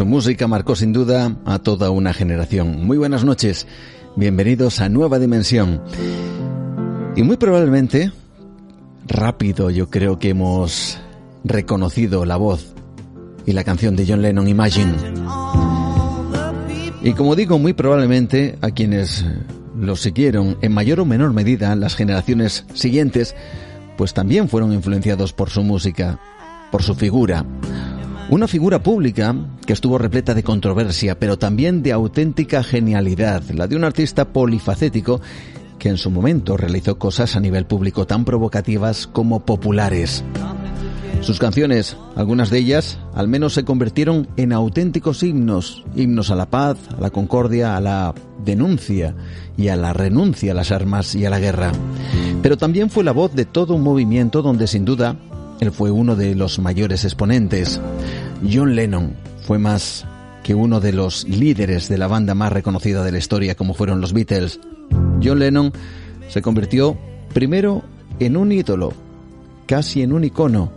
Su música marcó sin duda a toda una generación. Muy buenas noches, bienvenidos a Nueva Dimensión. Y muy probablemente, rápido yo creo que hemos reconocido la voz y la canción de John Lennon Imagine. Y como digo, muy probablemente a quienes lo siguieron en mayor o menor medida las generaciones siguientes, pues también fueron influenciados por su música, por su figura. Una figura pública que estuvo repleta de controversia, pero también de auténtica genialidad, la de un artista polifacético que en su momento realizó cosas a nivel público tan provocativas como populares. Sus canciones, algunas de ellas, al menos se convirtieron en auténticos himnos, himnos a la paz, a la concordia, a la denuncia y a la renuncia a las armas y a la guerra. Pero también fue la voz de todo un movimiento donde sin duda él fue uno de los mayores exponentes. John Lennon fue más que uno de los líderes de la banda más reconocida de la historia como fueron los Beatles. John Lennon se convirtió primero en un ídolo, casi en un icono,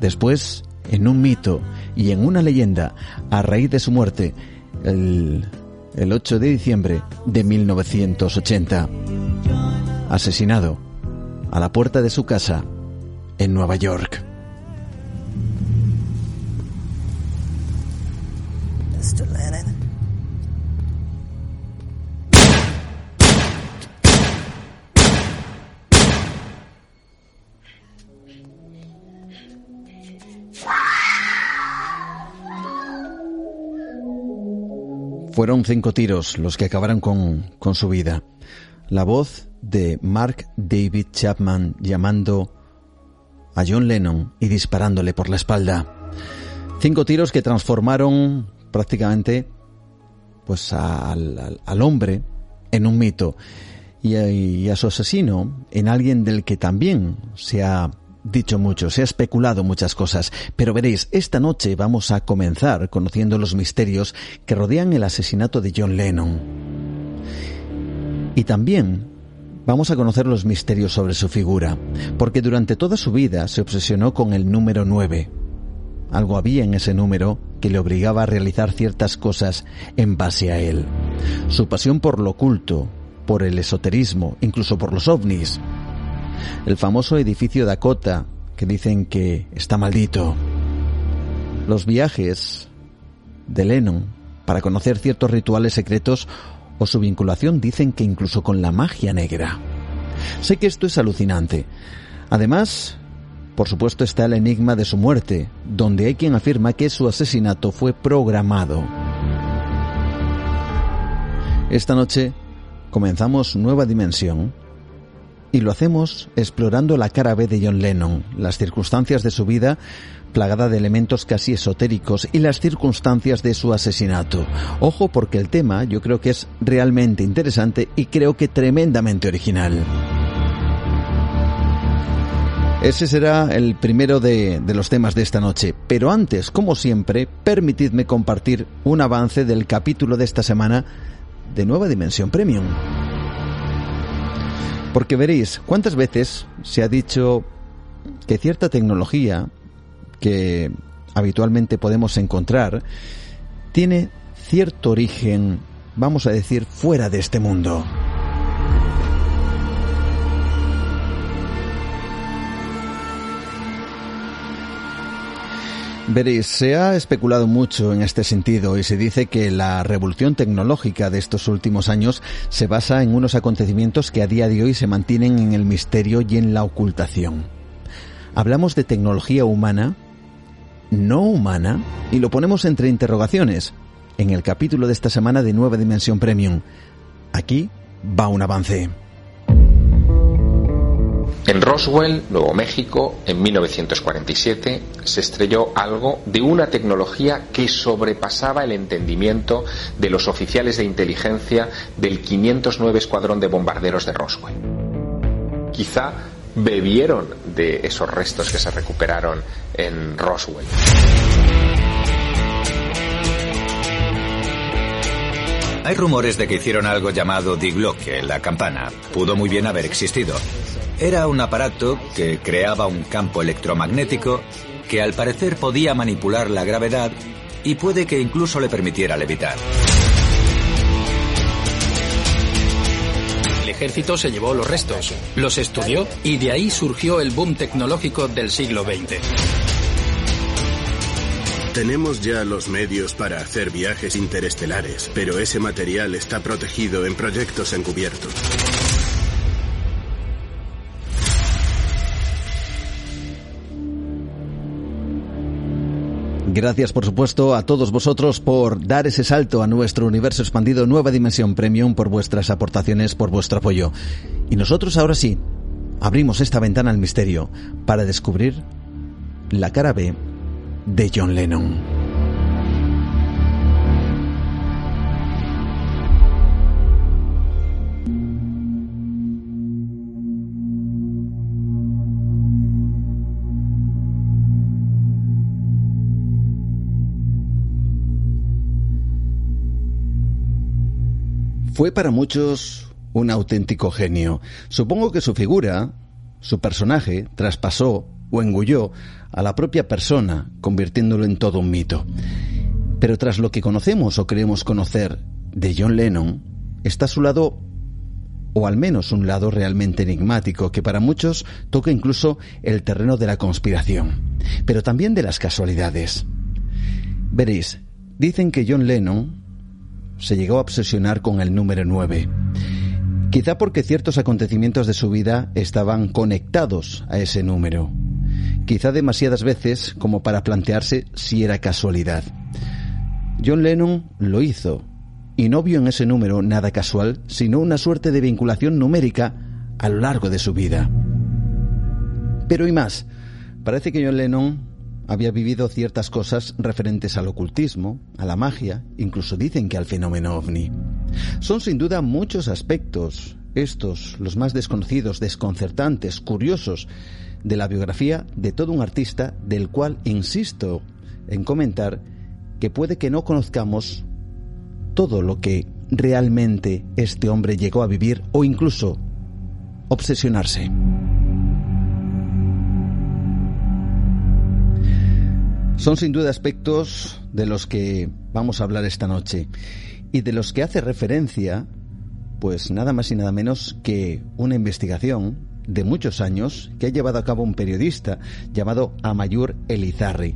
después en un mito y en una leyenda a raíz de su muerte el, el 8 de diciembre de 1980. Asesinado a la puerta de su casa en Nueva York. Fueron cinco tiros los que acabaron con, con su vida. La voz de Mark David Chapman llamando a John Lennon y disparándole por la espalda. Cinco tiros que transformaron prácticamente pues al, al, hombre en un mito y a, y a su asesino en alguien del que también se ha dicho mucho, se ha especulado muchas cosas, pero veréis, esta noche vamos a comenzar conociendo los misterios que rodean el asesinato de John Lennon. Y también vamos a conocer los misterios sobre su figura, porque durante toda su vida se obsesionó con el número 9. Algo había en ese número que le obligaba a realizar ciertas cosas en base a él. Su pasión por lo oculto, por el esoterismo, incluso por los ovnis, el famoso edificio Dakota, que dicen que está maldito. Los viajes de Lennon para conocer ciertos rituales secretos o su vinculación dicen que incluso con la magia negra. Sé que esto es alucinante. Además, por supuesto está el enigma de su muerte, donde hay quien afirma que su asesinato fue programado. Esta noche comenzamos nueva dimensión y lo hacemos explorando la cara B de John Lennon, las circunstancias de su vida plagada de elementos casi esotéricos y las circunstancias de su asesinato. Ojo porque el tema yo creo que es realmente interesante y creo que tremendamente original. Ese será el primero de, los temas de esta noche. Pero antes, como siempre, permitidme compartir un avance del capítulo de esta semana de Nueva Dimensión Premium. Porque veréis, ¿cuántas veces se ha dicho que cierta tecnología que habitualmente podemos encontrar tiene cierto origen, vamos a decir, fuera de este mundo? Veréis, se ha especulado mucho en este sentido y se dice que la revolución tecnológica de estos últimos años se basa en unos acontecimientos que a día de hoy se mantienen en el misterio y en la ocultación. Hablamos de tecnología humana, no humana, y lo ponemos entre interrogaciones en el capítulo de esta semana de Nueva Dimensión Premium. Aquí va un avance. En Roswell, Nuevo México, en 1947, se estrelló algo de una tecnología que sobrepasaba el entendimiento de los oficiales de inteligencia del 509 Escuadrón de Bombarderos de Roswell. Quizá bebieron de esos restos que se recuperaron en Roswell. Hay rumores de que hicieron algo llamado Die Glocke, la campana. Pudo muy bien haber existido. Era un aparato que creaba un campo electromagnético que al parecer podía manipular la gravedad y puede que incluso le permitiera levitar. El ejército se llevó los restos, los estudió y de ahí surgió el boom tecnológico del siglo XX. Tenemos ya los medios para hacer viajes interestelares, pero ese material está protegido en proyectos encubiertos. Gracias, por supuesto, a todos vosotros por dar ese salto a nuestro universo expandido Nueva Dimensión Premium, por vuestras aportaciones, por vuestro apoyo. Y nosotros ahora sí, abrimos esta ventana al misterio para descubrir la cara B de John Lennon. Fue para muchos un auténtico genio. Supongo que su figura, su personaje, traspasó o engulló a la propia persona, convirtiéndolo en todo un mito. Pero tras lo que conocemos o creemos conocer de John Lennon, está su lado, o al menos un lado realmente enigmático, que para muchos toca incluso el terreno de la conspiración, pero también de las casualidades. Veréis, dicen que John Lennon se llegó a obsesionar con el número 9. Quizá porque ciertos acontecimientos de su vida estaban conectados a ese número. Quizá demasiadas veces como para plantearse si era casualidad. John Lennon lo hizo y no vio en ese número nada casual, sino una suerte de vinculación numérica a lo largo de su vida. Pero y más, parece que John Lennon había vivido ciertas cosas referentes al ocultismo, a la magia, incluso dicen que al fenómeno ovni. Son sin duda muchos aspectos, estos los más desconocidos, desconcertantes, curiosos, de la biografía de todo un artista del cual insisto en comentar que puede que no conozcamos todo lo que realmente este hombre llegó a vivir o incluso obsesionarse. Son sin duda aspectos de los que vamos a hablar esta noche y de los que hace referencia, pues nada más y nada menos que una investigación de muchos años que ha llevado a cabo un periodista llamado Amayur Elizarri,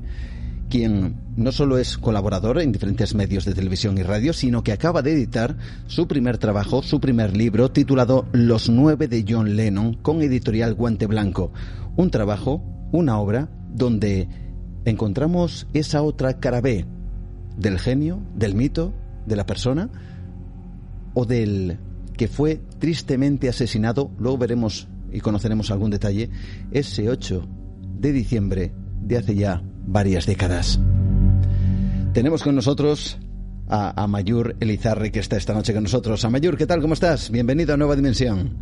quien no solo es colaborador en diferentes medios de televisión y radio, sino que acaba de editar su primer trabajo, su primer libro, titulado Los nueve de John Lennon, con editorial Guante Blanco. Un trabajo, una obra, donde encontramos esa otra cara B del genio, del mito, de la persona o del que fue tristemente asesinado, luego veremos y conoceremos algún detalle, ese 8 de diciembre de hace ya varias décadas. Tenemos con nosotros a Amayur Elizarre, que está esta noche con nosotros. Amayur, ¿qué tal? ¿Cómo estás? Bienvenido a Nueva Dimensión.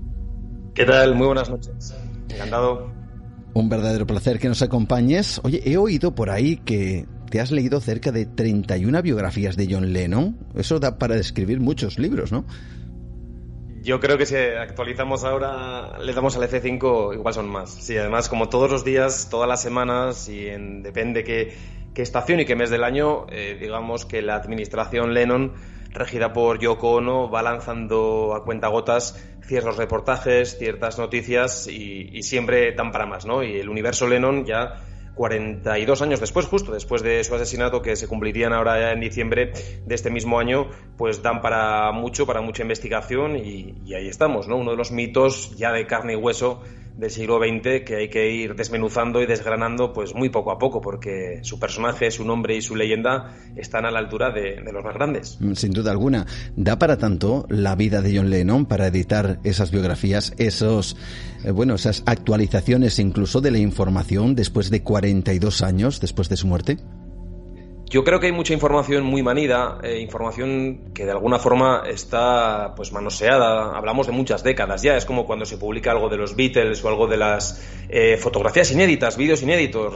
¿Qué tal? Muy buenas noches. Encantado. Un verdadero placer que nos acompañes. Oye, he oído por ahí que te has leído cerca de 31 biografías de John Lennon. Eso da para describir muchos libros, ¿no? Yo creo que si actualizamos ahora, le damos al F5, igual son más. Sí, además, como todos los días, todas las semanas, y en, depende qué, qué, estación y qué mes del año, eh, digamos que la administración Lennon regida por Yoko Ono, va lanzando a cuentagotas ciertos reportajes, ciertas noticias y, siempre dan para más, ¿no? Y el universo Lennon ya 42 años después, justo después de su asesinato, que se cumplirían ahora en diciembre de este mismo año, pues dan para mucho, para mucha investigación y, y ahí estamos, ¿no? Uno de los mitos ya de carne y hueso del siglo XX que hay que ir desmenuzando y desgranando pues muy poco a poco porque su personaje, su nombre y su leyenda están a la altura de, los más grandes. Mm, sin duda alguna. ¿Da para tanto la vida de John Lennon para editar esas biografías, esos, eh, bueno, esas actualizaciones incluso de la información después de 42 años después de su muerte? Yo creo que hay mucha información muy manida, eh, información que de alguna forma está pues manoseada. Hablamos de muchas décadas ya. Es como cuando se publica algo de los Beatles o algo de las eh, fotografías inéditas, vídeos inéditos,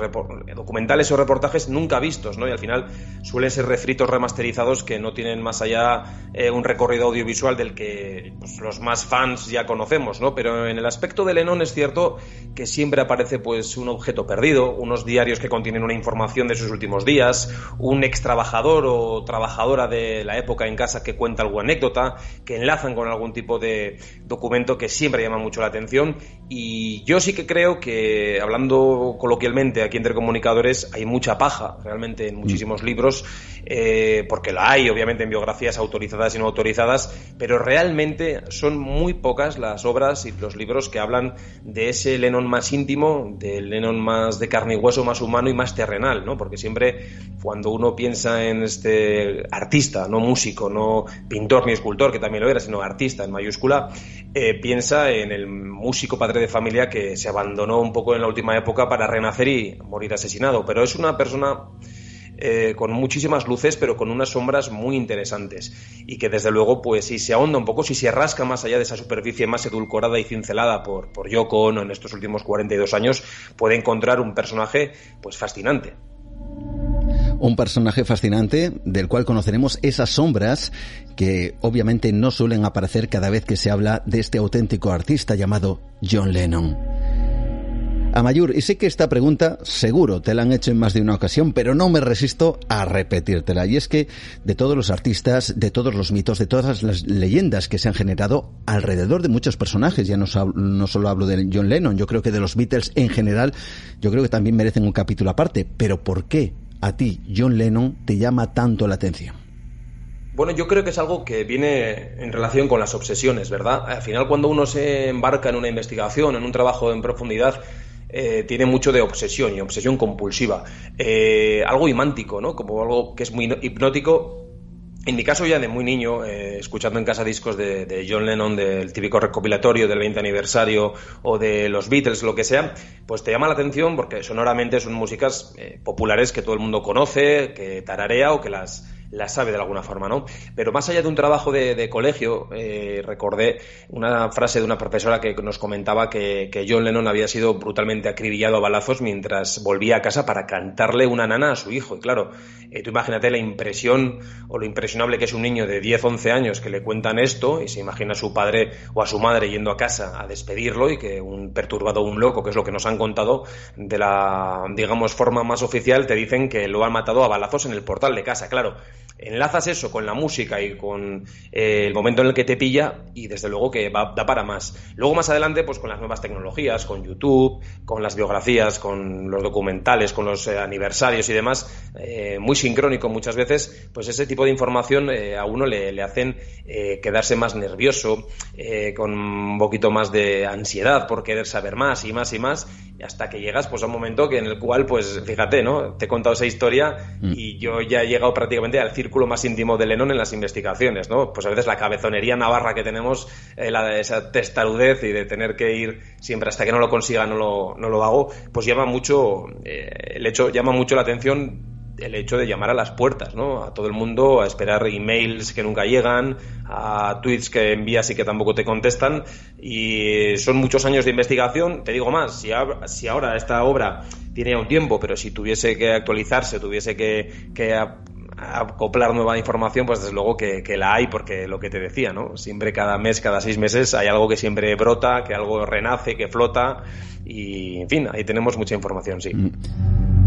documentales o reportajes nunca vistos, ¿no? Y al final suelen ser refritos remasterizados que no tienen más allá eh, un recorrido audiovisual del que pues, los más fans ya conocemos, ¿no? Pero en el aspecto de Lennon es cierto que siempre aparece pues un objeto perdido, unos diarios que contienen una información de sus últimos días, un ex trabajador o trabajadora de la época en casa que cuenta alguna anécdota, que enlazan con algún tipo de documento que siempre llama mucho la atención. Y yo sí que creo que, hablando coloquialmente aquí entre comunicadores, hay mucha paja realmente en muchísimos mm. libros, eh, porque la hay obviamente en biografías autorizadas y no autorizadas, pero realmente son muy pocas las obras y los libros que hablan de ese Lennon más íntimo, del Lennon más de carne y hueso, más humano y más terrenal, ¿no? Porque siempre cuando uno piensa en este artista, no músico, no pintor ni escultor, que también lo era, sino artista en mayúscula, eh, piensa en el músico padre de familia que se abandonó un poco en la última época para renacer y morir asesinado. Pero es una persona eh, con muchísimas luces, pero con unas sombras muy interesantes. Y que desde luego, pues si se ahonda un poco, si se rasca más allá de esa superficie más edulcorada y cincelada por, por Yoko en estos últimos 42 años, puede encontrar un personaje pues fascinante. Un personaje fascinante del cual conoceremos esas sombras que obviamente no suelen aparecer cada vez que se habla de este auténtico artista llamado John Lennon. Amayur, y sé que esta pregunta seguro te la han hecho en más de una ocasión, pero no me resisto a repetírtela. Y es que de todos los artistas, de todos los mitos, de todas las leyendas que se han generado alrededor de muchos personajes, ya no, no solo hablo de John Lennon, yo creo que de los Beatles en general, yo creo que también merecen un capítulo aparte. Pero ¿por qué a ti, John Lennon, te llama tanto la atención? Bueno, yo creo que es algo que viene en relación con las obsesiones, ¿verdad? Al final, cuando uno se embarca en una investigación, en un trabajo en profundidad, eh, tiene mucho de obsesión y obsesión compulsiva. Eh, algo imántico, ¿no? Como algo que es muy hipnótico. En mi caso, ya de muy niño, eh, escuchando en casa discos de, John Lennon, del típico recopilatorio del 20 aniversario o de los Beatles, lo que sea, pues te llama la atención porque sonoramente son músicas populares que todo el mundo conoce, que tararea o que las la sabe de alguna forma, ¿no? Pero más allá de un trabajo de, colegio, eh, recordé una frase de una profesora que nos comentaba que, John Lennon había sido brutalmente acribillado a balazos mientras volvía a casa para cantarle una nana a su hijo. Y claro, eh, tú imagínate la impresión o lo impresionable que es un niño de 10, 11 años que le cuentan esto y se imagina a su padre o a su madre yendo a casa a despedirlo y que un perturbado un loco, que es lo que nos han contado, de la, digamos, forma más oficial, te dicen que lo han matado a balazos en el portal de casa. Claro, enlazas eso con la música y con eh, el momento en el que te pilla y desde luego que va, da para más. Luego más adelante, pues con las nuevas tecnologías, con YouTube, con las biografías, con los documentales, con los eh, aniversarios y demás, eh, muy sincrónico muchas veces, pues ese tipo de información a uno le, le hacen quedarse más nervioso, con un poquito más de ansiedad por querer saber más y más y más hasta que llegas pues a un momento que en el cual pues fíjate no te he contado esa historia mm. y yo ya he llegado prácticamente al círculo más íntimo de Lennon en las investigaciones no pues a veces la cabezonería navarra que tenemos eh, la, esa testarudez y de tener que ir siempre hasta que no lo consiga no lo, no lo hago pues llama mucho eh, el hecho llama mucho la atención el hecho de llamar a las puertas, ¿no? A todo el mundo, a esperar emails que nunca llegan, a tweets que envías y que tampoco te contestan. Y son muchos años de investigación. Te digo más, si, si ahora esta obra tiene un tiempo, pero si tuviese que actualizarse, tuviese que, acoplar nueva información, pues desde luego que, la hay, porque lo que te decía, ¿no? Siempre cada mes, cada seis meses hay algo que siempre brota, que algo renace, que flota, y en fin, ahí tenemos mucha información, sí. Mm.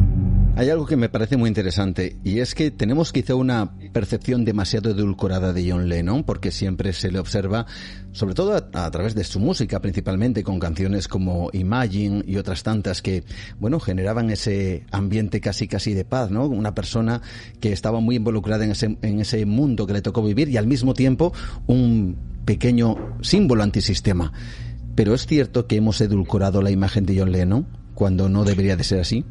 Hay algo que me parece muy interesante y es que tenemos quizá una percepción demasiado edulcorada de John Lennon porque siempre se le observa, sobre todo a, través de su música principalmente, con canciones como Imagine y otras tantas que, bueno, generaban ese ambiente casi casi de paz, ¿no? Una persona que estaba muy involucrada en ese, en ese mundo que le tocó vivir y al mismo tiempo un pequeño símbolo antisistema. Pero es cierto que hemos edulcorado la imagen de John Lennon cuando no debería de ser así.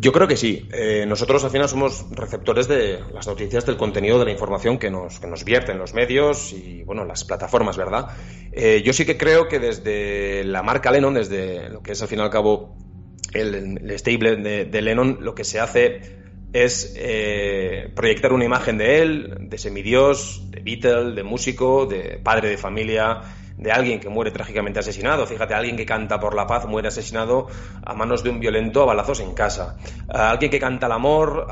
Yo creo que sí. Eh, nosotros al final somos receptores de las noticias, del contenido, de la información que nos, que nos vierten los medios y bueno, las plataformas, ¿verdad? Eh, yo sí que creo que desde la marca Lennon, desde lo que es al fin y al cabo el, stable de, Lennon, lo que se hace es eh, proyectar una imagen de él, de semidios, de Beatle, de músico, de padre de familia, de alguien que muere trágicamente asesinado. Fíjate, alguien que canta por la paz muere asesinado a manos de un violento a balazos en casa. alguien que canta el amor,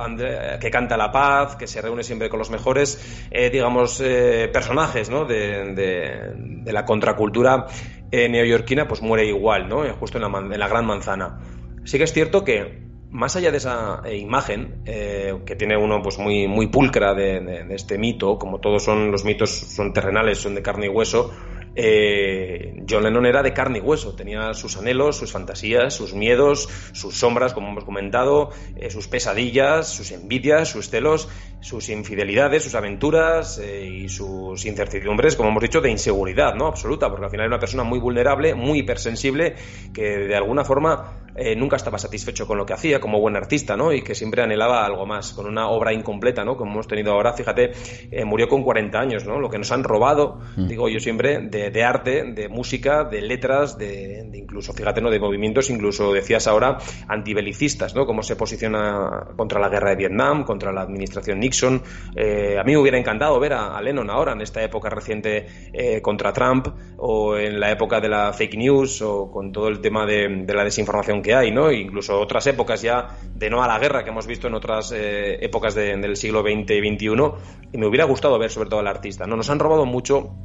que canta la paz, que se reúne siempre con los mejores, eh, digamos, eh, personajes ¿no? de, de, la contracultura eh, neoyorquina, pues muere igual, ¿no? justo en la, en la gran manzana. Sí que es cierto que más allá de esa imagen que tiene uno pues muy muy pulcra de, de, este mito como todos son los mitos son terrenales son de carne y hueso eh, John Lennon era de carne y hueso, tenía sus anhelos, sus fantasías, sus miedos, sus sombras, como hemos comentado, eh, sus pesadillas, sus envidias, sus celos, sus infidelidades, sus aventuras eh, y sus incertidumbres, como hemos dicho, de inseguridad, ¿no? Absoluta, porque al final era una persona muy vulnerable, muy hipersensible, que de alguna forma eh, nunca estaba satisfecho con lo que hacía como buen artista, ¿no? Y que siempre anhelaba algo más, con una obra incompleta, ¿no? Como hemos tenido ahora, fíjate, eh, murió con 40 años, ¿no? Lo que nos han robado, mm. digo yo siempre, de, arte, de música, de letras, de, incluso, fíjate, ¿no? De movimientos, incluso decías ahora, antibelicistas, ¿no? Cómo se posiciona contra la guerra de Vietnam, contra la administración Nixon. Eh, a mí me hubiera encantado ver a, Lennon ahora, en esta época reciente contra Trump, o en la época de la fake news, o con todo el tema de, de la desinformación que hay, ¿no? Incluso otras épocas ya de no a la guerra que hemos visto en otras eh, épocas del siglo XX y XXI. Y me hubiera gustado ver sobre todo al artista, ¿no? Nos han robado mucho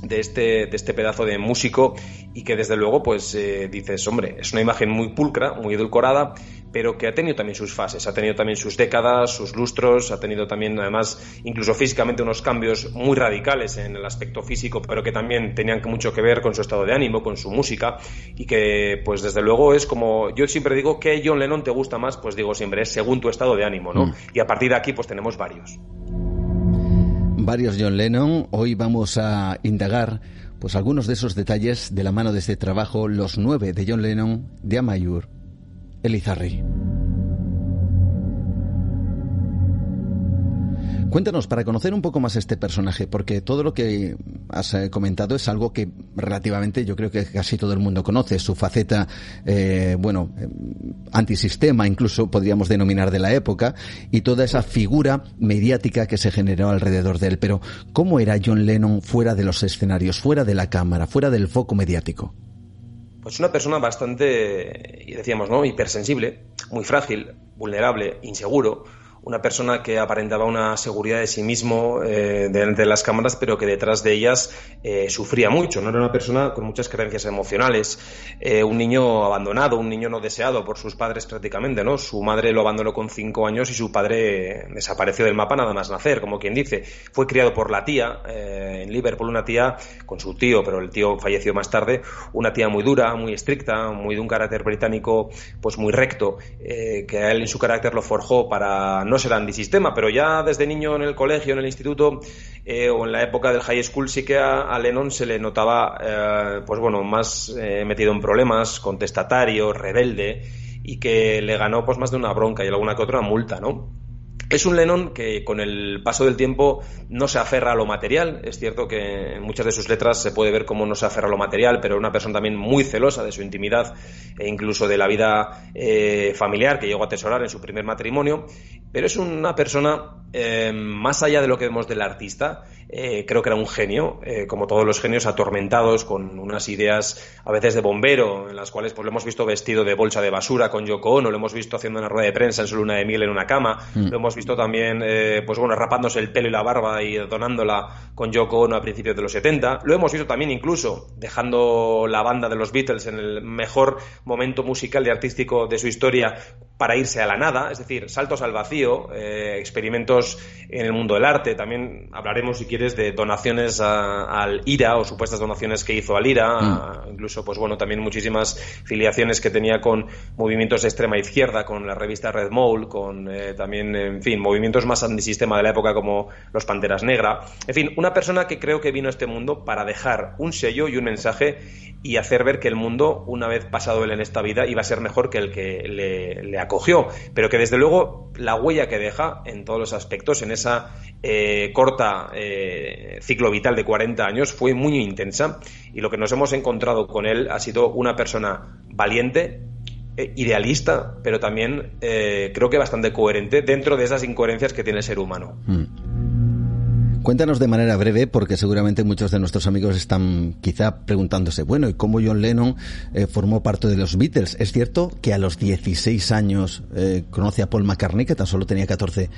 de este, de este pedazo de músico y que desde luego pues eh, dices, hombre, es una imagen muy pulcra, muy edulcorada, pero que ha tenido también sus fases, ha tenido también sus décadas, sus lustros, ha tenido también además incluso físicamente unos cambios muy radicales en el aspecto físico, pero que también tenían mucho que ver con su estado de ánimo, con su música y que pues desde luego es como yo siempre digo que John Lennon te gusta más, pues digo siempre es según tu estado de ánimo, ¿no? Mm. Y a partir de aquí pues tenemos varios varios John Lennon. Hoy vamos a indagar pues algunos de esos detalles de la mano de este trabajo, Los nueve de John Lennon de Amayur Elizarri. Cuéntanos, para conocer un poco más este personaje, porque todo lo que has eh, comentado es algo que relativamente yo creo que casi todo el mundo conoce, su faceta, eh, bueno, eh, antisistema incluso podríamos denominar de la época, y toda esa figura mediática que se generó alrededor de él. Pero, ¿cómo era John Lennon fuera de los escenarios, fuera de la cámara, fuera del foco mediático? Pues una persona bastante, y decíamos, ¿no? Hipersensible, muy frágil, vulnerable, inseguro, una persona que aparentaba una seguridad de sí mismo eh, delante de las cámaras, pero que detrás de ellas eh, sufría mucho. No era una persona con muchas creencias emocionales, eh, un niño abandonado, un niño no deseado por sus padres prácticamente, ¿no? Su madre lo abandonó con cinco años y su padre desapareció del mapa nada más nacer, como quien dice. Fue criado por la tía en Liverpool, una tía con su tío, pero el tío falleció más tarde, una tía muy dura, muy estricta, muy de un carácter británico, pues muy recto, que él en su carácter lo forjó para no ser antisistema, pero ya desde niño en el colegio, en el instituto eh, o en la época del high school sí que a, Lennon se le notaba, eh, pues bueno, más eh, metido en problemas, contestatario, rebelde y que le ganó pues más de una bronca y alguna que otra multa, ¿no? Es un Lennon que con el paso del tiempo no se aferra a lo material. Es cierto que en muchas de sus letras se puede ver cómo no se aferra a lo material, pero es una persona también muy celosa de su intimidad e incluso de la vida eh, familiar que llegó a atesorar en su primer matrimonio. Pero es una persona eh, más allá de lo que vemos del artista, eh, creo que era un genio, eh, como todos los genios atormentados con unas ideas a veces de bombero, en las cuales pues lo hemos visto vestido de bolsa de basura con Yoko Ono, lo hemos visto haciendo una rueda de prensa en su luna de miel en una cama, mm. lo hemos visto también, eh, pues bueno, rapándose el pelo y la barba y donándola con Yoko Ono a principios de los 70, lo hemos visto también incluso dejando la banda de los Beatles en el mejor momento musical y artístico de su historia para irse a la nada, es decir, saltos al vacío, experimentos en el mundo del arte, también hablaremos si quieres de donaciones al IRA o supuestas donaciones que hizo al IRA, mm. incluso pues bueno, también muchísimas filiaciones que tenía con movimientos de extrema izquierda, con la revista Red Mole, con eh, también, en fin, movimientos más antisistema de la época como los Panteras Negra. En fin, una persona que creo que vino a este mundo para dejar un sello y un mensaje y hacer ver que el mundo, una vez pasado él en esta vida, iba a ser mejor que el que le, acogió. Pero que desde luego la huella que deja en todos los aspectos, en esa eh, corta eh, ciclo vital de 40 años, fue muy intensa. Y lo que nos hemos encontrado con él ha sido una persona valiente, eh, idealista, pero también creo que bastante coherente dentro de esas incoherencias que tiene el ser humano. Mm. Cuéntanos de manera breve, porque seguramente muchos de nuestros amigos están quizá preguntándose, bueno, ¿y cómo John Lennon eh, formó parte de los Beatles? Es cierto que a los 16 años eh, conoce a Paul McCartney, que tan solo tenía 14,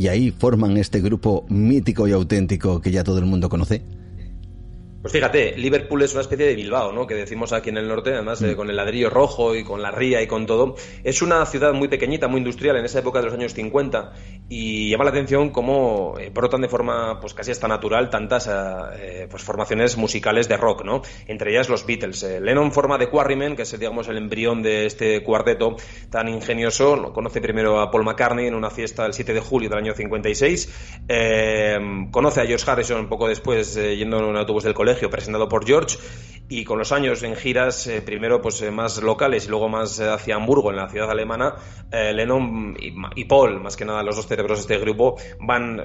y ahí forman este grupo mítico y auténtico que ya todo el mundo conoce. Pues fíjate, Liverpool es una especie de Bilbao, ¿no? Que decimos aquí en el norte, además eh, mm. con el ladrillo rojo y con la ría y con todo. Es una ciudad muy pequeñita, muy industrial en esa época de los años 50 y llama la atención cómo eh, brotan de forma pues casi hasta natural tantas eh, pues formaciones musicales de rock, ¿no? Entre ellas los Beatles. Lennon forma de Quarrymen, que es digamos el embrión de este cuarteto tan ingenioso. Lo conoce primero a Paul McCartney en una fiesta el 7 de julio del año 56. conoce a George Harrison un poco después yendo en un autobús del colegio presentado por George y con los años en giras, eh, primero pues eh, más locales y luego más eh, hacia Hamburgo, en la ciudad alemana, Lennon y, Paul, más que nada los dos cerebros de este grupo, van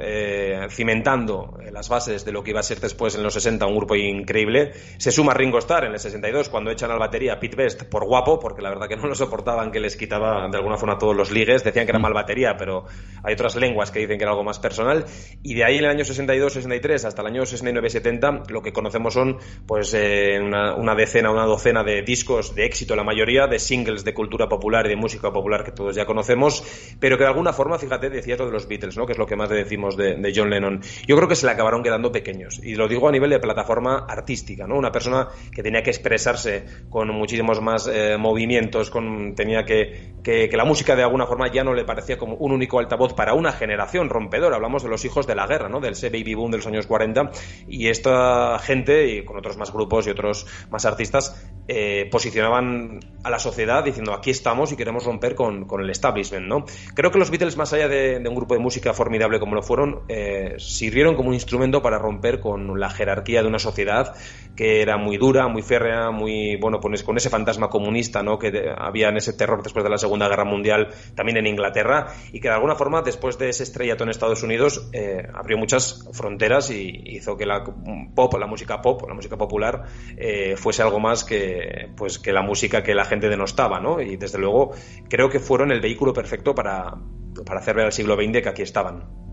cimentando las bases de lo que iba a ser después en los 60 un grupo increíble. Se suma Ringo Starr en el 62 cuando echan al batería Pete Best por guapo, porque la verdad que no lo soportaban, que les quitaba de alguna forma todos los ligues, decían que era mm. mal batería, pero hay otras lenguas que dicen que era algo más personal. Y de ahí en el año 62-63 hasta el año 69-70 lo que conocemos son pues una una, decena, una docena de discos de éxito, la mayoría de singles de cultura popular y de música popular que todos ya conocemos, pero que de alguna forma, fíjate, decías lo de los Beatles, ¿no? que es lo que más le decimos de, John Lennon. Yo creo que se le acabaron quedando pequeños, y lo digo a nivel de plataforma artística, ¿no? una persona que tenía que expresarse con muchísimos más eh, movimientos, con, tenía que, que, la música de alguna forma ya no le parecía como un único altavoz para una generación rompedora. Hablamos de los hijos de la guerra, ¿no? del baby boom de los años 40, y esta gente, y con otros más grupos y otros más artistas, eh, posicionaban a la sociedad diciendo aquí estamos y queremos romper con, el establishment, ¿no? Creo que los Beatles, más allá de, un grupo de música formidable como lo fueron, eh, sirvieron como un instrumento para romper con la jerarquía de una sociedad que era muy dura, muy férrea, muy, bueno, pues con ese fantasma comunista, ¿no? Que había en ese terror después de la Segunda Guerra Mundial, también en Inglaterra, y que de alguna forma, después de ese estrellato en Estados Unidos, eh, abrió muchas fronteras y hizo que la pop, la música pop, la música popular, eh, fuese algo más que, pues, que la música que la gente denostaba, ¿no? Y desde luego creo que fueron el vehículo perfecto para, para hacer ver al siglo XX que aquí estaban.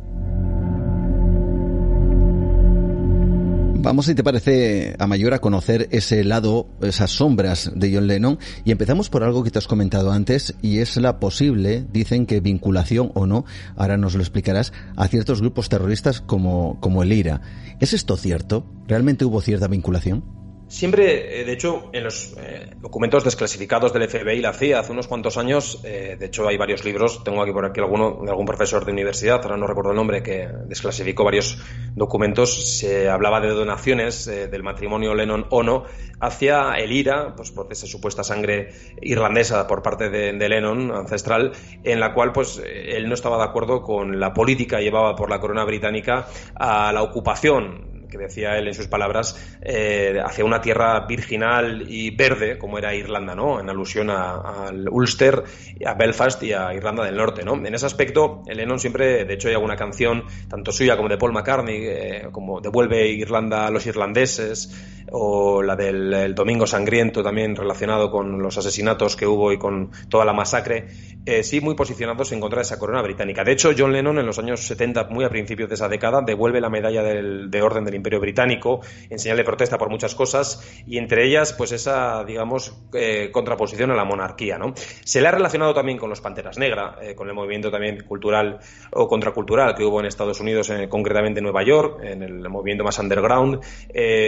Vamos, si te parece, a mayor a conocer ese lado, esas sombras de John Lennon. Y empezamos por algo que te has comentado antes, y es la posible, dicen que vinculación o no, ahora nos lo explicarás, a ciertos grupos terroristas como, como el IRA. ¿Es esto cierto? ¿Realmente hubo cierta vinculación? Siempre, eh, de hecho, en los eh, documentos desclasificados del FBI y la CIA hace unos cuantos años, eh, de hecho hay varios libros, tengo aquí por aquí alguno de algún profesor de universidad, ahora no recuerdo el nombre, que desclasificó varios documentos, se hablaba de donaciones del matrimonio Lennon-Ono hacia el IRA, pues por esa supuesta sangre irlandesa por parte de, de, Lennon, ancestral, en la cual pues él no estaba de acuerdo con la política llevada por la corona británica a la ocupación que decía él en sus palabras, eh, hacia una tierra virginal y verde, como era Irlanda, ¿no? En alusión al Ulster, a Belfast y a Irlanda del Norte, ¿no? En ese aspecto, Lennon siempre, de hecho, hay alguna canción, tanto suya como de Paul McCartney, eh, como Devuelve Irlanda a los irlandeses, o la del Domingo Sangriento, también relacionado con los asesinatos que hubo y con toda la masacre, eh, sí muy posicionados en contra de esa corona británica. De hecho, John Lennon en los años 70, muy a principios de esa década, devuelve la medalla de orden del Imperio Británico en señal de protesta por muchas cosas y entre ellas, pues esa, digamos, eh, contraposición a la monarquía. ¿no? Se le ha relacionado también con los Panteras Negra, eh, con el movimiento también cultural o contracultural que hubo en Estados Unidos, concretamente en Nueva York, en el movimiento más underground,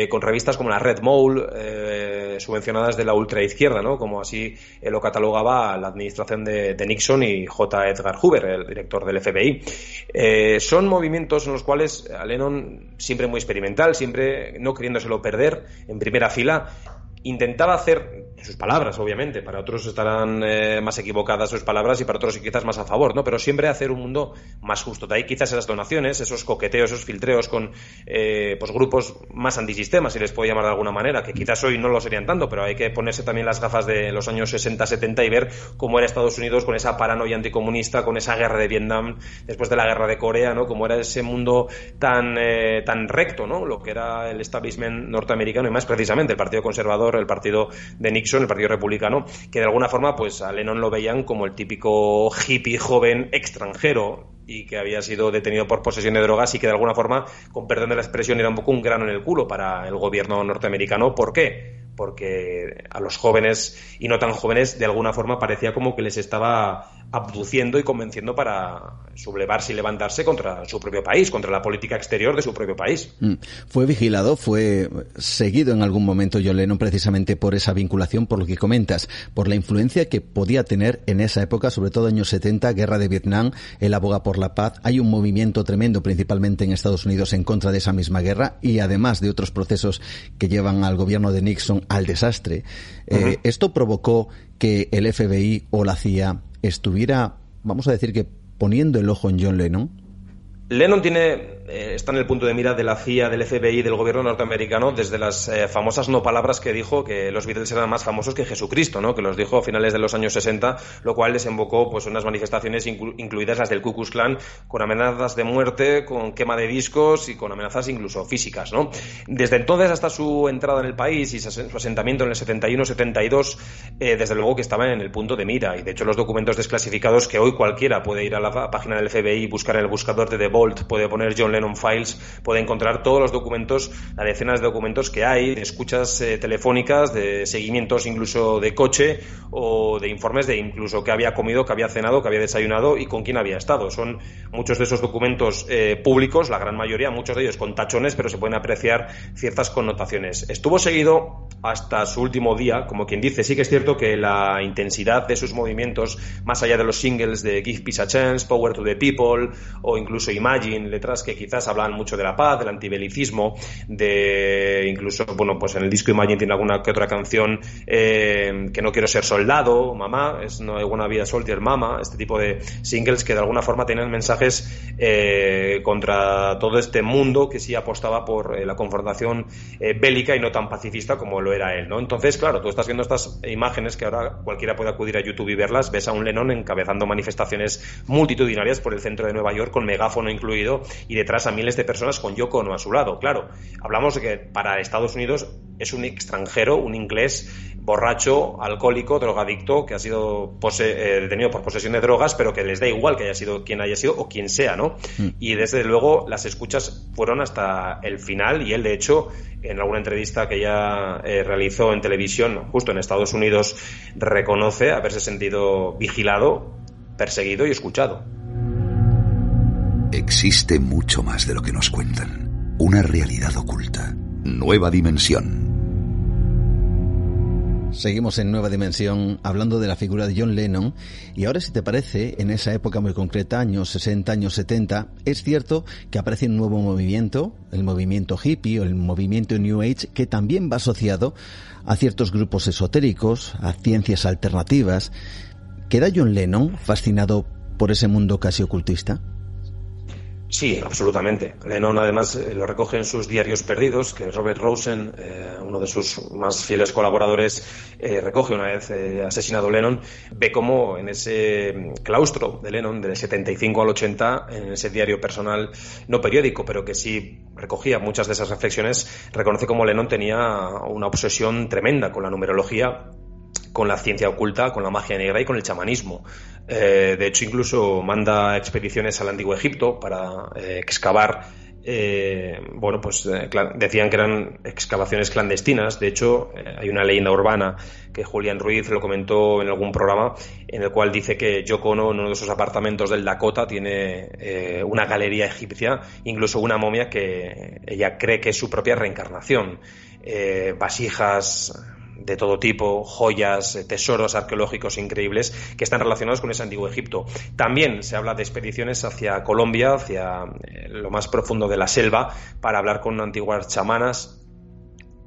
con revistas como la Red Mole, subvencionadas de la ultraizquierda, ¿no? como así lo catalogaba la administración de, de Nixon y J. Edgar Hoover, el director del FBI. Eh, son movimientos en los cuales a Lennon, siempre muy siempre no queriéndoselo perder en primera fila, intentaba hacer sus palabras, obviamente, para otros estarán eh, más equivocadas sus palabras y para otros quizás más a favor, ¿no? Pero siempre hacer un mundo más justo. De ahí quizás esas donaciones, esos coqueteos, esos filtreos con eh, pues grupos más antisistemas, si les puedo llamar de alguna manera, que quizás hoy no lo serían tanto, pero hay que ponerse también las gafas de los años 60-70 y ver cómo era Estados Unidos con esa paranoia anticomunista, con esa guerra de Vietnam, después de la guerra de Corea, ¿no? Cómo era ese mundo tan, eh, tan recto, ¿no? Lo que era el establishment norteamericano y más precisamente el Partido Conservador, el Partido de Nixon, el Partido Republicano, que de alguna forma pues a Lennon lo veían como el típico hippie joven extranjero y que había sido detenido por posesión de drogas y que de alguna forma, con perdón de la expresión, era un poco un grano en el culo para el gobierno norteamericano. ¿Por qué? Porque a los jóvenes y no tan jóvenes de alguna forma parecía como que les estaba abduciendo y convenciendo para sublevarse y levantarse contra su propio país, contra la política exterior de su propio país. Mm. Fue vigilado, fue seguido en algún momento John Lennon precisamente por esa vinculación, por lo que comentas, por la influencia que podía tener en esa época, sobre todo años 70, guerra de Vietnam, él aboga por la paz, hay un movimiento tremendo principalmente en Estados Unidos en contra de esa misma guerra y además de otros procesos que llevan al gobierno de Nixon al desastre. Eh, esto provocó que el FBI o la CIA estuviera, vamos a decir que poniendo el ojo en John Lennon? Lennon tiene está en el punto de mira de la CIA, del FBI, del gobierno norteamericano, desde las eh, famosas no palabras que dijo que los Beatles eran más famosos que Jesucristo, ¿no? que los dijo a finales de los años 60, lo cual desembocó pues, unas manifestaciones incluidas las del Ku Klux Klan, con amenazas de muerte, con quema de discos y con amenazas incluso físicas. ¿no? Desde entonces hasta su entrada en el país y su asentamiento en el 71-72, eh, desde luego que estaba en el punto de mira. Y de hecho los documentos desclasificados que hoy cualquiera puede ir a la página del FBI buscar en el buscador de The Vault, puede poner John Lennon Files puede encontrar todos los documentos, las decenas de documentos que hay, de escuchas eh, telefónicas, de seguimientos incluso de coche o de informes de incluso qué había comido, qué había cenado, qué había desayunado y con quién había estado. Son muchos de esos documentos eh, públicos, la gran mayoría, muchos de ellos con tachones, pero se pueden apreciar ciertas connotaciones. Estuvo seguido hasta su último día, como quien dice, sí que es cierto que la intensidad de sus movimientos, más allá de los singles de Give Peace a Chance, Power to the People o incluso Imagine, letras que quizás hablan mucho de la paz, del antibelicismo, de incluso, bueno, pues en el disco Imagine tiene alguna que otra canción eh, que no quiero ser soldado, mamá, es No hay buena vida soldier, mama, este tipo de singles que de alguna forma tienen mensajes eh, contra todo este mundo que sí apostaba por eh, la confrontación bélica y no tan pacifista como lo era él, ¿no? Entonces, claro, tú estás viendo estas imágenes que ahora cualquiera puede acudir a YouTube y verlas, ves a un Lennon encabezando manifestaciones multitudinarias por el centro de Nueva York con megáfono incluido y detrás a miles de personas con Yoko Ono a su lado. Claro, hablamos de que para Estados Unidos es un extranjero, un inglés borracho, alcohólico, drogadicto, que ha sido eh, detenido por posesión de drogas, pero que les da igual que haya sido quien haya sido o quien sea, ¿no? Mm. Y desde luego las escuchas fueron hasta el final y él, de hecho, en alguna entrevista que ya eh, realizó en televisión, justo en Estados Unidos, reconoce haberse sentido vigilado, perseguido y escuchado. Existe mucho más de lo que nos cuentan. Una realidad oculta. Nueva dimensión. Seguimos en Nueva Dimensión hablando de la figura de John Lennon y ahora si te parece, en esa época muy concreta, años 60, años 70, es cierto que aparece un nuevo movimiento, el movimiento hippie o el movimiento New Age, que también va asociado a ciertos grupos esotéricos, a ciencias alternativas. ¿Queda John Lennon fascinado por ese mundo casi ocultista? Sí, absolutamente. Lennon además eh, lo recoge en sus diarios perdidos, que Robert Rosen, eh, uno de sus más fieles colaboradores, eh, recoge una vez asesinado Lennon, ve cómo en ese claustro de Lennon, del 75 al 80, en ese diario personal, no periódico, pero que sí recogía muchas de esas reflexiones, reconoce cómo Lennon tenía una obsesión tremenda con la numerología con la ciencia oculta, con la magia negra y con el chamanismo. Eh, de hecho, incluso manda expediciones al antiguo Egipto para eh, excavar. Eh, bueno, pues decían que eran excavaciones clandestinas. De hecho, hay una leyenda urbana que Julián Ruiz lo comentó en algún programa, en el cual dice que Yoko Ono, en uno de sus apartamentos del Dakota, tiene una galería egipcia, incluso una momia que ella cree que es su propia reencarnación. vasijas de todo tipo, joyas, eh, tesoros arqueológicos increíbles que están relacionados con ese antiguo Egipto. También se habla de expediciones hacia Colombia, hacia eh, lo más profundo de la selva, para hablar con antiguas chamanas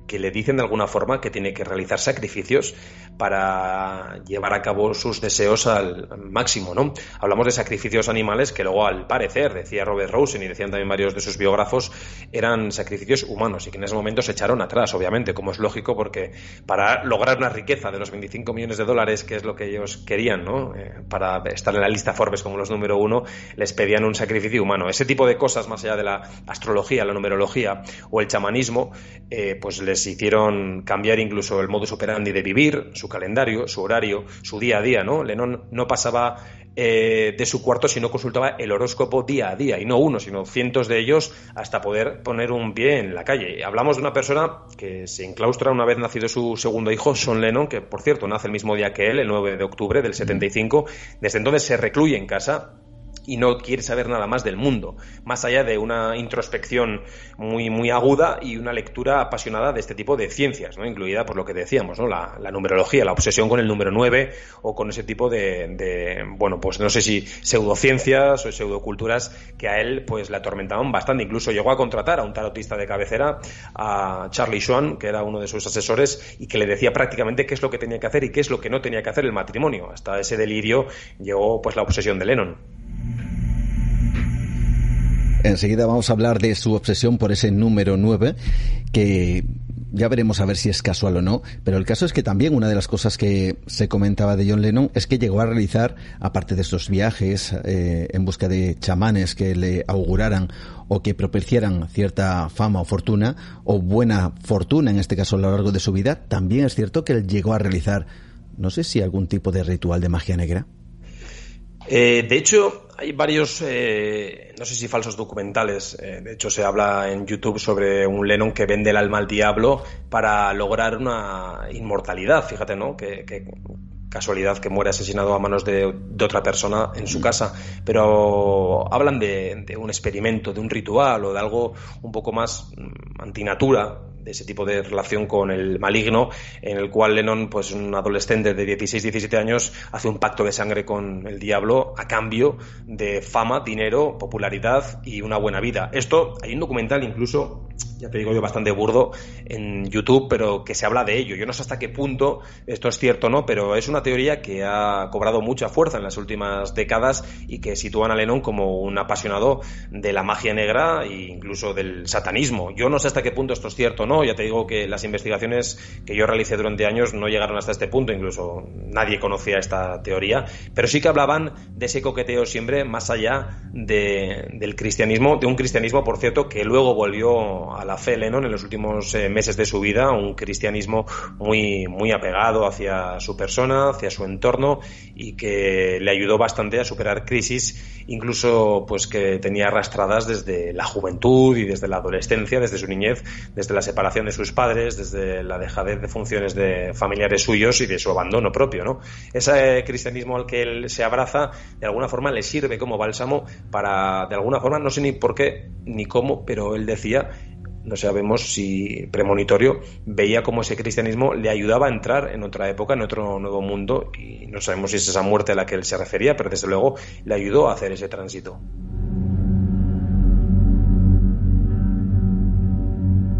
que le dicen de alguna forma que tiene que realizar sacrificios para llevar a cabo sus deseos al máximo, ¿no? Hablamos de sacrificios animales que luego, al parecer, decía Robert Rosen y decían también varios de sus biógrafos, eran sacrificios humanos y que en ese momento se echaron atrás, obviamente, como es lógico, porque para lograr una riqueza de los 25 millones de dólares, que es lo que ellos querían, ¿no? Eh, para estar en la lista Forbes como los número uno, les pedían un sacrificio humano. Ese tipo de cosas, más allá de la astrología, la numerología o el chamanismo, eh, pues les hicieron cambiar incluso el modus operandi de vivir, su calendario, su horario, su día a día, ¿no? Lennon no pasaba eh, de su cuarto si no consultaba el horóscopo día a día, y no uno, sino cientos de ellos, hasta poder poner un pie en la calle. Hablamos de una persona que se enclaustra una vez nacido su segundo hijo, Sean Lennon, que por cierto nace el mismo día que él, el 9 de octubre del 75. Desde entonces se recluye en casa y no quiere saber nada más del mundo, más allá de una introspección muy, muy aguda y una lectura apasionada de este tipo de ciencias, ¿no? incluida por lo que decíamos, ¿no? la, numerología, la obsesión con el número 9 o con ese tipo de, bueno, pues no sé si pseudociencias o pseudoculturas que a él pues le atormentaban bastante. Incluso llegó a contratar a un tarotista de cabecera, a Charlie Swan, que era uno de sus asesores, y que le decía prácticamente qué es lo que tenía que hacer y qué es lo que no tenía que hacer el matrimonio. Hasta ese delirio llegó pues la obsesión de Lennon. Enseguida vamos a hablar de su obsesión por ese número 9, que ya veremos a ver si es casual o no, pero el caso es que también una de las cosas que se comentaba de John Lennon es que llegó a realizar, aparte de estos viajes eh, en busca de chamanes que le auguraran o que propiciaran cierta fama o fortuna, o buena fortuna en este caso a lo largo de su vida, también es cierto que él llegó a realizar, no sé si algún tipo de ritual de magia negra. Eh, de hecho, hay varios, eh, no sé si falsos documentales. Eh, de hecho, se habla en YouTube sobre un Lennon que vende el alma al diablo para lograr una inmortalidad. Fíjate, ¿no? Que, casualidad que muere asesinado a manos de, otra persona en su casa. Pero hablan de, de, un experimento, de un ritual o de algo un poco más mm, antinatura de ese tipo de relación con el maligno, en el cual Lennon, pues un adolescente de 16-17 años, hace un pacto de sangre con el diablo a cambio de fama, dinero, popularidad y una buena vida. Esto, hay un documental incluso ya te digo yo, bastante burdo en YouTube, pero que se habla de ello. Yo no sé hasta qué punto esto es cierto o no, pero es una teoría que ha cobrado mucha fuerza en las últimas décadas y que sitúan a Lennon como un apasionado de la magia negra e incluso del satanismo. Yo no sé hasta qué punto esto es cierto o no, ya te digo que las investigaciones que yo realicé durante años no llegaron hasta este punto, incluso nadie conocía esta teoría, pero sí que hablaban de ese coqueteo siempre más allá del cristianismo, de un cristianismo, por cierto, que luego volvió a la fe Lennon en los últimos eh, meses de su vida, un cristianismo muy, muy apegado hacia su persona, hacia su entorno y que le ayudó bastante a superar crisis, incluso pues que tenía arrastradas desde la juventud y desde la adolescencia, desde su niñez, desde la separación de sus padres, desde la dejadez de funciones de familiares suyos y de su abandono propio, ¿no? Ese cristianismo al que él se abraza, de alguna forma le sirve como bálsamo para, de alguna forma, no sé ni por qué ni cómo, pero él decía no sabemos si premonitorio, veía cómo ese cristianismo le ayudaba a entrar en otra época, en otro nuevo mundo, y no sabemos si es esa muerte a la que él se refería, pero desde luego le ayudó a hacer ese tránsito.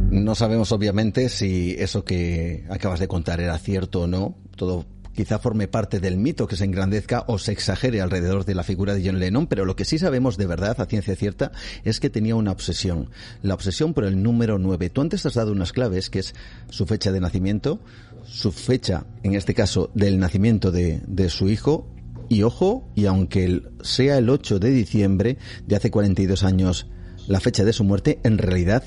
No sabemos obviamente si eso que acabas de contar era cierto o no, todo quizá forme parte del mito que se engrandezca o se exagere alrededor de la figura de John Lennon, pero lo que sí sabemos de verdad, a ciencia cierta, es que tenía una obsesión. La obsesión por el número 9. Tú antes has dado unas claves, que es su fecha de nacimiento, su fecha, en este caso, del nacimiento de, de su hijo, y ojo, y aunque sea el 8 de diciembre de hace 42 años la fecha de su muerte, en realidad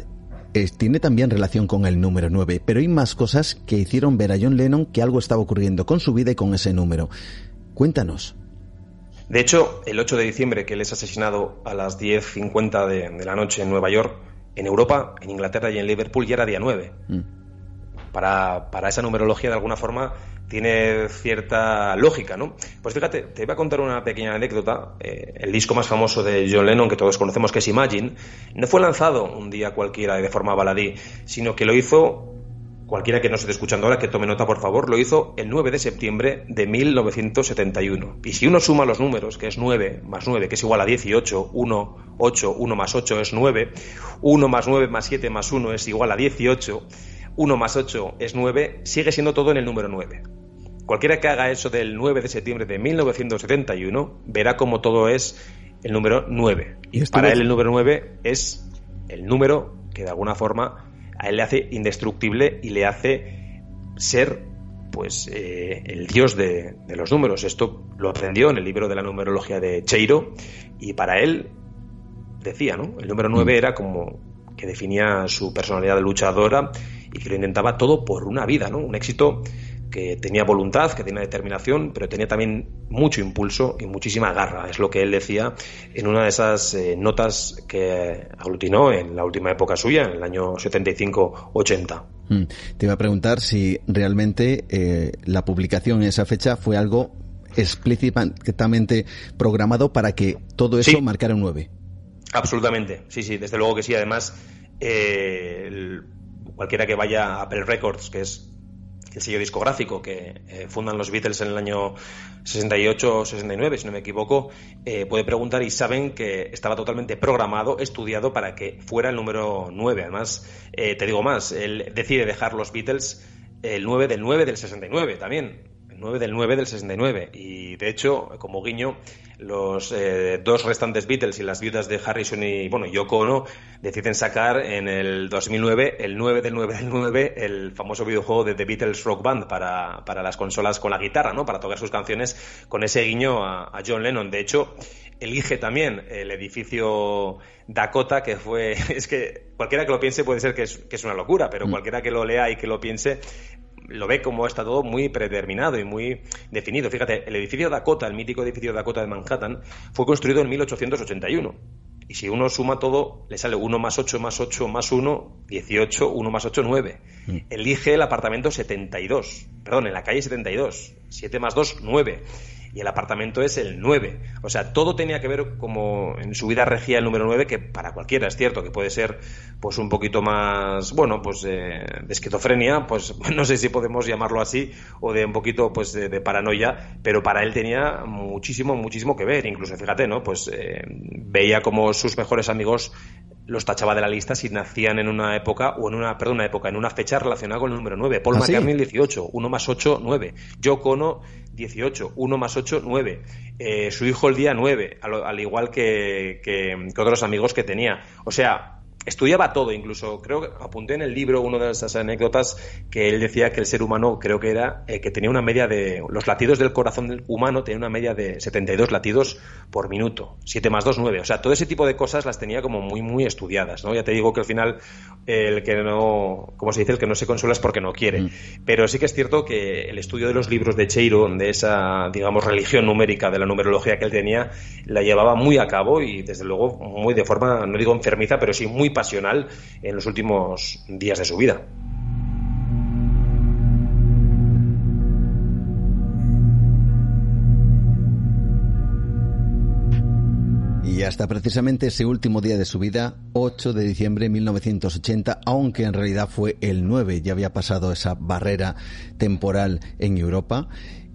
tiene también relación con el número 9, pero hay más cosas que hicieron ver a John Lennon que algo estaba ocurriendo con su vida y con ese número. Cuéntanos. De hecho, el 8 de diciembre, que él es asesinado a las 10.50 de, de la noche en Nueva York, en Europa, en Inglaterra y en Liverpool ya era día 9. Mm. Para, para, esa numerología, de alguna forma, tiene cierta lógica, ¿no? Pues fíjate, te voy a contar una pequeña anécdota. Eh, el disco más famoso de John Lennon, que todos conocemos, que es Imagine, no fue lanzado un día cualquiera de forma baladí, sino que lo hizo cualquiera que no esté escuchando ahora, que tome nota por favor, lo hizo el 9 de septiembre de 1971. Y si uno suma los números, que es 9 más 9, que es igual a 18, 1, 8, 1 más 8 es 9, 1 más 9 más 7 más 1 es igual a 18, 1 más 8 es 9, sigue siendo todo en el número 9. Cualquiera que haga eso del 9 de septiembre de 1971 verá como todo es el número 9. Y para él el número 9 es el número que de alguna forma a él le hace indestructible y le hace ser pues eh, el dios de, de, los números. Esto lo aprendió en el libro de la numerología de Cheiro y para él decía, ¿no? El número 9 mm. era como que definía su personalidad de luchadora y que lo intentaba todo por una vida, ¿no? Un éxito que tenía voluntad, que tenía determinación, pero tenía también mucho impulso y muchísima garra. Es lo que él decía en una de esas eh, notas que aglutinó en la última época suya, en el año 75-80. Mm. Te iba a preguntar si realmente eh, la publicación en esa fecha fue algo explícitamente programado para que todo eso marcara un 9. Absolutamente, sí, sí, desde luego que sí. Además, eh, cualquiera que vaya a Apple Records, que es el sello discográfico que eh, fundan los Beatles en el año 68 o 69, si no me equivoco, eh, puede preguntar y saben que estaba totalmente programado, estudiado para que fuera el número 9. Además, eh, te digo más, él decide dejar los Beatles el 9 del 9 del 69 también. 9 del 9 del 69. Y de hecho, como guiño, los eh, dos restantes Beatles y las viudas de Harrison y bueno, Yoko Ono deciden sacar en el 2009 el 9 del 9 del 9 el famoso videojuego de The Beatles Rock Band para, para las consolas con la guitarra, ¿no? Para tocar sus canciones con ese guiño a, John Lennon. De hecho, elige también el edificio Dakota, que fue, es que cualquiera que lo piense puede ser que es, que es una locura, pero mm. cualquiera que lo lea y que lo piense lo ve como está todo muy predeterminado y muy definido. Fíjate, el edificio Dakota, el mítico edificio Dakota de Manhattan, fue construido en 1881. Y si uno suma todo, le sale 1 más 8 más 8 más 1, 18, 1 más 8, 9. Mm. Elige el apartamento 72, perdón, en la calle 72. 7 más 2, 9 y el apartamento es el 9. O sea, todo tenía que ver como en su vida regía el número 9, que para cualquiera es cierto que puede ser pues un poquito más, bueno, pues eh, de esquizofrenia, pues no sé si podemos llamarlo así, o de un poquito pues de, paranoia, pero para él tenía muchísimo, muchísimo que ver. Incluso, fíjate, ¿no? Pues eh, veía como sus mejores amigos los tachaba de la lista si nacían en una época, o en una, perdón, una época, en una fecha relacionada con el número 9. Paul ¿Ah, McCartney, 18, 1 más 8, 9. Joe Cono, 18, 1 más 8, 9. Eh, su hijo el día 9, al, igual que, que, que otros amigos que tenía. O sea, estudiaba todo, incluso creo que apunté en el libro una de esas anécdotas que él decía que el ser humano creo que era eh, que tenía una media de los latidos del corazón humano tenía una media de 72 latidos por minuto, 7 más 2 9, o sea, todo ese tipo de cosas las tenía como muy muy estudiadas, ¿no? Ya te digo que al final el que no, como se dice, el que no se consuela es porque no quiere, mm. pero sí que es cierto que el estudio de los libros de Cheiro, de esa digamos religión numérica de la numerología que él tenía, la llevaba muy a cabo y desde luego muy de forma no digo enfermiza, pero sí muy pasional en los últimos días de su vida. Y hasta precisamente ese último día de su vida, 8 de diciembre de 1980, aunque en realidad fue el 9, ya había pasado esa barrera temporal en Europa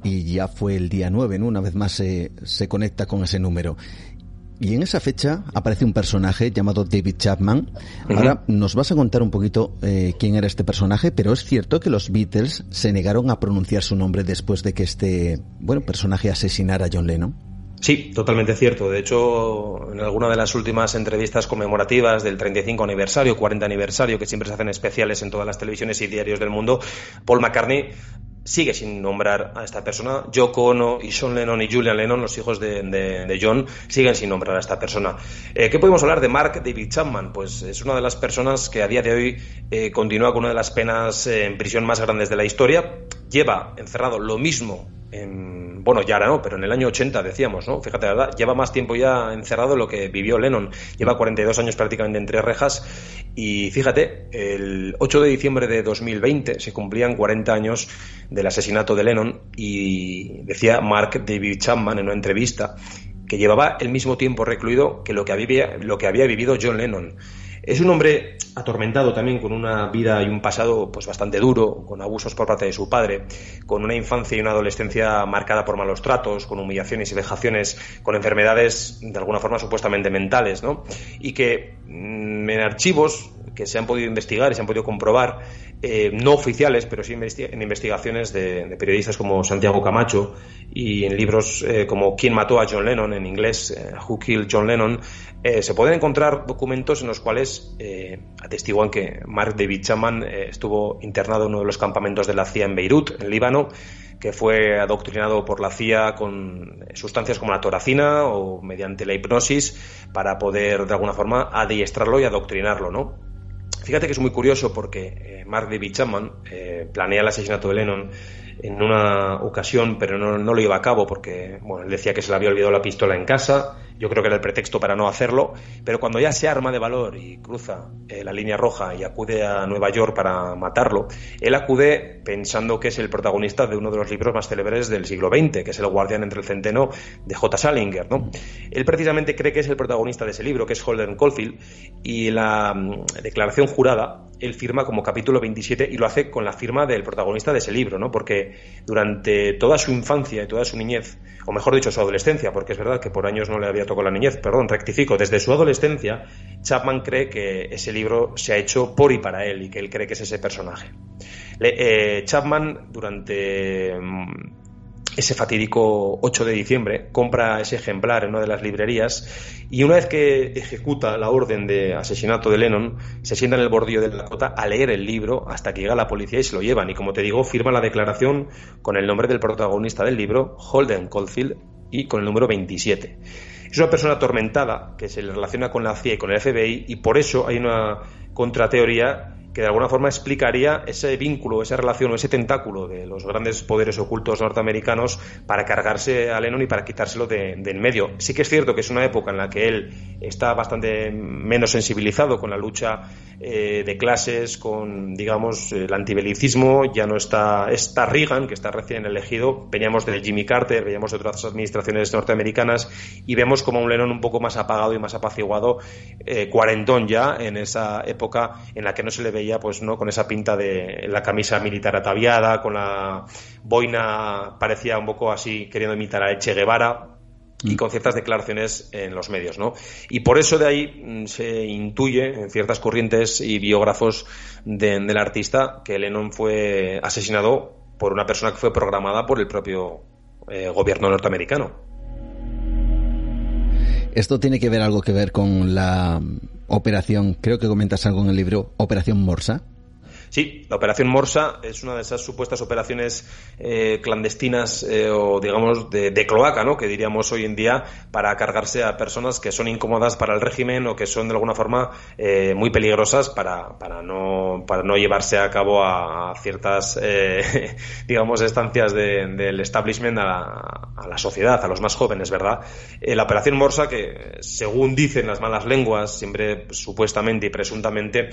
y ya fue el día 9, ¿no? una vez más se, se conecta con ese número. Y en esa fecha aparece un personaje llamado David Chapman. Ahora nos vas a contar un poquito eh, quién era este personaje, pero es cierto que los Beatles se negaron a pronunciar su nombre después de que este, bueno, personaje asesinara a John Lennon. Sí, totalmente cierto. De hecho, en alguna de las últimas entrevistas conmemorativas del 35 aniversario, 40 aniversario, que siempre se hacen especiales en todas las televisiones y diarios del mundo, Paul McCartney sigue sin nombrar a esta persona. Yoko Ono y Sean Lennon y Julian Lennon, los hijos de, John, siguen sin nombrar a esta persona. Eh, ¿Qué podemos hablar de Mark David Chapman? Pues es una de las personas que a día de hoy eh, continúa con una de las penas eh, en prisión más grandes de la historia. Lleva encerrado lo mismo en, bueno, ya ahora no, pero en el año 80 decíamos, ¿no? Fíjate, la verdad, lleva más tiempo ya encerrado lo que vivió Lennon. Lleva 42 años prácticamente entre rejas y fíjate, el 8 de diciembre de 2020 se cumplían 40 años del asesinato de Lennon y decía Mark David Chapman en una entrevista que llevaba el mismo tiempo recluido que lo que había, lo que había vivido John Lennon. Es un hombre atormentado también con una vida y un pasado pues bastante duro, con abusos por parte de su padre, con una infancia y una adolescencia marcada por malos tratos, con humillaciones y vejaciones, con enfermedades de alguna forma supuestamente mentales, ¿no? Y que en archivos que se han podido investigar y se han podido comprobar, eh, no oficiales, pero sí en investigaciones de, periodistas como Santiago Camacho y en libros eh, como ¿Quién mató a John Lennon? en inglés, eh, Who Killed John Lennon, se pueden encontrar documentos en los cuales atestiguan que Mark David Chapman estuvo internado en uno de los campamentos de la CIA en Beirut, en Líbano, que fue adoctrinado por la CIA con sustancias como la toracina o mediante la hipnosis para poder de alguna forma adiestrarlo y adoctrinarlo, ¿no? Fíjate que es muy curioso porque eh, Mark David Chapman eh, planea el asesinato de Lennon en una ocasión, pero no, lo lleva a cabo porque bueno, él decía que se le había olvidado la pistola en casa yo creo que era el pretexto para no hacerlo, pero cuando ya se arma de valor y cruza eh, la línea roja y acude a Nueva York para matarlo, él acude pensando que es el protagonista de uno de los libros más célebres del siglo XX, que es El guardián entre el centeno de J. Salinger. ¿no? Él precisamente cree que es el protagonista de ese libro, que es Holden Caulfield, y la mm, declaración jurada él firma como capítulo 27 y lo hace con la firma del protagonista de ese libro, ¿no? porque durante toda su infancia y toda su niñez, o mejor dicho, su adolescencia, porque es verdad que por años no le había tocado la niñez, perdón, rectifico, desde su adolescencia, Chapman cree que ese libro se ha hecho por y para él y que él cree que es ese personaje. Eh, Chapman, durante mm, ese fatídico 8 de diciembre, compra ese ejemplar en una de las librerías y una vez que ejecuta la orden de asesinato de Lennon, se sienta en el bordillo de la cota a leer el libro hasta que llega la policía y se lo llevan. Y como te digo, firma la declaración con el nombre del protagonista del libro, Holden Caulfield, y con el número 27. Es una persona atormentada que se le relaciona con la CIA y con el FBI y por eso hay una contrateoría que de alguna forma explicaría ese vínculo, esa relación o ese tentáculo de los grandes poderes ocultos norteamericanos para cargarse a Lennon y para quitárselo de, en medio. Sí que es cierto que es una época en la que él está bastante menos sensibilizado con la lucha eh, de clases, con, digamos, el antibelicismo, ya no está, está Reagan, que está recién elegido, veníamos de Jimmy Carter, veníamos de otras administraciones norteamericanas y vemos como un Lennon un poco más apagado y más apaciguado, eh, cuarentón ya en esa época en la que no se le veía pues no con esa pinta de la camisa militar ataviada, con la boina parecía un poco así queriendo imitar a Che Guevara y con ciertas declaraciones en los medios, ¿no? Y por eso de ahí mm, se intuye en ciertas corrientes y biógrafos del artista que Lennon fue asesinado por una persona que fue programada por el propio eh, gobierno norteamericano. Esto tiene que ver algo que ver con la operación, creo que comentas algo en el libro, Operación Morsa. Sí, la operación Morsa es una de esas supuestas operaciones eh, clandestinas eh, o, digamos, de, cloaca, ¿no? Que diríamos hoy en día para cargarse a personas que son incómodas para el régimen o que son de alguna forma eh, muy peligrosas para, para, no, para no llevarse a cabo a, ciertas, digamos, estancias del establishment a la, sociedad, a los más jóvenes, ¿verdad? la operación Morsa, que según dicen las malas lenguas, siempre supuestamente y presuntamente,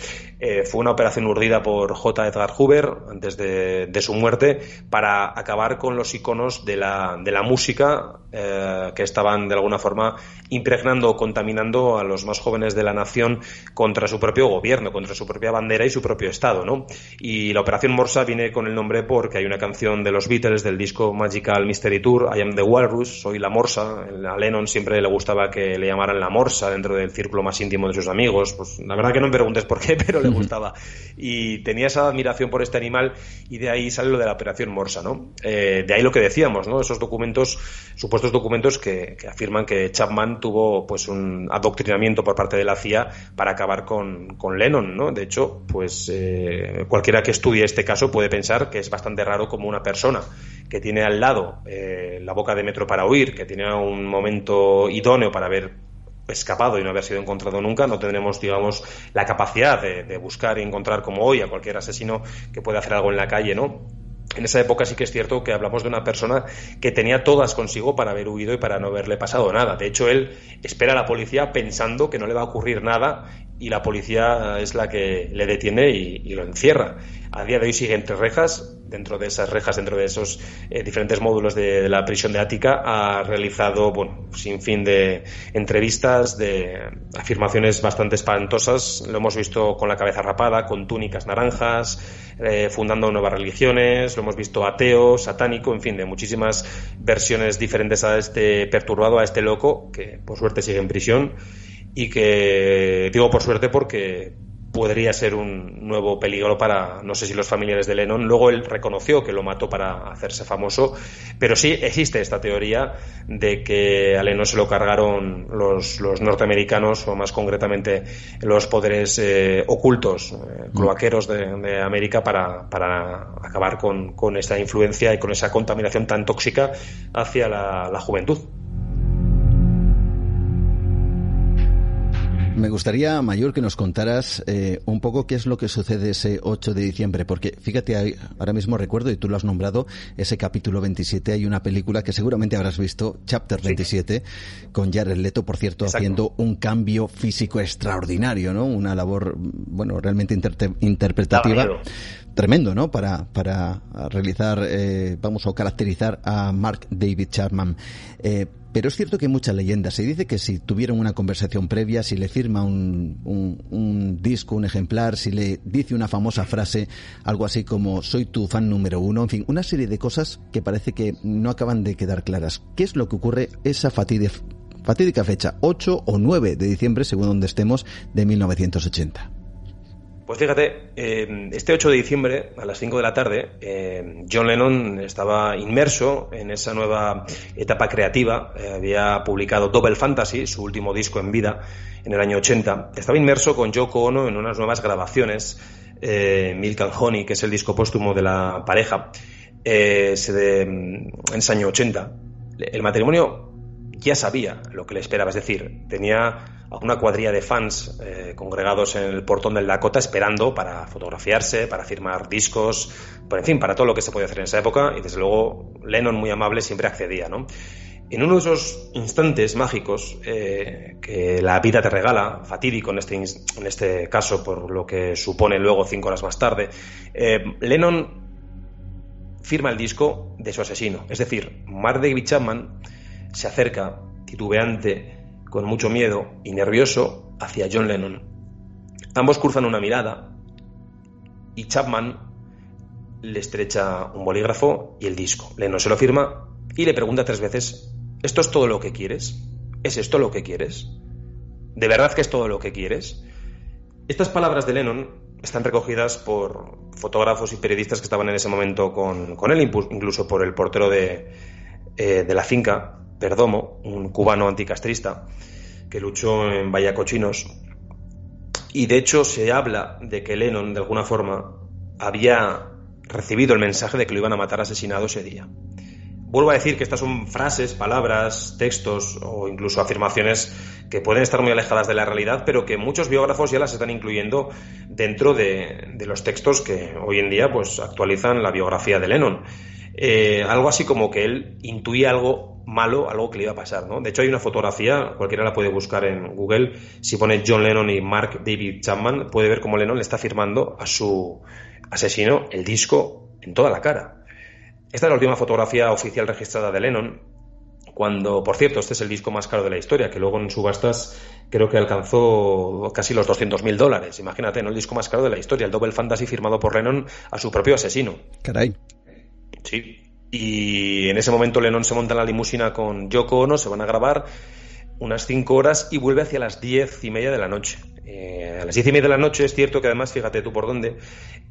fue una operación urdida por por J. Edgar Hoover antes de, su muerte para acabar con los iconos de la, de la música eh, que estaban de alguna forma impregnando o contaminando a los más jóvenes de la nación contra su propio gobierno, contra su propia bandera y su propio Estado. ¿no? Y la Operación Morsa viene con el nombre porque hay una canción de los Beatles del disco Magical Mystery Tour, I am the Walrus, soy la Morsa. A Lennon siempre le gustaba que le llamaran la Morsa dentro del círculo más íntimo de sus amigos. Pues la verdad que no me preguntes por qué, pero le gustaba. Y tenía esa admiración por este animal y de ahí sale lo de la Operación Morsa. ¿no? Eh, de ahí lo que decíamos, ¿no? esos documentos, supuestos documentos que, afirman que Chapman tuvo pues un adoctrinamiento por parte de la CIA para acabar con, Lennon. ¿no? De hecho, pues eh, cualquiera que estudie este caso puede pensar que es bastante raro como una persona que tiene al lado eh, la boca de metro para huir, que tiene un momento idóneo para haber escapado y no haber sido encontrado nunca, no tendremos, digamos, la capacidad de, buscar y encontrar como hoy a cualquier asesino que pueda hacer algo en la calle, ¿no? en esa época sí que es cierto que hablamos de una persona que tenía todas consigo para haber huido y para no haberle pasado nada. De hecho, él espera a la policía pensando que no le va a ocurrir nada y la policía es la que le detiene y, lo encierra. A día de hoy sigue entre rejas, dentro de esas rejas, dentro de esos eh, diferentes módulos de, la prisión de Ática, ha realizado, bueno, sin fin de entrevistas, de afirmaciones bastante espantosas. Lo hemos visto con la cabeza rapada, con túnicas naranjas, eh, fundando nuevas religiones, lo hemos visto ateo, satánico, en fin, de muchísimas versiones diferentes a este perturbado, a este loco, que por suerte sigue en prisión y que digo por suerte porque podría ser un nuevo peligro para, no sé si los familiares de Lennon. Luego él reconoció que lo mató para hacerse famoso, pero sí existe esta teoría de que a Lennon se lo cargaron los, los norteamericanos, o más concretamente los poderes eh, ocultos, eh, mm. cloaqueros de, América, para, para acabar con, con, esta influencia y con esa contaminación tan tóxica hacia la juventud. Me gustaría, Mayor, que nos contaras eh, un poco qué es lo que sucede ese 8 de diciembre, porque fíjate, ahora mismo recuerdo, y tú lo has nombrado, ese capítulo 27, hay una película que seguramente habrás visto, Chapter 27, con Jared Leto, por cierto, haciendo un cambio físico extraordinario, ¿no? Una labor, bueno, realmente interpretativa. Tremendo, ¿no? Para, para realizar, eh, vamos a caracterizar a Mark David Chapman. Eh, pero es cierto que hay muchas leyendas. Se dice que si tuvieron una conversación previa, si le firma un, un, disco, un ejemplar, si le dice una famosa frase, algo así como soy tu fan número uno, en fin, una serie de cosas que parece que no acaban de quedar claras. ¿Qué es lo que ocurre esa fatídica fecha, 8 o 9 de diciembre, según donde estemos, de 1980? Pues fíjate, eh, este 8 de diciembre, a las 5 de la tarde, eh, John Lennon estaba inmerso en esa nueva etapa creativa. Eh, había publicado Double Fantasy, su último disco en vida, en el año 80. Estaba inmerso con Yoko Ono en unas nuevas grabaciones, Milk and Honey, que es el disco póstumo de la pareja, de, en ese año 80. El matrimonio ya sabía lo que le esperaba, es decir, tenía una cuadrilla de fans eh, congregados en el portón del Dakota esperando para fotografiarse, para firmar discos, por en fin, para todo lo que se podía hacer en esa época y desde luego Lennon muy amable siempre accedía, ¿no? En uno de esos instantes mágicos eh, que la vida te regala, fatídico en este, en este caso por lo que supone luego cinco horas más tarde, eh, Lennon firma el disco de su asesino. Es decir, Mark David Chapman se acerca, titubeante, con mucho miedo y nervioso hacia John Lennon. Ambos cruzan una mirada y Chapman le estrecha un bolígrafo y el disco. Lennon se lo firma y le pregunta tres veces, ¿esto es todo lo que quieres? ¿Es esto lo que quieres? ¿De verdad que es todo lo que quieres? Estas palabras de Lennon están recogidas por fotógrafos y periodistas que estaban en ese momento con, él, incluso por el portero de, eh, de la finca, Perdomo, un cubano anticastrista que luchó en Vallacochinos. Y de hecho se habla de que Lennon, de alguna forma, había recibido el mensaje de que lo iban a matar asesinado ese día. Vuelvo a decir que estas son frases, palabras, textos o incluso afirmaciones que pueden estar muy alejadas de la realidad, pero que muchos biógrafos ya las están incluyendo dentro de, de los textos que hoy en día pues, actualizan la biografía de Lennon. Eh, algo así como que él intuía algo malo, algo que le iba a pasar, ¿no? De hecho, hay una fotografía, cualquiera la puede buscar en Google, si pone John Lennon y Mark David Chapman, puede ver cómo Lennon le está firmando a su asesino el disco en toda la cara. Esta es la última fotografía oficial registrada de Lennon, cuando, por cierto, este es el disco más caro de la historia, que luego en subastas creo que alcanzó casi los 200.000 dólares. Imagínate, ¿no? El disco más caro de la historia, el Double Fantasy firmado por Lennon a su propio asesino. Caray. Sí. Y en ese momento Lennon se monta en la limusina con Yoko Ono, se van a grabar unas 5 horas y vuelve hacia las diez y media de la noche. Eh, a las diez y media de la noche es cierto que además, fíjate tú por dónde,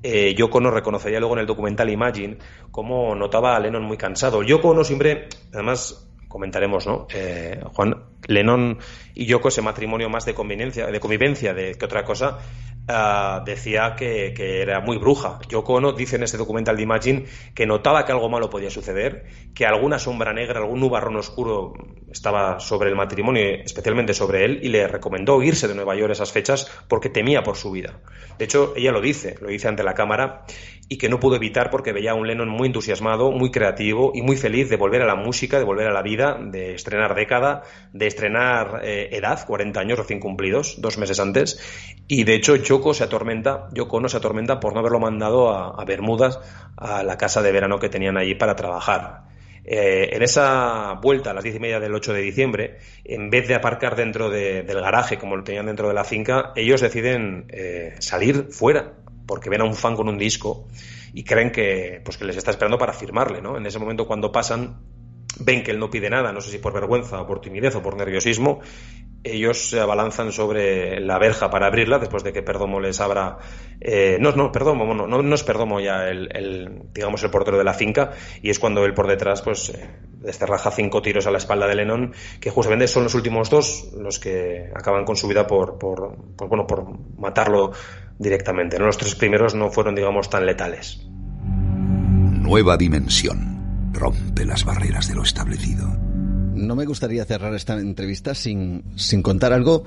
eh, Yoko Ono reconocería luego en el documental Imagine cómo notaba a Lennon muy cansado. Yoko Ono siempre, además, comentaremos, ¿no? Eh, Juan, Lennon y Yoko, ese matrimonio más de conveniencia, de convivencia de que otra cosa, ah, decía que, era muy bruja. Yoko Ono dice en ese documental de Imagine que notaba que algo malo podía suceder, que alguna sombra negra, algún nubarrón oscuro estaba sobre el matrimonio, especialmente sobre él, y le recomendó irse de Nueva York esas fechas porque temía por su vida. De hecho, ella lo dice, lo dice ante la cámara, y que no pudo evitar porque veía a un Lennon muy entusiasmado, muy creativo y muy feliz de volver a la música, de volver a la vida, de estrenar década, de estrenar eh, edad, 40 años recién cumplidos, dos meses antes. Y de hecho, Choco se atormenta, Yoko no se atormenta por no haberlo mandado a, Bermudas, a la casa de verano que tenían allí para trabajar. Eh, en esa vuelta a las diez y media del 8 de diciembre, en vez de aparcar dentro del garaje como lo tenían dentro de la finca, ellos deciden eh, salir fuera porque ven a un fan con un disco y creen que, pues, que les está esperando para firmarle, ¿no? En ese momento cuando pasan, ven que él no pide nada, no sé si por vergüenza o por timidez o por nerviosismo, ellos se abalanzan sobre la verja para abrirla después de que Perdomo les abra. Eh, no, no, Perdomo, no, no, es Perdomo ya el, digamos, el portero de la finca, y es cuando él por detrás, pues, eh, desterraja cinco tiros a la espalda de Lennon, que justamente son los últimos dos los que acaban con su vida por, por, por bueno, por matarlo directamente. ¿no? Los tres primeros no fueron, digamos, tan letales. Nueva dimensión. Rompe las barreras de lo establecido. No me gustaría cerrar esta entrevista sin, sin contar algo,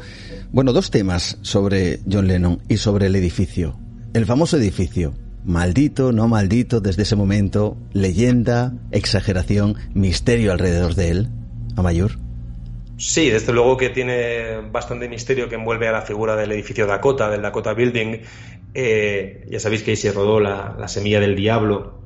bueno, dos temas sobre John Lennon y sobre el edificio. El famoso edificio, maldito, no maldito desde ese momento, leyenda, exageración, misterio alrededor de él, a mayor. Sí, desde luego que tiene bastante misterio que envuelve a la figura del edificio Dakota, del Dakota Building. Eh, ya sabéis que ahí se rodó la, semilla del diablo,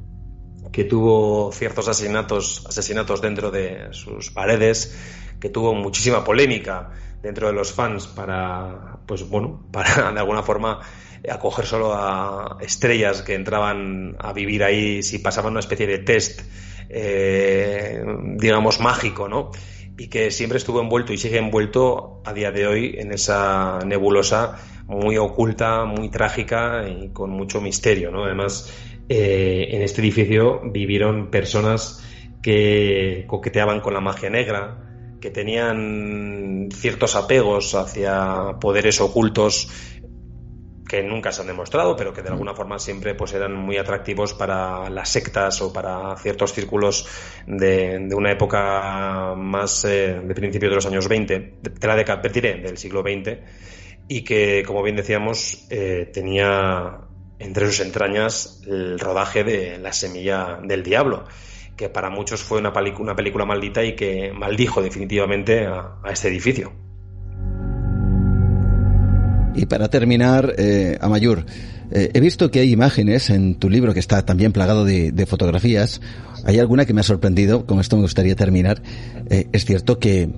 que tuvo ciertos asesinatos, asesinatos dentro de sus paredes, que tuvo muchísima polémica dentro de los fans para, pues bueno, para de alguna forma acoger solo a estrellas que entraban a vivir ahí si pasaban una especie de test, eh, digamos, mágico, ¿no? y que siempre estuvo envuelto y sigue envuelto a día de hoy en esa nebulosa muy oculta, muy trágica y con mucho misterio. ¿no? Además, eh, en este edificio vivieron personas que coqueteaban con la magia negra, que tenían ciertos apegos hacia poderes ocultos que nunca se han demostrado, pero que de alguna forma siempre pues eran muy atractivos para las sectas o para ciertos círculos de, una época más eh, de principios de los años 20, de, la década, del siglo XX, y que, como bien decíamos, eh, tenía entre sus entrañas el rodaje de La semilla del diablo, que para muchos fue una, una película maldita y que maldijo definitivamente a este edificio. Y para terminar, eh, Amayur, eh, he visto que hay imágenes en tu libro que está también plagado de, fotografías. Hay alguna que me ha sorprendido, con esto me gustaría terminar. Eh, es cierto que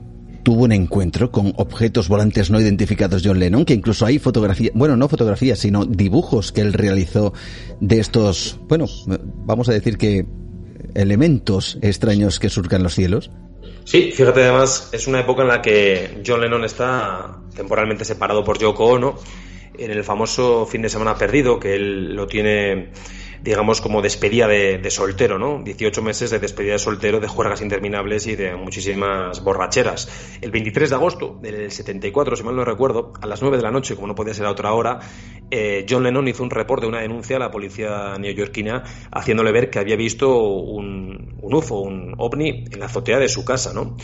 tuvo un encuentro con objetos volantes no identificados John Lennon, que incluso hay fotografías, bueno, no fotografías, sino dibujos que él realizó de estos, bueno, vamos a decir que elementos extraños que surcan los cielos. Sí, fíjate además, es una época en la que John Lennon está temporalmente separado por Yoko Ono en el famoso fin de semana perdido, que él lo tiene digamos, como despedida de, soltero, ¿no? 18 meses de despedida de soltero, de juergas interminables y de muchísimas borracheras. El 23 de agosto del 74, si mal no recuerdo, a las 9 de la noche, como no podía ser a otra hora, eh, John Lennon hizo un reporte, una denuncia a la policía neoyorquina, haciéndole ver que había visto un, un UFO, un ovni, en la azotea de su casa, ¿no?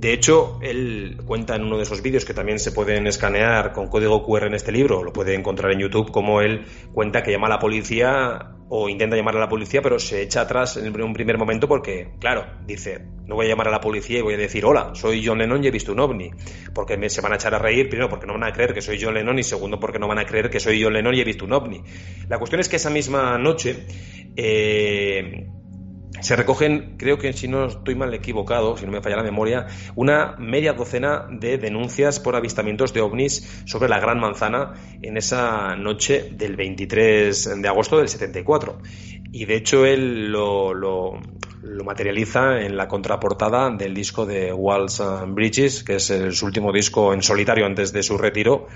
De hecho, él cuenta en uno de esos vídeos que también se pueden escanear con código QR en este libro, lo puede encontrar en YouTube, como él cuenta que llama a la policía o intenta llamar a la policía, pero se echa atrás en un primer momento porque, claro, dice, no voy a llamar a la policía y voy a decir, hola, soy John Lennon y he visto un ovni, porque me, se van a echar a reír, primero porque no van a creer que soy John Lennon y segundo porque no van a creer que soy John Lennon y he visto un ovni. La cuestión es que esa misma noche... Eh, se recogen, creo que si no estoy mal equivocado, si no me falla la memoria, una media docena de denuncias por avistamientos de ovnis sobre la Gran Manzana en esa noche del 23 de agosto del 74. Y de hecho él lo, lo, materializa en la contraportada del disco de Walls and Bridges, que es su último disco en solitario antes de su retiro,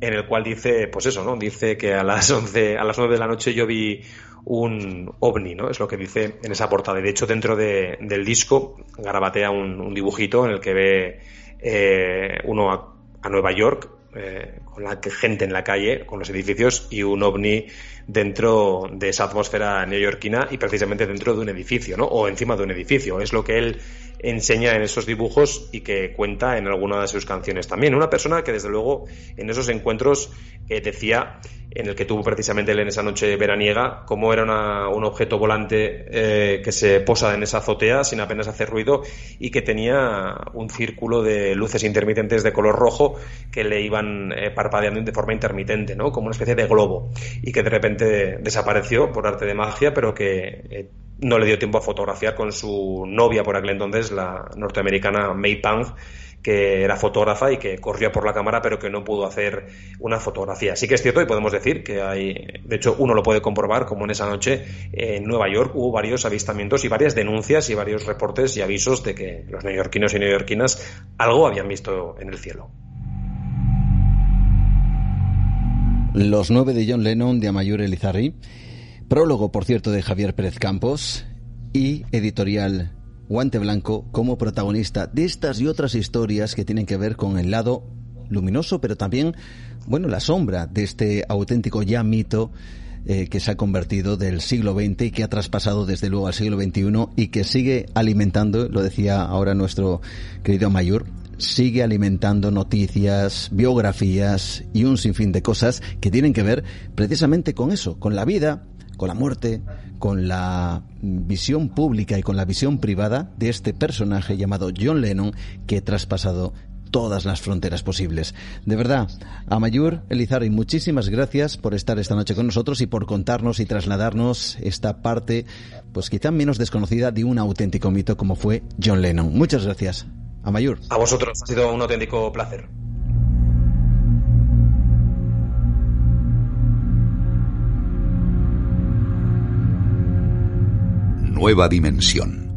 en el cual dice, pues eso, ¿no? Dice que a las 11, a las 9 de la noche yo vi un ovni, ¿no? Es lo que dice en esa portada. de hecho, dentro del disco garabatea un, dibujito en el que ve eh, uno a, Nueva York, eh, con la gente en la calle, con los edificios, y un ovni dentro de esa atmósfera neoyorquina y precisamente dentro de un edificio, ¿no? O encima de un edificio. Es lo que él enseña en esos dibujos y que cuenta en alguna de sus canciones también. Una persona que desde luego en esos encuentros eh, decía, en el que tuvo precisamente él en esa noche veraniega, cómo era un objeto volante eh, que se posa en esa azotea sin apenas hacer ruido y que tenía un círculo de luces intermitentes de color rojo que le eh, parpadeando de forma intermitente, ¿no? como una especie de globo y que de repente desapareció por arte de magia, pero que no le dio tiempo a fotografiar con su novia por aquel entonces, la norteamericana May Pang, que era fotógrafa y que corría por la cámara, pero que no pudo hacer una fotografía. Sí que es cierto y podemos decir que hay, de hecho, uno lo puede comprobar, como en esa noche en Nueva York hubo varios avistamientos y varias denuncias y varios reportes y avisos de que los neoyorquinos y neoyorquinas algo habían visto en el cielo. Los nueve de John Lennon de Amayur Elizarri. Prólogo, por cierto, de Javier Pérez Campos. Y editorial Guante Blanco como protagonista de estas y otras historias que tienen que ver con el lado luminoso, pero también, bueno, la sombra de este auténtico ya mito eh, que se ha convertido del siglo XX y que ha traspasado desde luego al siglo XXI y que sigue alimentando, lo decía ahora nuestro querido Mayor, sigue alimentando noticias, biografías y un sinfín de cosas que tienen que ver precisamente con eso, con la vida, con la muerte, con la visión pública y con la visión privada de este personaje llamado John Lennon que ha traspasado todas las fronteras posibles. De verdad, Amayur Elizarri, muchísimas gracias por estar esta noche con nosotros y por contarnos y trasladarnos esta parte, pues quizá menos desconocida de un auténtico mito como fue John Lennon. Muchas gracias. Amayur. A vosotros, ha sido un auténtico placer. Nueva Dimensión.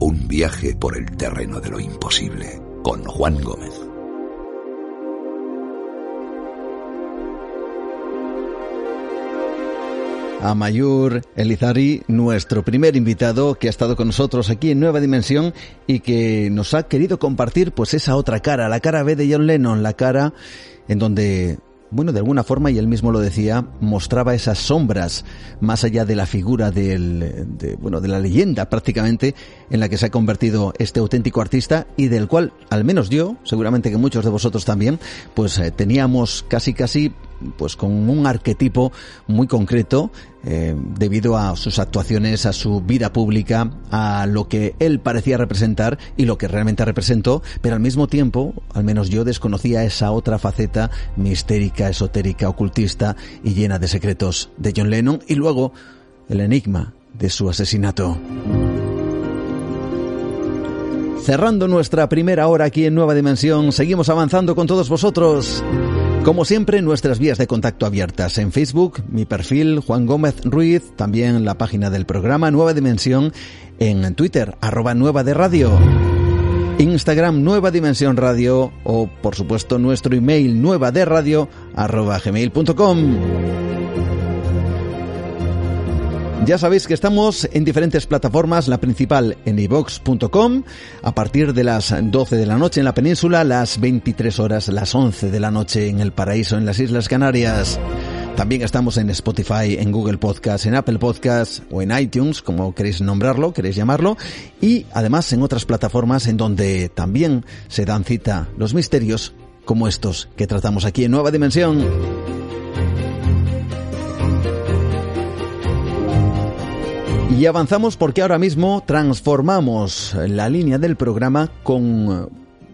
Un viaje por el terreno de lo imposible con Juan Gómez. A Mayur Elizari, nuestro primer invitado que ha estado con nosotros aquí en Nueva Dimensión y que nos ha querido compartir pues esa otra cara, la cara B de John Lennon, la cara en donde bueno, de alguna forma, y él mismo lo decía, mostraba esas sombras más allá de la figura del, de, bueno, de la leyenda prácticamente en la que se ha convertido este auténtico artista y del cual, al menos yo, seguramente que muchos de vosotros también, pues eh, teníamos casi casi pues con un arquetipo muy concreto eh, debido a sus actuaciones, a su vida pública, a lo que él parecía representar y lo que realmente representó, pero al mismo tiempo, al menos yo desconocía esa otra faceta mistérica, esotérica, ocultista y llena de secretos de John Lennon y luego el enigma de su asesinato. Cerrando nuestra primera hora aquí en Nueva Dimensión, seguimos avanzando con todos vosotros. Como siempre, nuestras vías de contacto abiertas en Facebook, mi perfil Juan Gómez Ruiz, también la página del programa Nueva Dimensión, en Twitter, arroba Nueva de Radio. Instagram Nueva Dimensión Radio o por supuesto nuestro email nueva de radio arroba gmail.com. Ya sabéis que estamos en diferentes plataformas, la principal en ivox.com, a partir de las 12 de la noche en la península, las 23 horas, las 11 de la noche en el paraíso, en las Islas Canarias. También estamos en Spotify, en Google Podcast, en Apple Podcast o en iTunes, como queréis nombrarlo, queréis llamarlo, y además en otras plataformas en donde también se dan cita los misterios como estos que tratamos aquí en Nueva Dimensión. Y avanzamos porque ahora mismo transformamos la línea del programa con,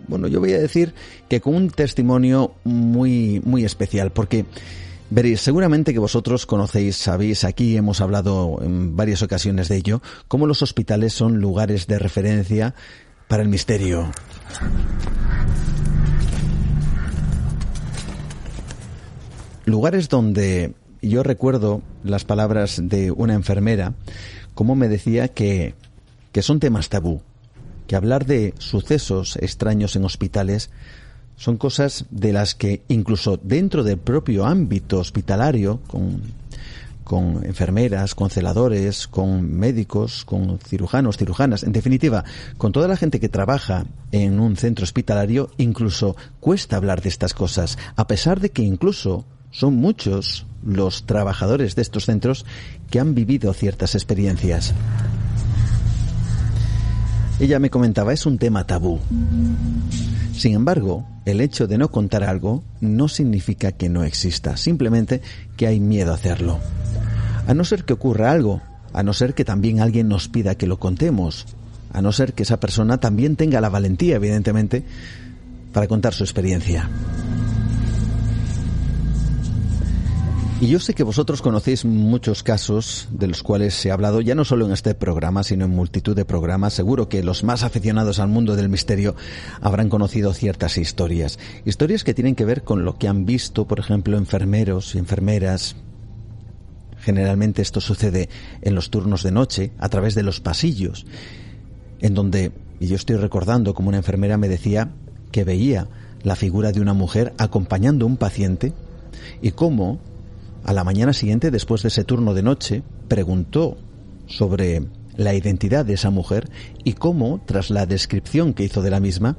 bueno, yo voy a decir que con un testimonio muy, muy especial, porque veréis, seguramente que vosotros conocéis, sabéis, aquí hemos hablado en varias ocasiones de ello, cómo los hospitales son lugares de referencia para el misterio. Lugares donde yo recuerdo las palabras de una enfermera como me decía que, que son temas tabú, que hablar de sucesos extraños en hospitales son cosas de las que incluso dentro del propio ámbito hospitalario, con, con enfermeras, con celadores, con médicos, con cirujanos, cirujanas, en definitiva, con toda la gente que trabaja en un centro hospitalario, incluso cuesta hablar de estas cosas, a pesar de que incluso son muchos los trabajadores de estos centros que han vivido ciertas experiencias. Ella me comentaba, es un tema tabú. Sin embargo, el hecho de no contar algo no significa que no exista, simplemente que hay miedo a hacerlo. A no ser que ocurra algo, a no ser que también alguien nos pida que lo contemos, a no ser que esa persona también tenga la valentía, evidentemente, para contar su experiencia. Y yo sé que vosotros conocéis muchos casos de los cuales se ha hablado ya no solo en este programa, sino en multitud de programas. Seguro que los más aficionados al mundo del misterio habrán conocido ciertas historias. Historias que tienen que ver con lo que han visto, por ejemplo, enfermeros y enfermeras. Generalmente esto sucede en los turnos de noche, a través de los pasillos, en donde, y yo estoy recordando como una enfermera me decía que veía la figura de una mujer acompañando a un paciente y cómo a la mañana siguiente, después de ese turno de noche, preguntó sobre la identidad de esa mujer y cómo, tras la descripción que hizo de la misma,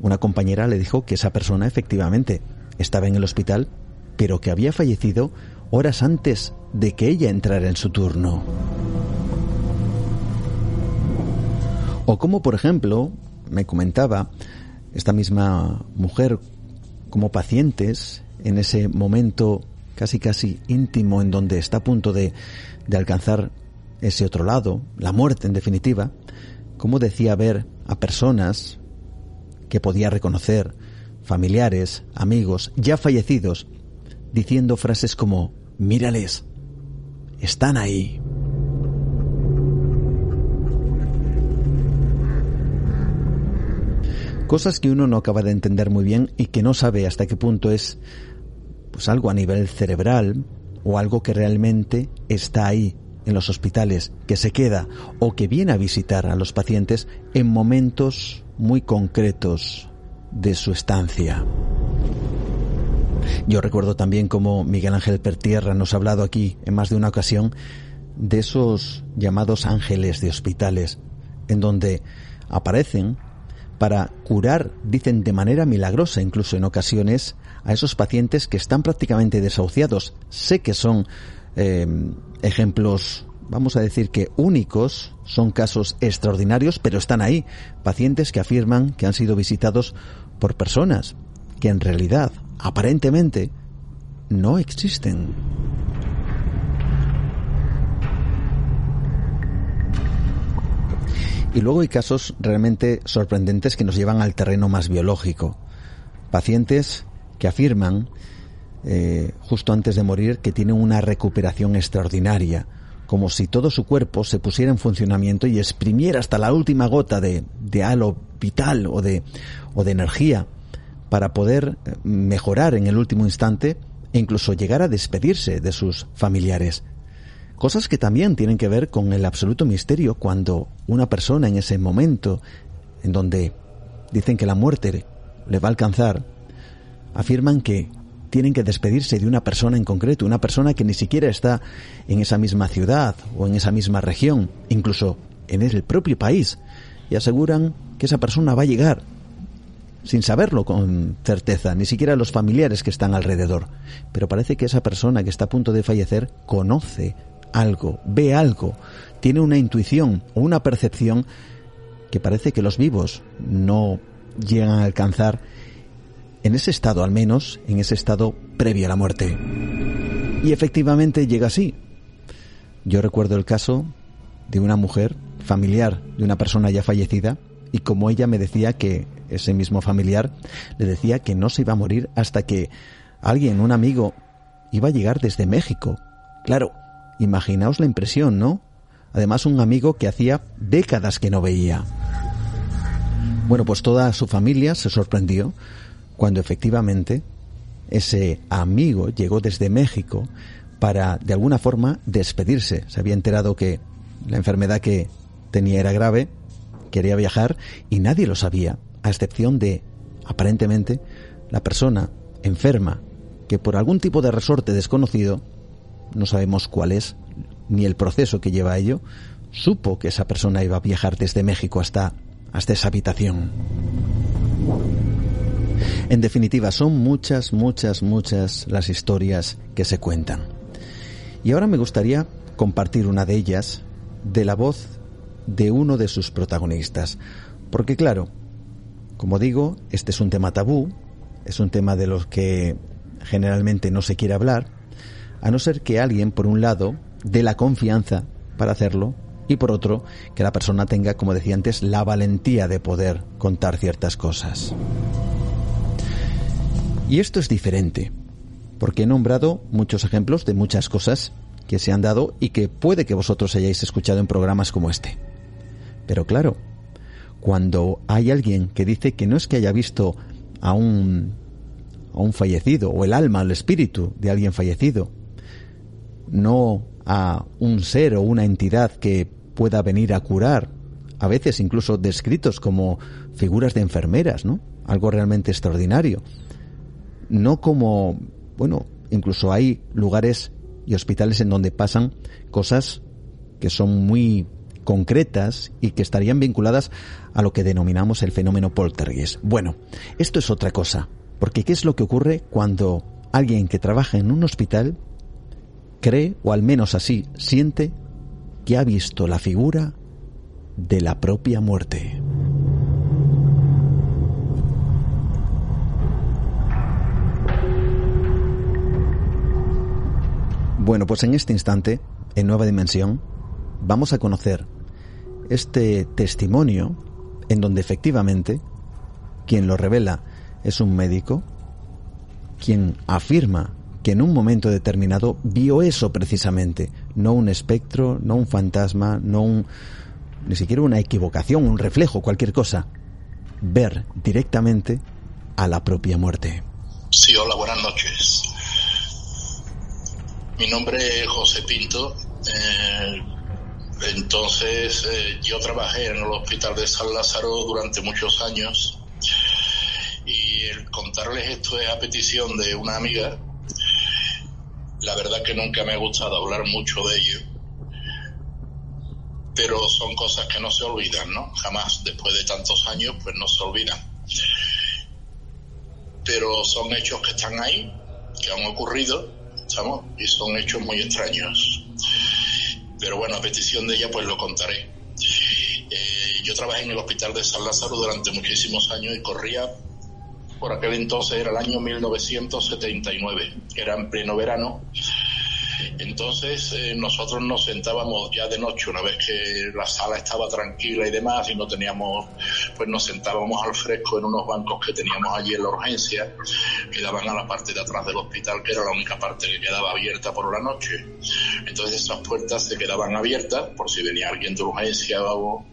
una compañera le dijo que esa persona efectivamente estaba en el hospital, pero que había fallecido horas antes de que ella entrara en su turno. O como, por ejemplo, me comentaba esta misma mujer como pacientes en ese momento casi casi íntimo en donde está a punto de, de alcanzar ese otro lado, la muerte en definitiva, como decía ver a personas que podía reconocer, familiares, amigos, ya fallecidos, diciendo frases como, mírales, están ahí. Cosas que uno no acaba de entender muy bien y que no sabe hasta qué punto es pues algo a nivel cerebral o algo que realmente está ahí en los hospitales, que se queda o que viene a visitar a los pacientes en momentos muy concretos de su estancia. Yo recuerdo también como Miguel Ángel Pertierra nos ha hablado aquí en más de una ocasión de esos llamados ángeles de hospitales, en donde aparecen para curar, dicen de manera milagrosa incluso en ocasiones, a esos pacientes que están prácticamente desahuciados. Sé que son eh, ejemplos, vamos a decir que únicos, son casos extraordinarios, pero están ahí. Pacientes que afirman que han sido visitados por personas que en realidad, aparentemente, no existen. Y luego hay casos realmente sorprendentes que nos llevan al terreno más biológico. Pacientes que afirman, eh, justo antes de morir, que tienen una recuperación extraordinaria, como si todo su cuerpo se pusiera en funcionamiento y exprimiera hasta la última gota de, de halo vital o de, o de energía para poder eh, mejorar en el último instante e incluso llegar a despedirse de sus familiares. Cosas que también tienen que ver con el absoluto misterio cuando una persona en ese momento en donde dicen que la muerte le va a alcanzar, afirman que tienen que despedirse de una persona en concreto, una persona que ni siquiera está en esa misma ciudad o en esa misma región, incluso en el propio país, y aseguran que esa persona va a llegar sin saberlo con certeza, ni siquiera los familiares que están alrededor. Pero parece que esa persona que está a punto de fallecer conoce algo, ve algo, tiene una intuición o una percepción que parece que los vivos no llegan a alcanzar en ese estado, al menos en ese estado previo a la muerte. Y efectivamente llega así. Yo recuerdo el caso de una mujer familiar de una persona ya fallecida y como ella me decía que ese mismo familiar le decía que no se iba a morir hasta que alguien, un amigo, iba a llegar desde México. Claro, imaginaos la impresión, ¿no? Además un amigo que hacía décadas que no veía. Bueno, pues toda su familia se sorprendió cuando efectivamente ese amigo llegó desde México para, de alguna forma, despedirse. Se había enterado que la enfermedad que tenía era grave, quería viajar y nadie lo sabía, a excepción de, aparentemente, la persona enferma que por algún tipo de resorte desconocido, no sabemos cuál es, ni el proceso que lleva a ello, supo que esa persona iba a viajar desde México hasta hasta esa habitación. En definitiva, son muchas, muchas, muchas las historias que se cuentan. Y ahora me gustaría compartir una de ellas de la voz de uno de sus protagonistas. Porque claro, como digo, este es un tema tabú, es un tema de los que generalmente no se quiere hablar, a no ser que alguien, por un lado, dé la confianza para hacerlo y por otro, que la persona tenga, como decía antes, la valentía de poder contar ciertas cosas. Y esto es diferente, porque he nombrado muchos ejemplos de muchas cosas que se han dado y que puede que vosotros hayáis escuchado en programas como este. Pero claro, cuando hay alguien que dice que no es que haya visto a un, a un fallecido, o el alma, el espíritu de alguien fallecido, no a un ser o una entidad que pueda venir a curar, a veces incluso descritos como figuras de enfermeras, ¿no? Algo realmente extraordinario. No como, bueno, incluso hay lugares y hospitales en donde pasan cosas que son muy concretas y que estarían vinculadas a lo que denominamos el fenómeno poltergeist. Bueno, esto es otra cosa, porque ¿qué es lo que ocurre cuando alguien que trabaja en un hospital cree, o al menos así siente, que ha visto la figura de la propia muerte. Bueno, pues en este instante, en Nueva Dimensión, vamos a conocer este testimonio en donde efectivamente quien lo revela es un médico, quien afirma que en un momento determinado vio eso precisamente, no un espectro, no un fantasma, no un ni siquiera una equivocación, un reflejo, cualquier cosa, ver directamente a la propia muerte. Sí, hola, buenas noches. Mi nombre es José Pinto. Eh, entonces, eh, yo trabajé en el Hospital de San Lázaro durante muchos años y el contarles esto es a petición de una amiga la verdad que nunca me ha gustado hablar mucho de ello, pero son cosas que no se olvidan, ¿no? Jamás, después de tantos años, pues no se olvidan. Pero son hechos que están ahí, que han ocurrido, Y son hechos muy extraños. Pero bueno, a petición de ella, pues lo contaré. Eh, yo trabajé en el hospital de San Lázaro durante muchísimos años y corría por aquel entonces era el año 1979, era en pleno verano. Entonces eh, nosotros nos sentábamos ya de noche, una vez que la sala estaba tranquila y demás, y no teníamos, pues nos sentábamos al fresco en unos bancos que teníamos allí en la urgencia, que daban a la parte de atrás del hospital, que era la única parte que quedaba abierta por la noche. Entonces esas puertas se quedaban abiertas por si venía alguien de urgencia o,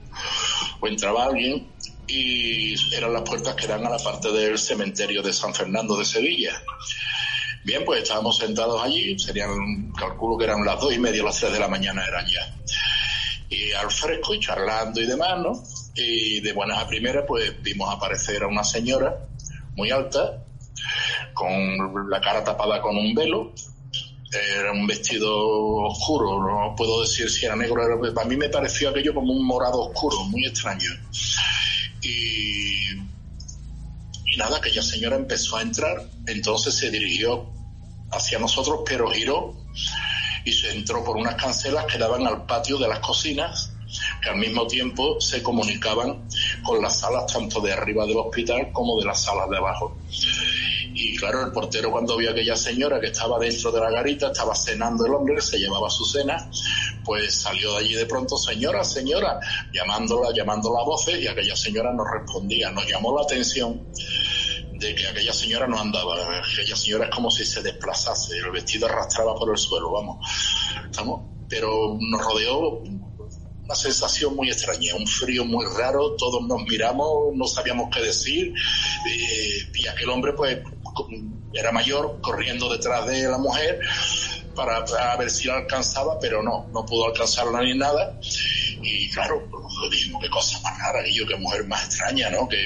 o entraba alguien y eran las puertas que dan a la parte del cementerio de San Fernando de Sevilla. Bien, pues estábamos sentados allí, serían, calculo que eran las dos y media, las tres de la mañana eran ya. Y al fresco y charlando y demás, ¿no? Y de buenas a primeras, pues vimos aparecer a una señora muy alta, con la cara tapada con un velo, era un vestido oscuro, no puedo decir si era negro, era, para mí me pareció aquello como un morado oscuro, muy extraño y, Y nada, aquella señora empezó a entrar, entonces se dirigió hacia nosotros, pero giró y se entró por unas cancelas que daban al patio de las cocinas que al mismo tiempo se comunicaban con las salas tanto de arriba del hospital como de las salas de abajo. Y claro, el portero cuando vio a aquella señora que estaba dentro de la garita, estaba cenando el hombre, se llevaba su cena, pues salió de allí de pronto, señora, señora, llamándola, llamándola a voces y aquella señora no respondía. Nos llamó la atención de que aquella señora no andaba, aquella señora es como si se desplazase, el vestido arrastraba por el suelo, vamos. ¿Estamos? Pero nos rodeó una sensación muy extraña, un frío muy raro, todos nos miramos, no sabíamos qué decir, eh, y aquel hombre pues era mayor, corriendo detrás de la mujer para, ver si la alcanzaba, pero no, no pudo alcanzarla ni nada, y claro, dijimos qué cosa más rara, qué mujer más extraña, ¿no? Que,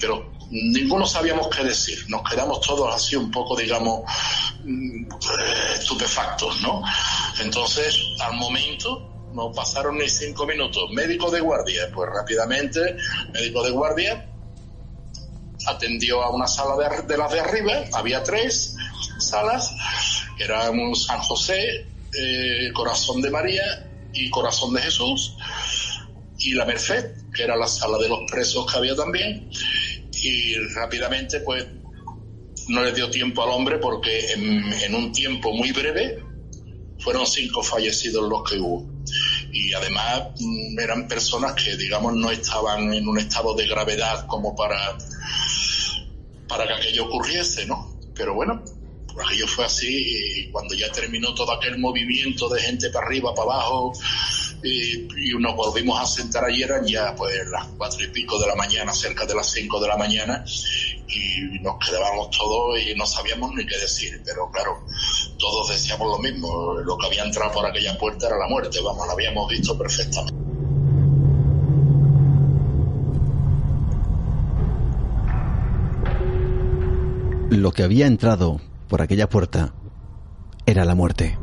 pero ninguno sabíamos qué decir, nos quedamos todos así un poco, digamos, mm, estupefactos, ¿no? Entonces, al momento, no pasaron ni cinco minutos. Médico de guardia, pues rápidamente, médico de guardia atendió a una sala de, las de arriba, había tres salas, que eran San José, eh, Corazón de María y Corazón de Jesús, y la Merced, que era la sala de los presos que había también, y rápidamente pues no le dio tiempo al hombre porque en un tiempo muy breve fueron cinco fallecidos los que hubo. Y además mm, eran personas que digamos no estaban en un estado de gravedad como para para que aquello ocurriese, ¿no? Pero bueno, aquello fue así y cuando ya terminó todo aquel movimiento de gente para arriba, para abajo y, nos volvimos a sentar ayer ya pues las cuatro y pico de la mañana, cerca de las cinco de la mañana y nos quedábamos todos y no sabíamos ni qué decir, pero claro, todos decíamos lo mismo, lo que había entrado por aquella puerta era la muerte, vamos, lo habíamos visto perfectamente. Lo que había entrado por aquella puerta era la muerte.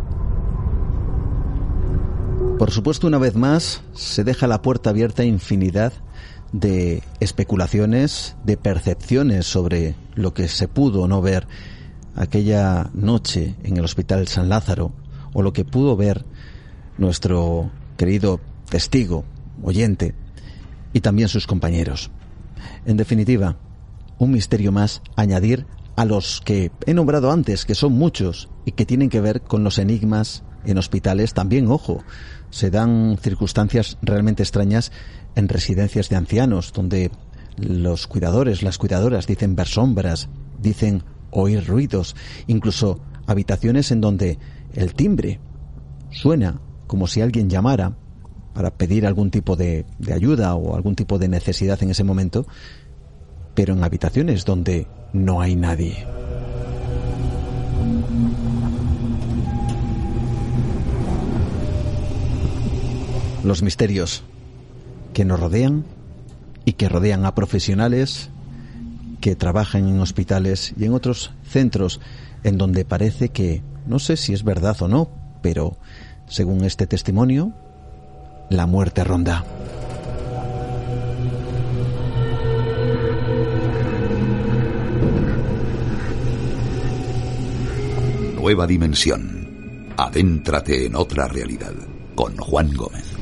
Por supuesto, una vez más, se deja la puerta abierta a infinidad de especulaciones, de percepciones sobre lo que se pudo o no ver aquella noche en el Hospital San Lázaro, o lo que pudo ver nuestro querido testigo, oyente, y también sus compañeros. En definitiva, un misterio más añadir a los que he nombrado antes, que son muchos, y que tienen que ver con los enigmas en hospitales, también, ojo, se dan circunstancias realmente extrañas en residencias de ancianos, donde los cuidadores, las cuidadoras dicen ver sombras, dicen oír ruidos, incluso habitaciones en donde el timbre suena como si alguien llamara para pedir algún tipo de, de ayuda o algún tipo de necesidad en ese momento, pero en habitaciones donde no hay nadie. los misterios que nos rodean y que rodean a profesionales que trabajan en hospitales y en otros centros en donde parece que, no sé si es verdad o no, pero según este testimonio, la muerte ronda. Nueva dimensión. Adéntrate en otra realidad con Juan Gómez.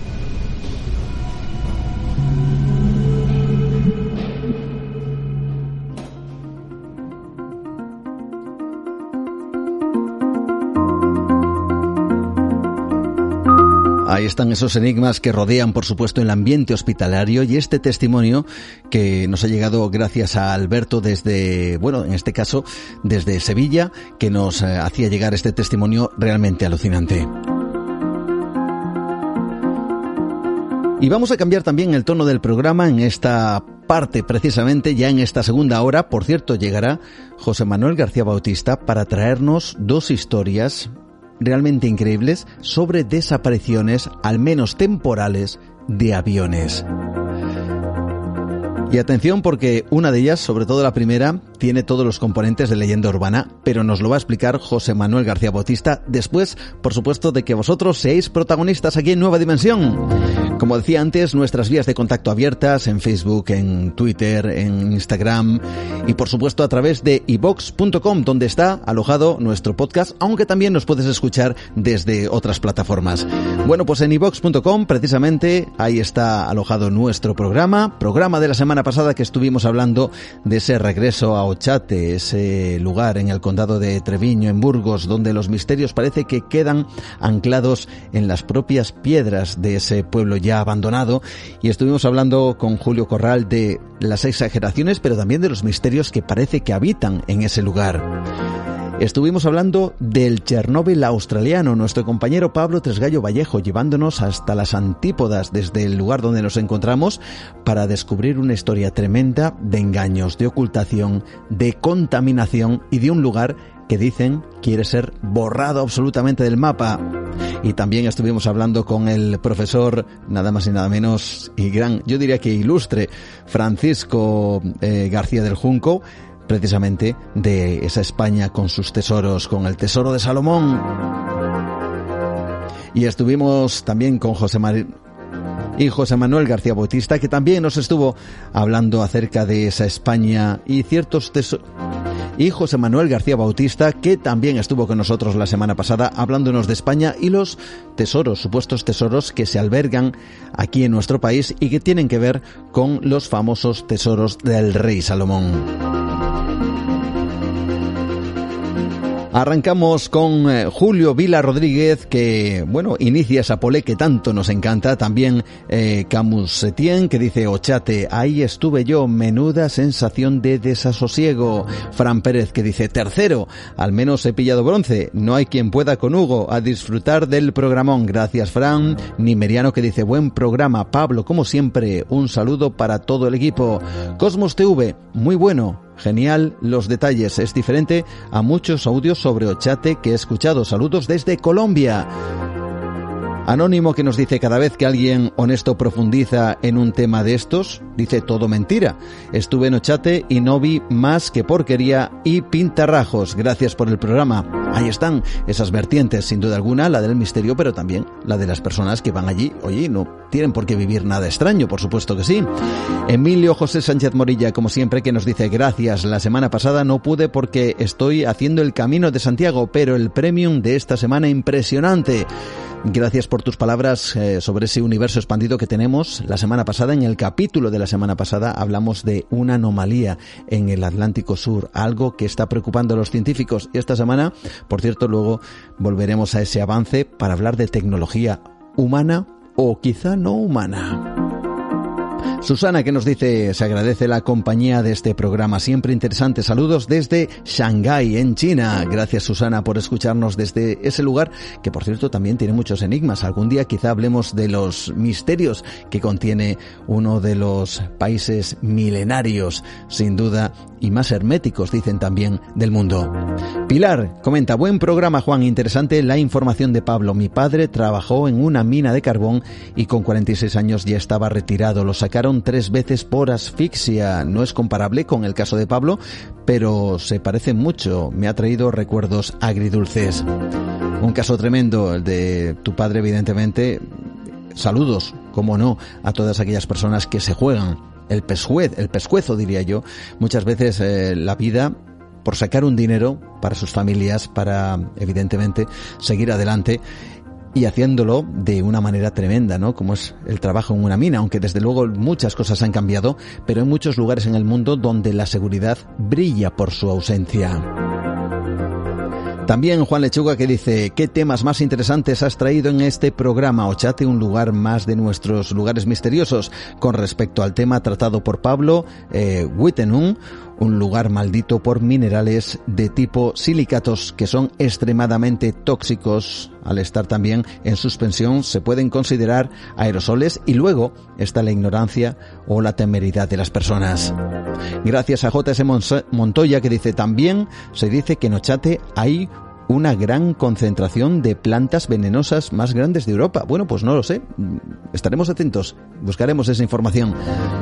Están esos enigmas que rodean, por supuesto, el ambiente hospitalario y este testimonio que nos ha llegado gracias a Alberto desde, bueno, en este caso, desde Sevilla, que nos eh, hacía llegar este testimonio realmente alucinante. Y vamos a cambiar también el tono del programa en esta parte precisamente ya en esta segunda hora. Por cierto, llegará José Manuel García Bautista para traernos dos historias realmente increíbles sobre desapariciones, al menos temporales, de aviones. Y atención porque una de ellas, sobre todo la primera, tiene todos los componentes de leyenda urbana, pero nos lo va a explicar José Manuel García Bautista después, por supuesto, de que vosotros seáis protagonistas aquí en Nueva Dimensión. Como decía antes, nuestras vías de contacto abiertas en Facebook, en Twitter, en Instagram y por supuesto a través de ibox.com donde está alojado nuestro podcast, aunque también nos puedes escuchar desde otras plataformas. Bueno, pues en ibox.com precisamente ahí está alojado nuestro programa, programa de la semana pasada que estuvimos hablando de ese regreso a Ochate, ese lugar en el condado de Treviño, en Burgos, donde los misterios parece que quedan anclados en las propias piedras de ese pueblo ya abandonado y estuvimos hablando con Julio Corral de las exageraciones pero también de los misterios que parece que habitan en ese lugar. Estuvimos hablando del Chernóbil australiano, nuestro compañero Pablo Tresgallo Vallejo, llevándonos hasta las antípodas desde el lugar donde nos encontramos para descubrir una historia tremenda de engaños, de ocultación, de contaminación y de un lugar que dicen quiere ser borrado absolutamente del mapa. Y también estuvimos hablando con el profesor, nada más y nada menos, y gran, yo diría que ilustre, Francisco eh, García del Junco, precisamente de esa España con sus tesoros, con el tesoro de Salomón. Y estuvimos también con José y José Manuel García Bautista, que también nos estuvo hablando acerca de esa España y ciertos tesoros. Y José Manuel García Bautista, que también estuvo con nosotros la semana pasada hablándonos de España y los tesoros, supuestos tesoros que se albergan aquí en nuestro país y que tienen que ver con los famosos tesoros del rey Salomón. Arrancamos con eh, Julio Vila Rodríguez, que, bueno, inicia esa pole que tanto nos encanta. También eh, Camus Setien, que dice, Ochate, ahí estuve yo, menuda sensación de desasosiego. Fran Pérez, que dice, tercero, al menos he pillado bronce. No hay quien pueda con Hugo a disfrutar del programón. Gracias, Fran. Nimeriano, que dice, buen programa. Pablo, como siempre, un saludo para todo el equipo. Cosmos TV, muy bueno. Genial los detalles, es diferente a muchos audios sobre Ochate que he escuchado. Saludos desde Colombia. Anónimo que nos dice cada vez que alguien honesto profundiza en un tema de estos, dice todo mentira. Estuve en Ochate y no vi más que porquería y pintarrajos. Gracias por el programa. Ahí están esas vertientes, sin duda alguna, la del misterio, pero también la de las personas que van allí. Oye, no tienen por qué vivir nada extraño, por supuesto que sí. Emilio José Sánchez Morilla, como siempre, que nos dice gracias. La semana pasada no pude porque estoy haciendo el camino de Santiago, pero el premium de esta semana impresionante. Gracias por tus palabras eh, sobre ese universo expandido que tenemos. La semana pasada, en el capítulo de la semana pasada, hablamos de una anomalía en el Atlántico Sur, algo que está preocupando a los científicos. Y esta semana, por cierto, luego volveremos a ese avance para hablar de tecnología humana o quizá no humana. Susana que nos dice, se agradece la compañía de este programa siempre interesante. Saludos desde Shanghái, en China. Gracias Susana por escucharnos desde ese lugar que por cierto también tiene muchos enigmas. Algún día quizá hablemos de los misterios que contiene uno de los países milenarios, sin duda, y más herméticos, dicen también, del mundo. Pilar comenta, buen programa Juan, interesante la información de Pablo. Mi padre trabajó en una mina de carbón y con 46 años ya estaba retirado. Lo sacaron tres veces por asfixia. No es comparable con el caso de Pablo, pero se parece mucho. Me ha traído recuerdos agridulces. Un caso tremendo, el de tu padre, evidentemente. Saludos, como no, a todas aquellas personas que se juegan el pescuez, el pescuezo diría yo, muchas veces eh, la vida por sacar un dinero para sus familias, para evidentemente seguir adelante y haciéndolo de una manera tremenda, ¿no? Como es el trabajo en una mina, aunque desde luego muchas cosas han cambiado, pero hay muchos lugares en el mundo donde la seguridad brilla por su ausencia. También Juan Lechuga que dice, ¿qué temas más interesantes has traído en este programa? Ochate un lugar más de nuestros lugares misteriosos con respecto al tema tratado por Pablo eh, un lugar maldito por minerales de tipo silicatos que son extremadamente tóxicos. Al estar también en suspensión se pueden considerar aerosoles y luego está la ignorancia o la temeridad de las personas. Gracias a JS Montoya que dice también se dice que en Ochate hay una gran concentración de plantas venenosas más grandes de Europa. Bueno, pues no lo sé. Estaremos atentos. Buscaremos esa información.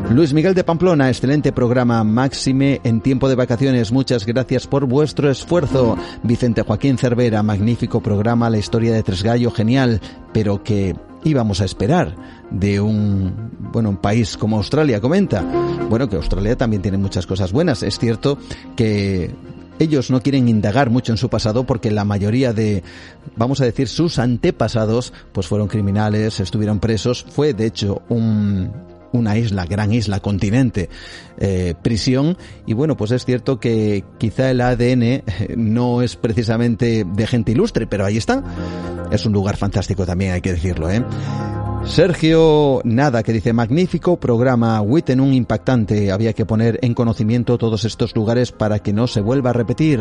Luis Miguel de Pamplona, excelente programa. Máxime en tiempo de vacaciones. Muchas gracias por vuestro esfuerzo. Vicente Joaquín Cervera, magnífico programa. La historia de Tres Gallo, genial. Pero que íbamos a esperar de un bueno un país como Australia comenta bueno que Australia también tiene muchas cosas buenas es cierto que ellos no quieren indagar mucho en su pasado porque la mayoría de, vamos a decir, sus antepasados, pues fueron criminales, estuvieron presos. Fue, de hecho, un, una isla, gran isla, continente, eh, prisión. Y bueno, pues es cierto que quizá el ADN eh, no es precisamente de gente ilustre, pero ahí está. Es un lugar fantástico también, hay que decirlo, ¿eh? Sergio Nada, que dice, magnífico programa, en un impactante, había que poner en conocimiento todos estos lugares para que no se vuelva a repetir.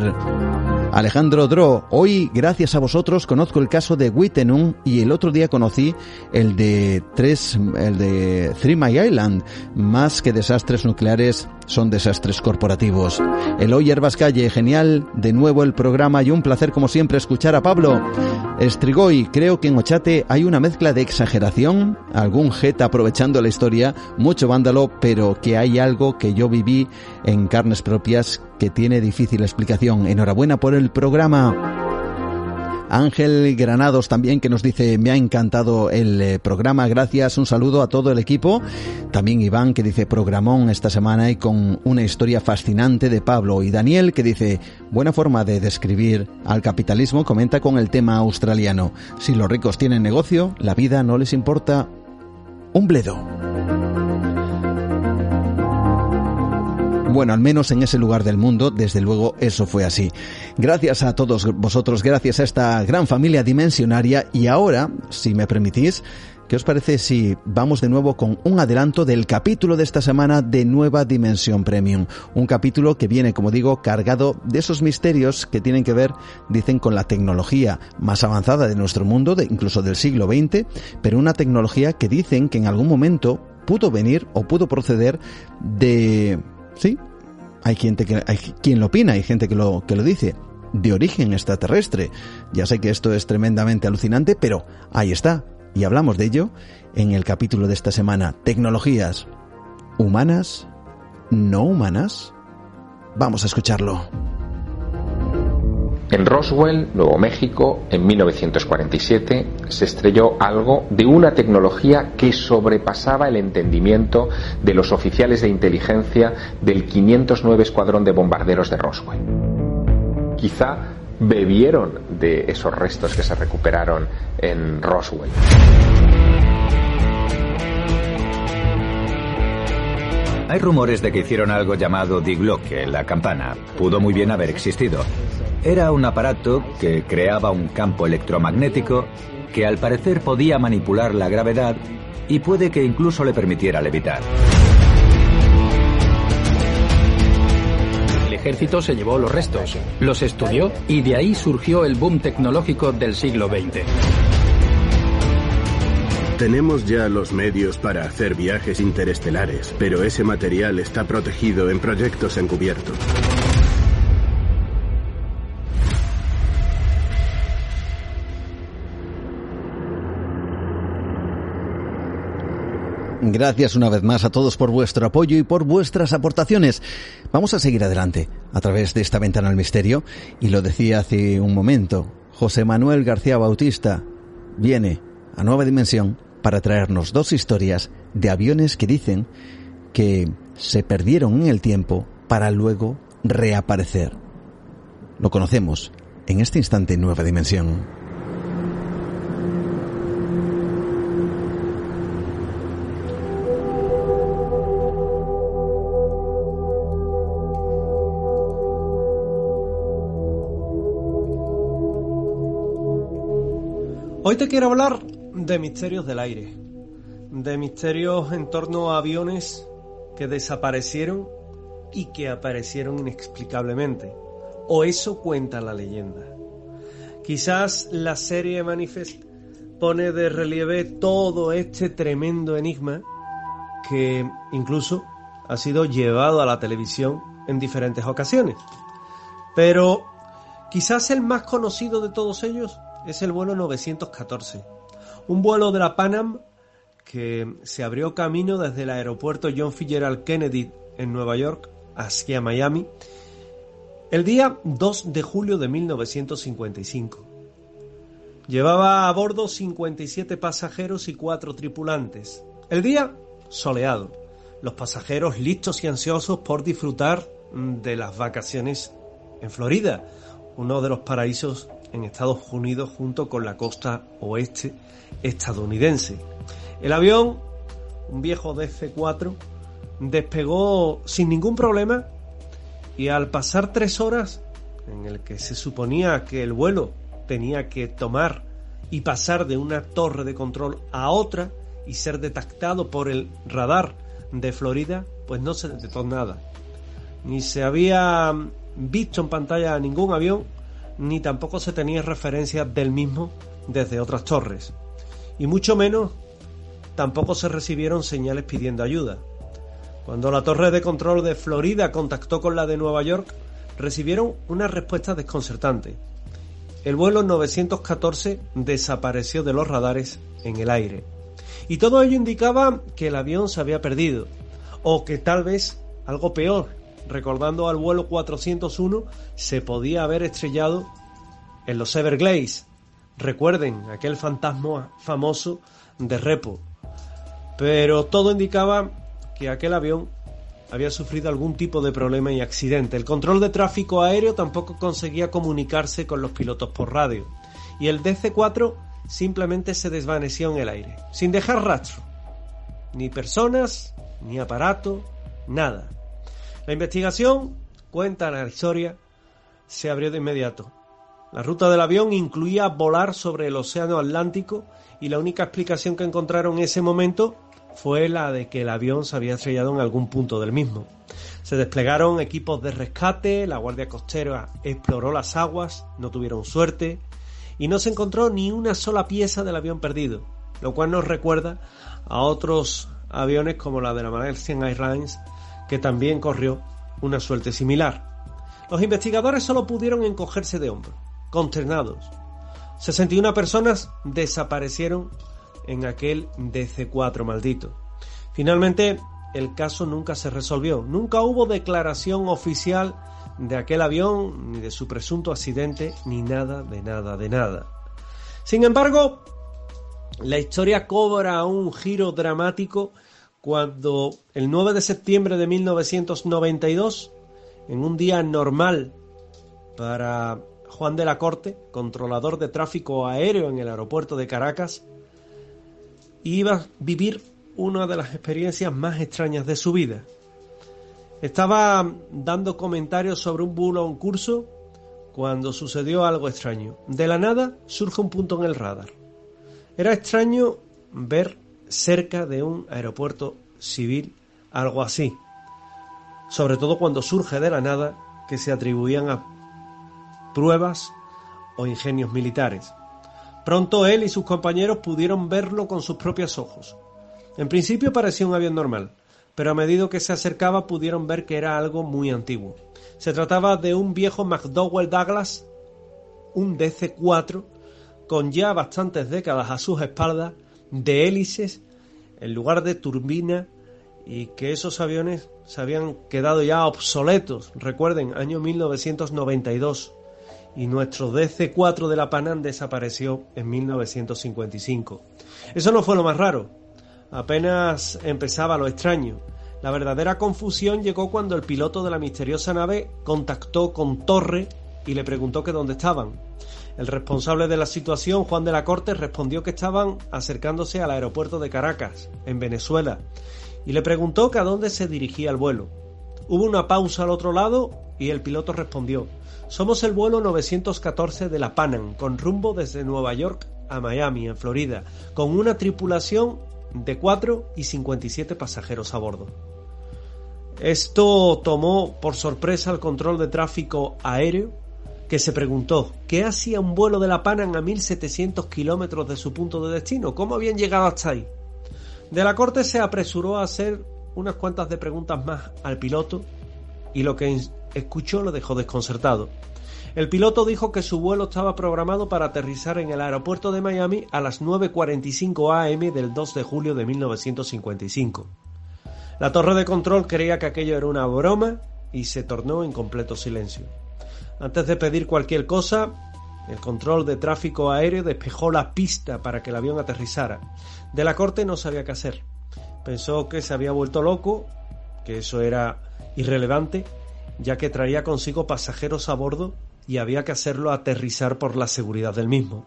Alejandro Dro, hoy gracias a vosotros conozco el caso de Wittenum y el otro día conocí el de tres, el de Three My Island. Más que desastres nucleares, son desastres corporativos. Eloy Herbas Calle, genial, de nuevo el programa y un placer como siempre escuchar a Pablo. Estrigoy, creo que en Ochate hay una mezcla de exageración, algún jet aprovechando la historia, mucho vándalo, pero que hay algo que yo viví en carnes propias que tiene difícil explicación. Enhorabuena por el programa. Ángel Granados también que nos dice me ha encantado el eh, programa, gracias, un saludo a todo el equipo. También Iván que dice programón esta semana y con una historia fascinante de Pablo. Y Daniel que dice buena forma de describir al capitalismo, comenta con el tema australiano. Si los ricos tienen negocio, la vida no les importa un bledo. Bueno, al menos en ese lugar del mundo, desde luego eso fue así. Gracias a todos vosotros, gracias a esta gran familia dimensionaria y ahora, si me permitís, ¿Qué os parece si vamos de nuevo con un adelanto del capítulo de esta semana de Nueva Dimensión Premium? Un capítulo que viene, como digo, cargado de esos misterios que tienen que ver, dicen, con la tecnología más avanzada de nuestro mundo, de, incluso del siglo XX, pero una tecnología que dicen que en algún momento pudo venir o pudo proceder de Sí, hay gente que hay quien lo opina, hay gente que lo que lo dice de origen extraterrestre. Ya sé que esto es tremendamente alucinante, pero ahí está. Y hablamos de ello en el capítulo de esta semana, tecnologías humanas, no humanas. Vamos a escucharlo. En Roswell, Nuevo México, en 1947, se estrelló algo de una tecnología que sobrepasaba el entendimiento de los oficiales de inteligencia del 509 Escuadrón de Bombarderos de Roswell. Quizá bebieron de esos restos que se recuperaron en Roswell. Hay rumores de que hicieron algo llamado digloque, la campana. Pudo muy bien haber existido. Era un aparato que creaba un campo electromagnético que al parecer podía manipular la gravedad y puede que incluso le permitiera levitar. El ejército se llevó los restos, los estudió y de ahí surgió el boom tecnológico del siglo XX. Tenemos ya los medios para hacer viajes interestelares, pero ese material está protegido en proyectos encubiertos. Gracias una vez más a todos por vuestro apoyo y por vuestras aportaciones. Vamos a seguir adelante a través de esta ventana al misterio y lo decía hace un momento. José Manuel García Bautista viene a Nueva Dimensión para traernos dos historias de aviones que dicen que se perdieron en el tiempo para luego reaparecer. Lo conocemos en este instante en Nueva Dimensión. Hoy te quiero hablar de misterios del aire, de misterios en torno a aviones que desaparecieron y que aparecieron inexplicablemente. O eso cuenta la leyenda. Quizás la serie Manifest pone de relieve todo este tremendo enigma que incluso ha sido llevado a la televisión en diferentes ocasiones. Pero Quizás el más conocido de todos ellos es el vuelo 914, un vuelo de la Panam que se abrió camino desde el aeropuerto John Fitzgerald Kennedy en Nueva York hacia Miami el día 2 de julio de 1955. Llevaba a bordo 57 pasajeros y 4 tripulantes. El día soleado, los pasajeros listos y ansiosos por disfrutar de las vacaciones en Florida, uno de los paraísos en Estados Unidos junto con la costa oeste estadounidense. El avión, un viejo DC-4, despegó sin ningún problema y al pasar tres horas en el que se suponía que el vuelo tenía que tomar y pasar de una torre de control a otra y ser detectado por el radar de Florida, pues no se detectó nada. Ni se había visto en pantalla ningún avión, ni tampoco se tenía referencia del mismo desde otras torres. Y mucho menos tampoco se recibieron señales pidiendo ayuda. Cuando la torre de control de Florida contactó con la de Nueva York, recibieron una respuesta desconcertante. El vuelo 914 desapareció de los radares en el aire. Y todo ello indicaba que el avión se había perdido, o que tal vez algo peor, recordando al vuelo 401, se podía haber estrellado en los Everglades. Recuerden aquel fantasma famoso de Repo. Pero todo indicaba que aquel avión había sufrido algún tipo de problema y accidente. El control de tráfico aéreo tampoco conseguía comunicarse con los pilotos por radio. Y el DC-4 simplemente se desvaneció en el aire, sin dejar rastro. Ni personas, ni aparato, nada. La investigación, cuenta la historia, se abrió de inmediato. La ruta del avión incluía volar sobre el Océano Atlántico y la única explicación que encontraron en ese momento fue la de que el avión se había estrellado en algún punto del mismo. Se desplegaron equipos de rescate, la Guardia Costera exploró las aguas, no tuvieron suerte y no se encontró ni una sola pieza del avión perdido, lo cual nos recuerda a otros aviones como la de la Malaysian Airlines que también corrió una suerte similar. Los investigadores solo pudieron encogerse de hombros, consternados. 61 personas desaparecieron en aquel DC4 maldito. Finalmente, el caso nunca se resolvió. Nunca hubo declaración oficial de aquel avión, ni de su presunto accidente, ni nada, de nada, de nada. Sin embargo, la historia cobra un giro dramático cuando el 9 de septiembre de 1992, en un día normal para Juan de la Corte, controlador de tráfico aéreo en el aeropuerto de Caracas, iba a vivir una de las experiencias más extrañas de su vida. Estaba dando comentarios sobre un bulo en curso cuando sucedió algo extraño. De la nada surge un punto en el radar. Era extraño ver cerca de un aeropuerto civil algo así, sobre todo cuando surge de la nada que se atribuían a pruebas o ingenios militares. Pronto él y sus compañeros pudieron verlo con sus propios ojos. En principio parecía un avión normal, pero a medida que se acercaba pudieron ver que era algo muy antiguo. Se trataba de un viejo McDowell Douglas, un DC-4, con ya bastantes décadas a sus espaldas, de hélices en lugar de turbina y que esos aviones se habían quedado ya obsoletos. Recuerden, año 1992 y nuestro DC-4 de la Panam desapareció en 1955. Eso no fue lo más raro. Apenas empezaba lo extraño. La verdadera confusión llegó cuando el piloto de la misteriosa nave contactó con Torre y le preguntó que dónde estaban. El responsable de la situación, Juan de la Corte, respondió que estaban acercándose al aeropuerto de Caracas, en Venezuela, y le preguntó que a dónde se dirigía el vuelo. Hubo una pausa al otro lado y el piloto respondió, somos el vuelo 914 de la Panam, con rumbo desde Nueva York a Miami, en Florida, con una tripulación de 4 y 57 pasajeros a bordo. Esto tomó por sorpresa al control de tráfico aéreo que se preguntó ¿qué hacía un vuelo de la Panam a 1700 kilómetros de su punto de destino? ¿Cómo habían llegado hasta ahí? De la corte se apresuró a hacer unas cuantas de preguntas más al piloto y lo que escuchó lo dejó desconcertado. El piloto dijo que su vuelo estaba programado para aterrizar en el aeropuerto de Miami a las 9.45 am del 2 de julio de 1955. La torre de control creía que aquello era una broma y se tornó en completo silencio. Antes de pedir cualquier cosa, el control de tráfico aéreo despejó la pista para que el avión aterrizara. De la corte no sabía qué hacer. Pensó que se había vuelto loco, que eso era irrelevante, ya que traía consigo pasajeros a bordo y había que hacerlo aterrizar por la seguridad del mismo.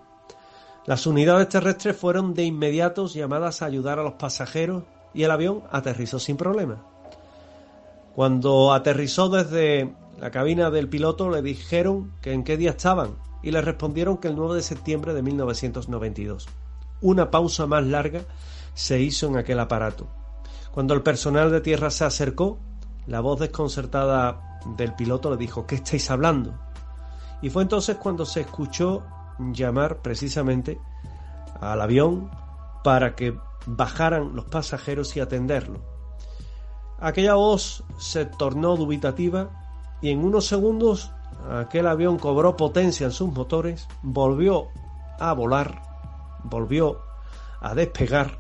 Las unidades terrestres fueron de inmediato llamadas a ayudar a los pasajeros y el avión aterrizó sin problema. Cuando aterrizó desde la cabina del piloto le dijeron que en qué día estaban y le respondieron que el 9 de septiembre de 1992. Una pausa más larga se hizo en aquel aparato. Cuando el personal de tierra se acercó, la voz desconcertada del piloto le dijo ¿Qué estáis hablando? Y fue entonces cuando se escuchó llamar precisamente al avión para que bajaran los pasajeros y atenderlo. Aquella voz se tornó dubitativa y en unos segundos aquel avión cobró potencia en sus motores, volvió a volar, volvió a despegar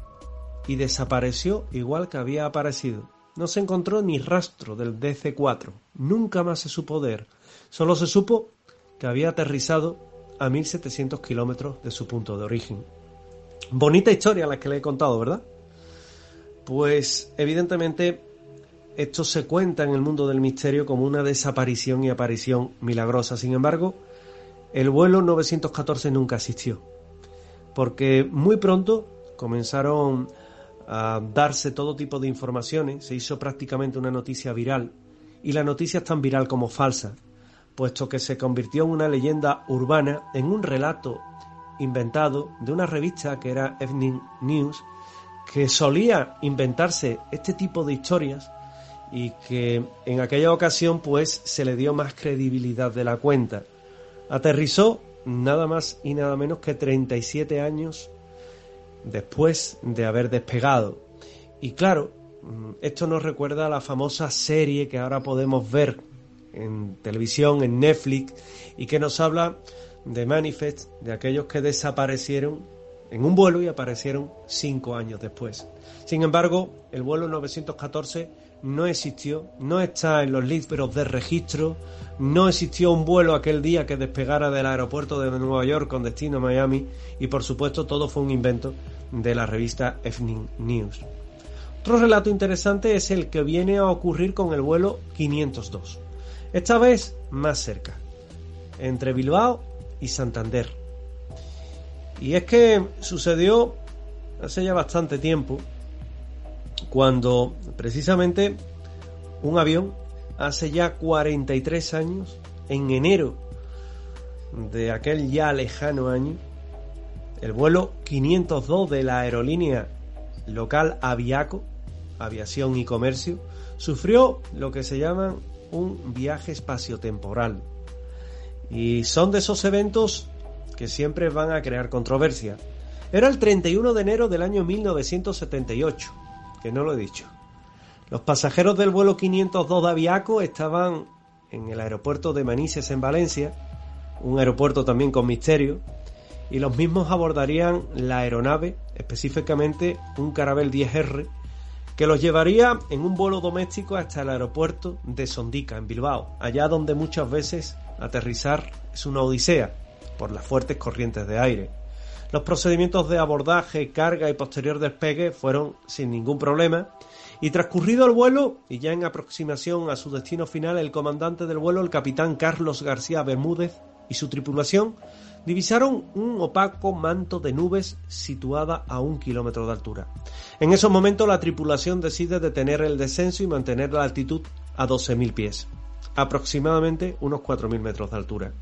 y desapareció igual que había aparecido. No se encontró ni rastro del DC-4, nunca más se supo de él. Solo se supo que había aterrizado a 1700 kilómetros de su punto de origen. Bonita historia la que le he contado, ¿verdad? Pues evidentemente esto se cuenta en el mundo del misterio como una desaparición y aparición milagrosa. Sin embargo, el vuelo 914 nunca existió, porque muy pronto comenzaron a darse todo tipo de informaciones, se hizo prácticamente una noticia viral, y la noticia es tan viral como falsa, puesto que se convirtió en una leyenda urbana, en un relato inventado de una revista que era Evening News, que solía inventarse este tipo de historias y que en aquella ocasión pues se le dio más credibilidad de la cuenta. Aterrizó nada más y nada menos que 37 años después de haber despegado. Y claro, mm, esto nos recuerda a la famosa serie que ahora podemos ver en televisión, en Netflix, y que nos habla de Manifest, de aquellos que desaparecieron en un vuelo y aparecieron cinco años después. Sin embargo, el vuelo 914 no existió, no está en los libros de registro, no existió un vuelo aquel día que despegara del aeropuerto de Nueva York con destino a Miami y por supuesto todo fue un invento de la revista Evening News. Otro relato interesante es el que viene a ocurrir con el vuelo 502. Esta vez más cerca, entre Bilbao y Santander. Y es que sucedió hace ya bastante tiempo, cuando precisamente un avión, hace ya 43 años, en enero de aquel ya lejano año, el vuelo 502 de la aerolínea local Aviaco, Aviación y Comercio, sufrió lo que se llama un viaje espaciotemporal. Y son de esos eventos que siempre van a crear controversia. Era el 31 de enero del año 1978, que no lo he dicho. Los pasajeros del vuelo 502 de Aviaco estaban en el aeropuerto de Manises en Valencia, un aeropuerto también con misterio, y los mismos abordarían la aeronave, específicamente un Carabel 10R, que los llevaría en un vuelo doméstico hasta el aeropuerto de Sondica, en Bilbao, allá donde muchas veces aterrizar es una odisea por las fuertes corrientes de aire. Los procedimientos de abordaje, carga y posterior despegue fueron sin ningún problema y transcurrido el vuelo y ya en aproximación a su destino final, el comandante del vuelo, el capitán Carlos García Bermúdez y su tripulación divisaron un opaco manto de nubes situada a un kilómetro de altura. En esos momentos la tripulación decide detener el descenso y mantener la altitud a 12.000 pies, aproximadamente unos 4.000 metros de altura.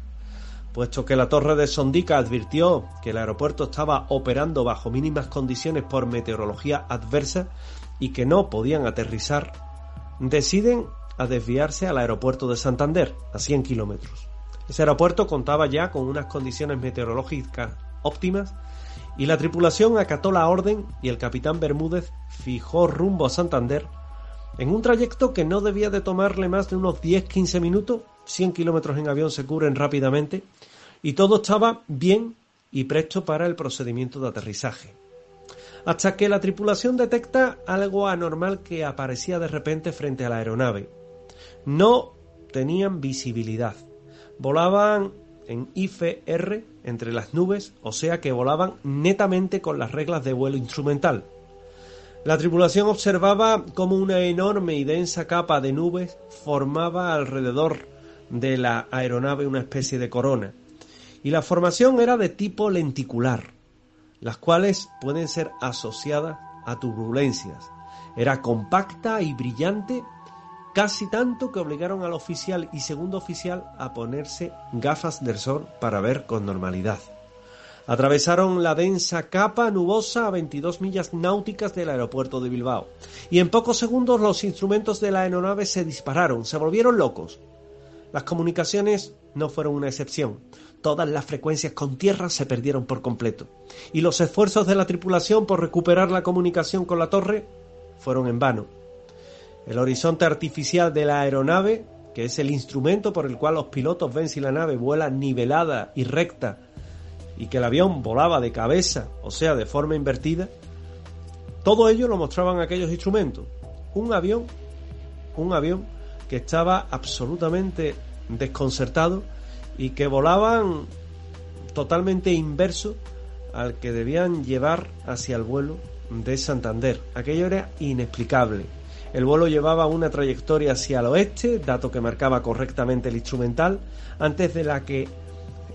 Puesto que la torre de Sondica advirtió que el aeropuerto estaba operando bajo mínimas condiciones por meteorología adversa y que no podían aterrizar, deciden a desviarse al aeropuerto de Santander, a 100 kilómetros. Ese aeropuerto contaba ya con unas condiciones meteorológicas óptimas y la tripulación acató la orden y el capitán Bermúdez fijó rumbo a Santander en un trayecto que no debía de tomarle más de unos 10-15 minutos 100 kilómetros en avión se cubren rápidamente y todo estaba bien y presto para el procedimiento de aterrizaje. Hasta que la tripulación detecta algo anormal que aparecía de repente frente a la aeronave. No tenían visibilidad. Volaban en IFR entre las nubes, o sea que volaban netamente con las reglas de vuelo instrumental. La tripulación observaba cómo una enorme y densa capa de nubes formaba alrededor de la aeronave una especie de corona. Y la formación era de tipo lenticular, las cuales pueden ser asociadas a turbulencias. Era compacta y brillante, casi tanto que obligaron al oficial y segundo oficial a ponerse gafas del sol para ver con normalidad. Atravesaron la densa capa nubosa a 22 millas náuticas del aeropuerto de Bilbao. Y en pocos segundos los instrumentos de la aeronave se dispararon, se volvieron locos. Las comunicaciones no fueron una excepción. Todas las frecuencias con tierra se perdieron por completo. Y los esfuerzos de la tripulación por recuperar la comunicación con la torre fueron en vano. El horizonte artificial de la aeronave, que es el instrumento por el cual los pilotos ven si la nave vuela nivelada y recta y que el avión volaba de cabeza, o sea, de forma invertida, todo ello lo mostraban aquellos instrumentos. Un avión, un avión que estaba absolutamente desconcertado y que volaban totalmente inverso al que debían llevar hacia el vuelo de Santander. Aquello era inexplicable. El vuelo llevaba una trayectoria hacia el oeste, dato que marcaba correctamente el instrumental, antes de la que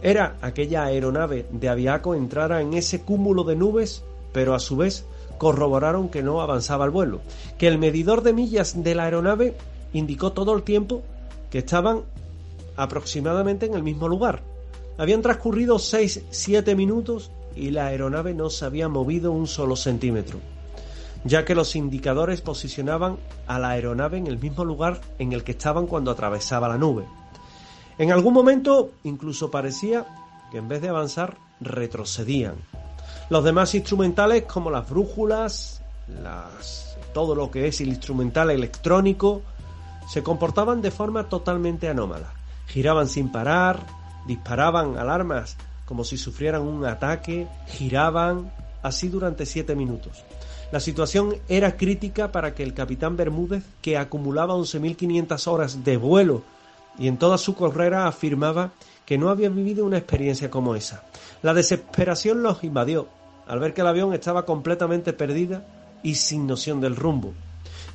era aquella aeronave de Aviaco entrara en ese cúmulo de nubes, pero a su vez corroboraron que no avanzaba el vuelo, que el medidor de millas de la aeronave indicó todo el tiempo que estaban aproximadamente en el mismo lugar. Habían transcurrido 6-7 minutos y la aeronave no se había movido un solo centímetro, ya que los indicadores posicionaban a la aeronave en el mismo lugar en el que estaban cuando atravesaba la nube. En algún momento incluso parecía que en vez de avanzar retrocedían. Los demás instrumentales como las brújulas, las, todo lo que es el instrumental electrónico, se comportaban de forma totalmente anómala. Giraban sin parar, disparaban alarmas como si sufrieran un ataque, giraban, así durante siete minutos. La situación era crítica para que el capitán Bermúdez, que acumulaba 11.500 horas de vuelo y en toda su carrera afirmaba que no había vivido una experiencia como esa. La desesperación los invadió al ver que el avión estaba completamente perdida y sin noción del rumbo.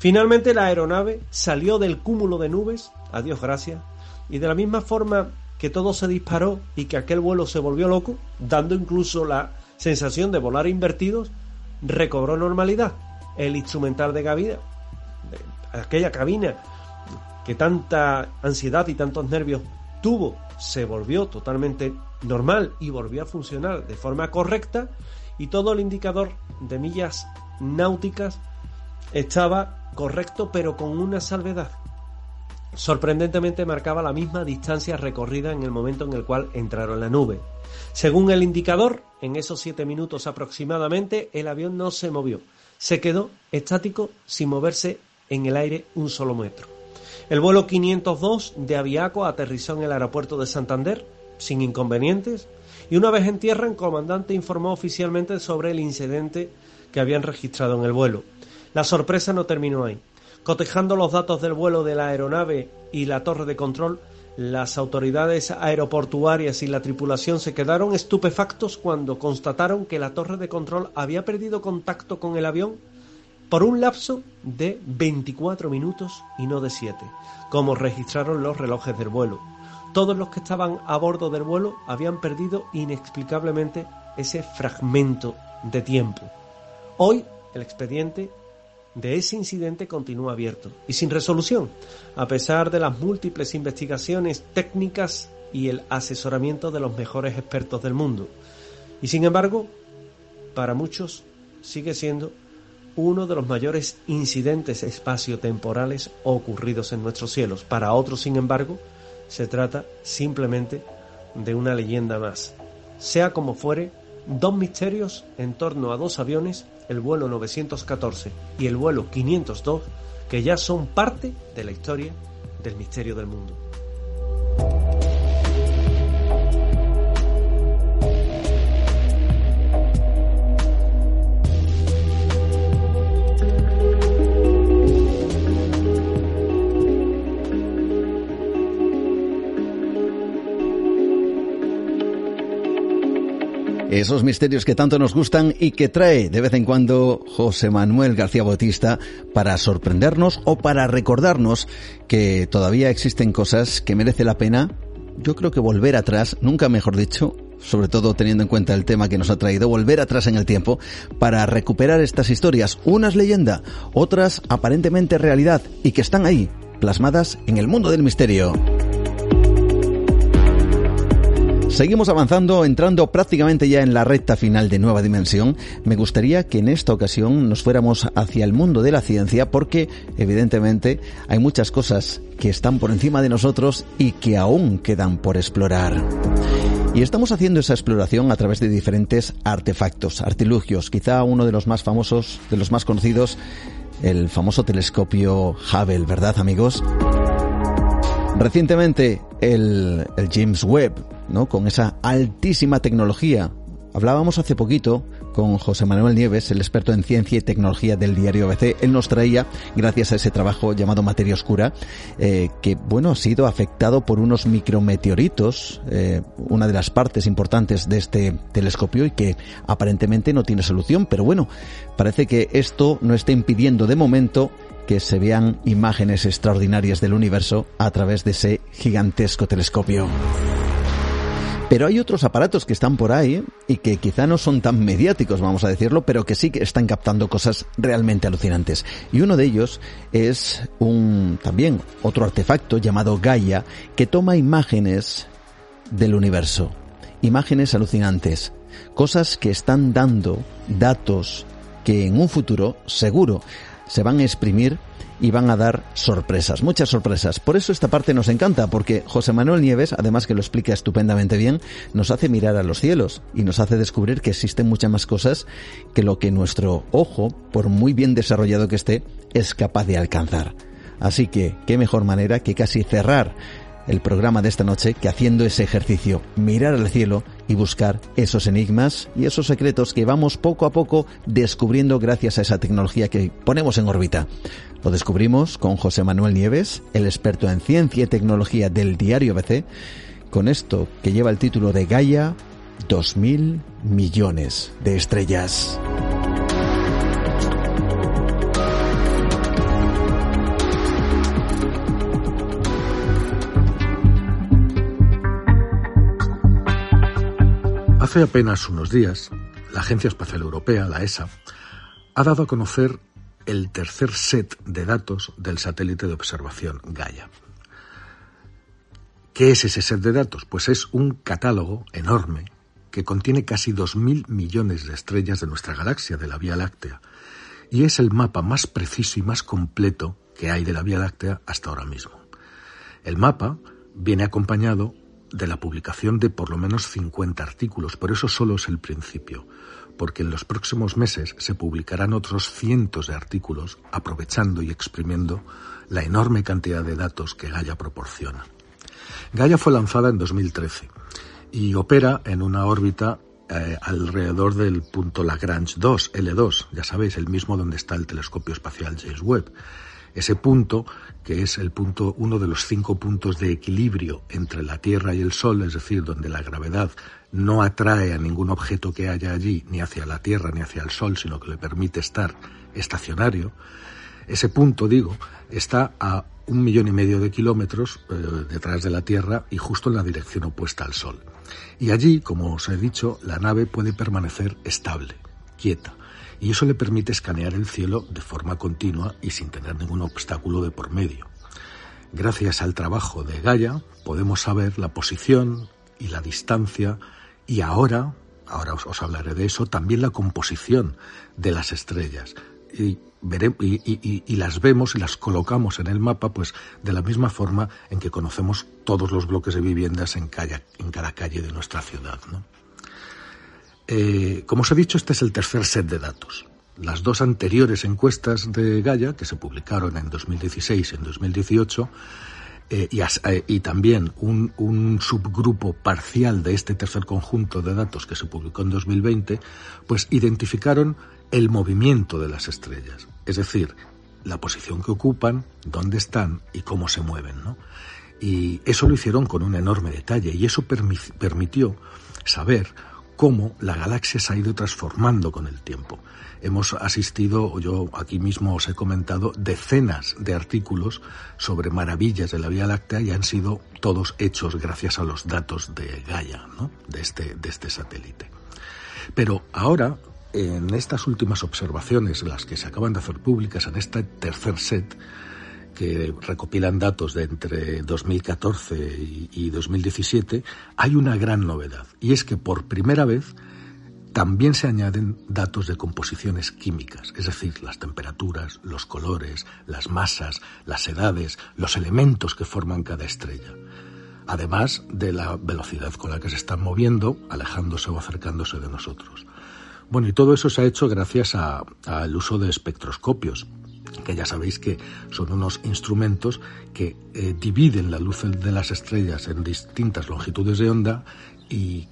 Finalmente la aeronave salió del cúmulo de nubes, a Dios gracias, y de la misma forma que todo se disparó y que aquel vuelo se volvió loco, dando incluso la sensación de volar invertidos, recobró normalidad. El instrumental de cabina, aquella cabina que tanta ansiedad y tantos nervios tuvo se volvió totalmente normal y volvió a funcionar de forma correcta y todo el indicador de millas náuticas estaba correcto pero con una salvedad. Sorprendentemente marcaba la misma distancia recorrida en el momento en el cual entraron en la nube. Según el indicador, en esos siete minutos aproximadamente, el avión no se movió. Se quedó estático sin moverse en el aire un solo metro. El vuelo 502 de Aviaco aterrizó en el aeropuerto de Santander sin inconvenientes y una vez en tierra el comandante informó oficialmente sobre el incidente que habían registrado en el vuelo. La sorpresa no terminó ahí. Cotejando los datos del vuelo de la aeronave y la torre de control, las autoridades aeroportuarias y la tripulación se quedaron estupefactos cuando constataron que la torre de control había perdido contacto con el avión por un lapso de 24 minutos y no de 7, como registraron los relojes del vuelo. Todos los que estaban a bordo del vuelo habían perdido inexplicablemente ese fragmento de tiempo. Hoy el expediente de ese incidente continúa abierto y sin resolución, a pesar de las múltiples investigaciones técnicas y el asesoramiento de los mejores expertos del mundo. Y sin embargo, para muchos sigue siendo uno de los mayores incidentes espaciotemporales ocurridos en nuestros cielos. Para otros, sin embargo, se trata simplemente de una leyenda más. Sea como fuere, dos misterios en torno a dos aviones, el vuelo 914 y el vuelo 502, que ya son parte de la historia del misterio del mundo. Esos misterios que tanto nos gustan y que trae de vez en cuando José Manuel García Bautista para sorprendernos o para recordarnos que todavía existen cosas que merece la pena, yo creo que volver atrás, nunca mejor dicho, sobre todo teniendo en cuenta el tema que nos ha traído, volver atrás en el tiempo para recuperar estas historias, unas leyenda, otras aparentemente realidad y que están ahí, plasmadas en el mundo del misterio. Seguimos avanzando, entrando prácticamente ya en la recta final de Nueva Dimensión. Me gustaría que en esta ocasión nos fuéramos hacia el mundo de la ciencia porque evidentemente hay muchas cosas que están por encima de nosotros y que aún quedan por explorar. Y estamos haciendo esa exploración a través de diferentes artefactos, artilugios. Quizá uno de los más famosos, de los más conocidos, el famoso telescopio Hubble, ¿verdad amigos? Recientemente el, el James Webb, ¿no? Con esa altísima tecnología. Hablábamos hace poquito con José Manuel Nieves, el experto en ciencia y tecnología del diario ABC. Él nos traía, gracias a ese trabajo llamado Materia Oscura, eh, que bueno ha sido afectado por unos micrometeoritos, eh, una de las partes importantes de este telescopio y que aparentemente no tiene solución. Pero bueno, parece que esto no está impidiendo de momento que se vean imágenes extraordinarias del universo a través de ese gigantesco telescopio. Pero hay otros aparatos que están por ahí y que quizá no son tan mediáticos, vamos a decirlo, pero que sí que están captando cosas realmente alucinantes. Y uno de ellos es un también otro artefacto llamado Gaia que toma imágenes del universo, imágenes alucinantes, cosas que están dando datos que en un futuro seguro se van a exprimir y van a dar sorpresas, muchas sorpresas. Por eso esta parte nos encanta, porque José Manuel Nieves, además que lo explica estupendamente bien, nos hace mirar a los cielos y nos hace descubrir que existen muchas más cosas que lo que nuestro ojo, por muy bien desarrollado que esté, es capaz de alcanzar. Así que, qué mejor manera que casi cerrar el programa de esta noche que haciendo ese ejercicio, mirar al cielo y buscar esos enigmas y esos secretos que vamos poco a poco descubriendo gracias a esa tecnología que ponemos en órbita. Lo descubrimos con José Manuel Nieves, el experto en ciencia y tecnología del diario BC, con esto que lleva el título de Gaia, 2.000 millones de estrellas. Hace apenas unos días, la Agencia Espacial Europea, la ESA, ha dado a conocer el tercer set de datos del satélite de observación Gaia. ¿Qué es ese set de datos? Pues es un catálogo enorme que contiene casi 2.000 millones de estrellas de nuestra galaxia, de la Vía Láctea, y es el mapa más preciso y más completo que hay de la Vía Láctea hasta ahora mismo. El mapa viene acompañado de la publicación de por lo menos 50 artículos, pero eso solo es el principio, porque en los próximos meses se publicarán otros cientos de artículos aprovechando y exprimiendo la enorme cantidad de datos que Gaia proporciona. Gaia fue lanzada en 2013 y opera en una órbita eh, alrededor del punto Lagrange 2, L2, ya sabéis, el mismo donde está el telescopio espacial James Webb. Ese punto, que es el punto, uno de los cinco puntos de equilibrio entre la Tierra y el Sol, es decir, donde la gravedad no atrae a ningún objeto que haya allí, ni hacia la Tierra ni hacia el Sol, sino que le permite estar estacionario, ese punto, digo, está a un millón y medio de kilómetros eh, detrás de la Tierra y justo en la dirección opuesta al Sol. Y allí, como os he dicho, la nave puede permanecer estable, quieta, y eso le permite escanear el cielo de forma continua y sin tener ningún obstáculo de por medio. Gracias al trabajo de Gaia podemos saber la posición y la distancia y ahora, ahora os, hablaré de eso, también la composición de las estrellas. Y, y, las vemos y las colocamos en el mapa, pues de la misma forma en que conocemos todos los bloques de viviendas en, en cada calle de nuestra ciudad. ¿no? Eh, como os he dicho, este es el tercer set de datos. Las dos anteriores encuestas de Gaia, que se publicaron en 2016 y en 2018, eh, eh, y, también un, un, subgrupo parcial de este tercer conjunto de datos que se publicó en 2020, pues identificaron el movimiento de las estrellas, es decir, la posición que ocupan, dónde están y cómo se mueven. ¿no? Y eso lo hicieron con un enorme detalle y eso permitió saber cómo la galaxia se ha ido transformando con el tiempo. Hemos asistido, yo aquí mismo os he comentado, decenas de artículos sobre maravillas de la Vía Láctea y han sido todos hechos gracias a los datos de Gaia, de, este, de este satélite. Pero ahora, en estas últimas observaciones, las que se acaban de hacer públicas en este tercer set, que recopilan datos de entre 2014 y, 2017, hay una gran novedad, y es que por primera vez también se añaden datos de composiciones químicas, es decir, las temperaturas, los colores, las masas, las edades, los elementos que forman cada estrella, además de la velocidad con la que se están moviendo, alejándose o acercándose de nosotros. Bueno, y todo eso se ha hecho gracias al uso de espectroscopios, que ya sabéis que son unos instrumentos que eh, dividen la luz de las estrellas en distintas longitudes de onda y,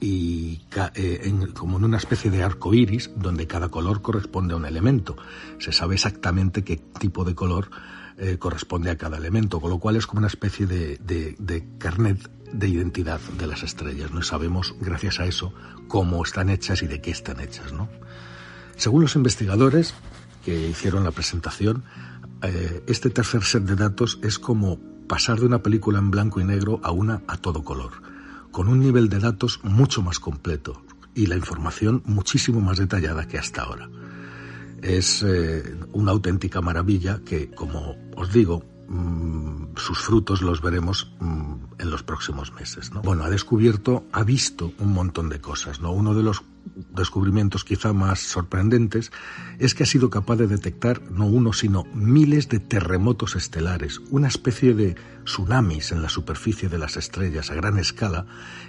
eh, como en una especie de arco iris donde cada color corresponde a un elemento. Se sabe exactamente qué tipo de color eh, corresponde a cada elemento, con lo cual es como una especie de, de carnet de identidad de las estrellas. No sabemos, gracias a eso, cómo están hechas y de qué están hechas. ¿no? Según los investigadores, que hicieron la presentación, eh, este tercer set de datos es como pasar de una película en blanco y negro a una a todo color, con un nivel de datos mucho más completo y la información muchísimo más detallada que hasta ahora. Es eh, una auténtica maravilla que, como os digo, sus frutos los veremos mm, en los próximos meses. Bueno, ha descubierto, ha visto un montón de cosas. ¿no? Uno de los descubrimientos quizá más sorprendentes es que ha sido capaz de detectar no uno, sino miles de terremotos estelares, una especie de tsunamis en la superficie de las estrellas a gran escala,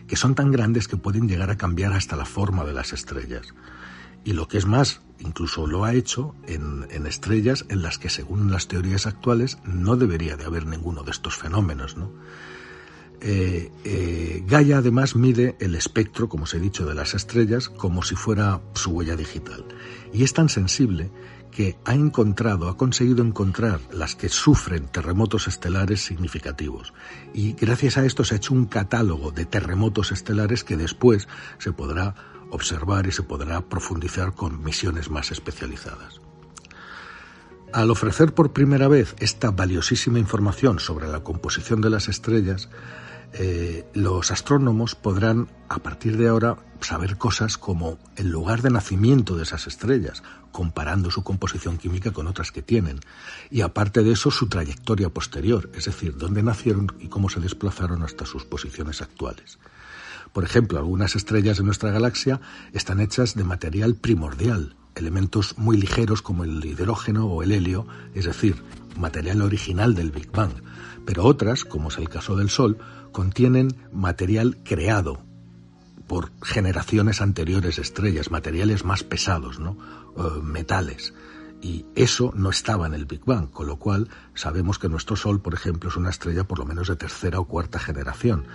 que son tan grandes que pueden llegar a cambiar hasta la forma de las estrellas. Y lo que es más, incluso lo ha hecho en, estrellas en las que, según las teorías actuales, no debería de haber ninguno de estos fenómenos, ¿no? Eh, eh, Gaia además mide el espectro, como os he dicho, de las estrellas como si fuera su huella digital. Y es tan sensible que ha encontrado, ha conseguido encontrar las que sufren terremotos estelares significativos. Y gracias a esto se ha hecho un catálogo de terremotos estelares que después se podrá observar y se podrá profundizar con misiones más especializadas. Al ofrecer por primera vez esta valiosísima información sobre la composición de las estrellas, eh, los astrónomos podrán a partir de ahora saber cosas como el lugar de nacimiento de esas estrellas, comparando su composición química con otras que tienen, y aparte de eso su trayectoria posterior, es decir, dónde nacieron y cómo se desplazaron hasta sus posiciones actuales. Por ejemplo, algunas estrellas de nuestra galaxia están hechas de material primordial, elementos muy ligeros como el hidrógeno o el helio, es decir, material original del Big Bang, pero otras, como es el caso del Sol, contienen material creado por generaciones anteriores de estrellas, materiales más pesados, ¿no? Eh, metales. Y eso no estaba en el Big Bang, con lo cual sabemos que nuestro Sol, por ejemplo, es una estrella por lo menos de tercera o cuarta generación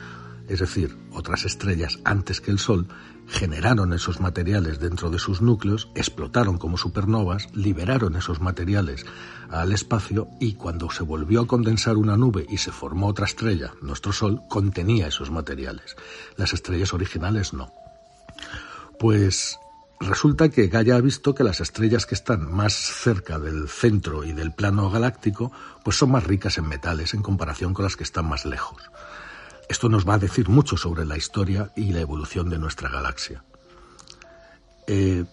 es decir, otras estrellas antes que el Sol, generaron esos materiales dentro de sus núcleos, explotaron como supernovas, liberaron esos materiales al espacio y cuando se volvió a condensar una nube y se formó otra estrella, nuestro Sol contenía esos materiales. Las estrellas originales no. Pues resulta que Gaia ha visto que las estrellas que están más cerca del centro y del plano galáctico, pues son más ricas en metales en comparación con las que están más lejos. Esto nos va a decir mucho sobre la historia y la evolución de nuestra galaxia. Eh,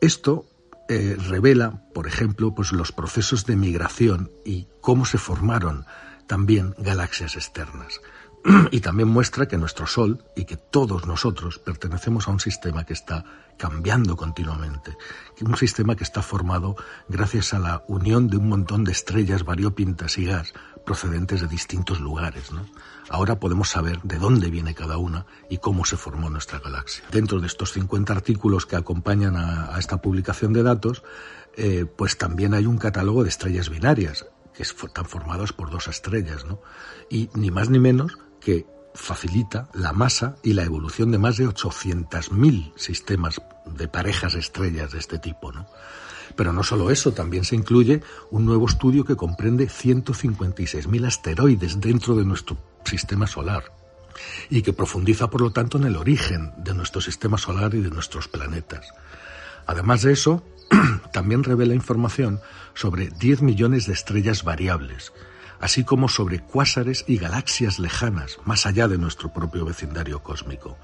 esto eh, revela, por ejemplo, pues los procesos de migración y cómo se formaron también galaxias externas. y también muestra que nuestro Sol y que todos nosotros pertenecemos a un sistema que está cambiando continuamente, un sistema que está formado gracias a la unión de un montón de estrellas variopintas y gas procedentes de distintos lugares. Ahora podemos saber de dónde viene cada una y cómo se formó nuestra galaxia. Dentro de estos 50 artículos que acompañan a, esta publicación de datos, eh, pues también hay un catálogo de estrellas binarias que están formadas por dos estrellas, ¿no? Y ni más ni menos que facilita la masa y la evolución de más de 800.000 sistemas de parejas estrellas de este tipo, ¿no? Pero no solo eso, también se incluye un nuevo estudio que comprende 156.000 asteroides dentro de nuestro sistema solar. y que profundiza, por lo tanto, en el origen de nuestro sistema solar y de nuestros planetas. Además de eso, también revela información sobre 10 millones de estrellas variables, así como sobre cuásares y galaxias lejanas, más allá de nuestro propio vecindario cósmico.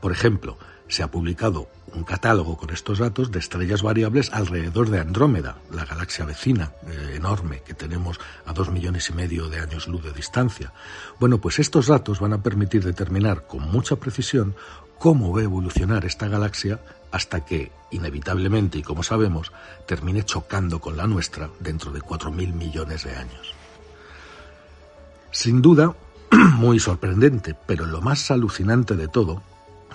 Por ejemplo, se ha publicado un catálogo con estos datos de estrellas variables alrededor de Andrómeda, la galaxia vecina eh, enorme que tenemos a dos millones y medio de años luz de distancia. Bueno, pues estos datos van a permitir determinar con mucha precisión cómo va a evolucionar esta galaxia hasta que, inevitablemente y como sabemos, termine chocando con la nuestra dentro de cuatro mil millones de años. Sin duda, muy sorprendente, pero lo más alucinante de todo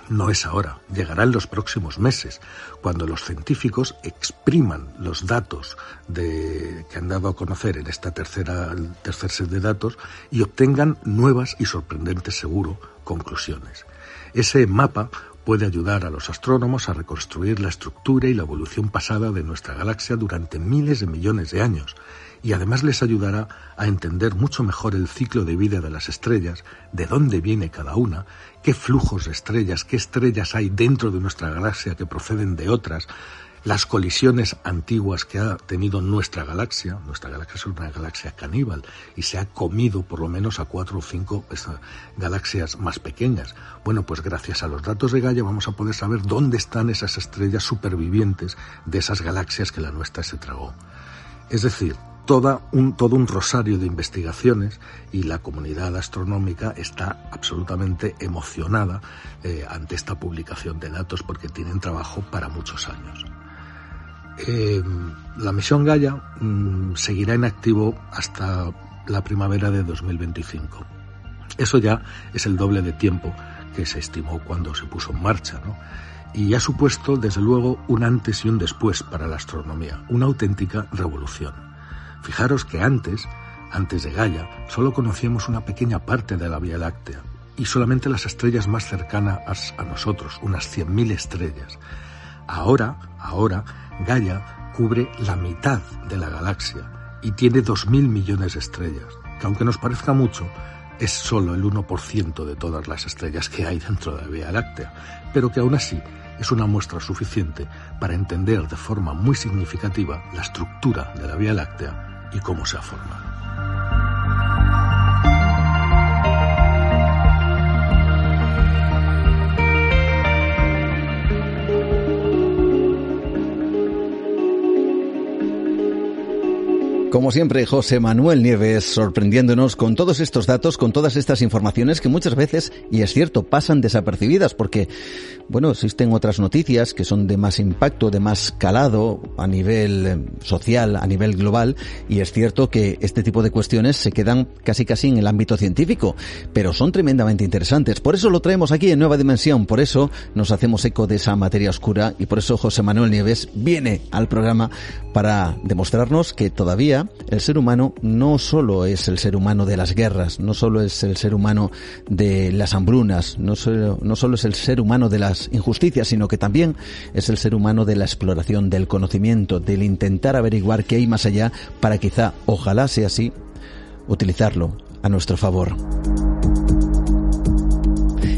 no es ahora, llegará en los próximos meses, cuando los científicos expriman los datos que han dado a conocer en esta tercera, tercer set de datos y obtengan nuevas y sorprendentes, seguro, conclusiones. Ese mapa puede ayudar a los astrónomos a reconstruir la estructura y la evolución pasada de nuestra galaxia durante miles de millones de años y además les ayudará a entender mucho mejor el ciclo de vida de las estrellas, de dónde viene cada una, qué flujos de estrellas, qué estrellas hay dentro de nuestra galaxia que proceden de otras, las colisiones antiguas que ha tenido nuestra galaxia. Nuestra galaxia es una galaxia caníbal y se ha comido por lo menos a cuatro o cinco galaxias más pequeñas. Bueno, pues gracias a los datos de Gaia vamos a poder saber dónde están esas estrellas supervivientes de esas galaxias que la nuestra se tragó. Es decir, un, todo un rosario de investigaciones y la comunidad astronómica está absolutamente emocionada eh, ante esta publicación de datos porque tienen trabajo para muchos años. Eh, la misión Gaia mm, seguirá en activo hasta la primavera de 2025. Eso ya es el doble de tiempo que se estimó cuando se puso en marcha, Y ha supuesto, desde luego, un antes y un después para la astronomía, una auténtica revolución. Fijaros que antes, antes de Gaia, solo conocíamos una pequeña parte de la Vía Láctea y solamente las estrellas más cercanas a nosotros, unas 100.000 estrellas. Ahora, ahora, Gaia cubre la mitad de la galaxia y tiene 2.000 millones de estrellas, que aunque nos parezca mucho, es solo el 1% de todas las estrellas que hay dentro de la Vía Láctea, pero que aún así es una muestra suficiente para entender de forma muy significativa la estructura de la Vía Láctea y cómo se ha formado. Como siempre, José Manuel Nieves sorprendiéndonos con todos estos datos, con todas estas informaciones que muchas veces, y es cierto, pasan desapercibidas porque, bueno, existen otras noticias que son de más impacto, de más calado a nivel eh, social, a nivel global, y es cierto que este tipo de cuestiones se quedan casi casi en el ámbito científico, pero son tremendamente interesantes. Por eso lo traemos aquí en Nueva Dimensión, por eso nos hacemos eco de esa materia oscura y por eso José Manuel Nieves viene al programa para demostrarnos que todavía el ser humano no solo es el ser humano de las guerras, no solo es el ser humano de las hambrunas, no solo, no solo es el ser humano de las injusticias, sino que también es el ser humano de la exploración, del conocimiento, del intentar averiguar qué hay más allá para quizá, ojalá sea así, utilizarlo a nuestro favor.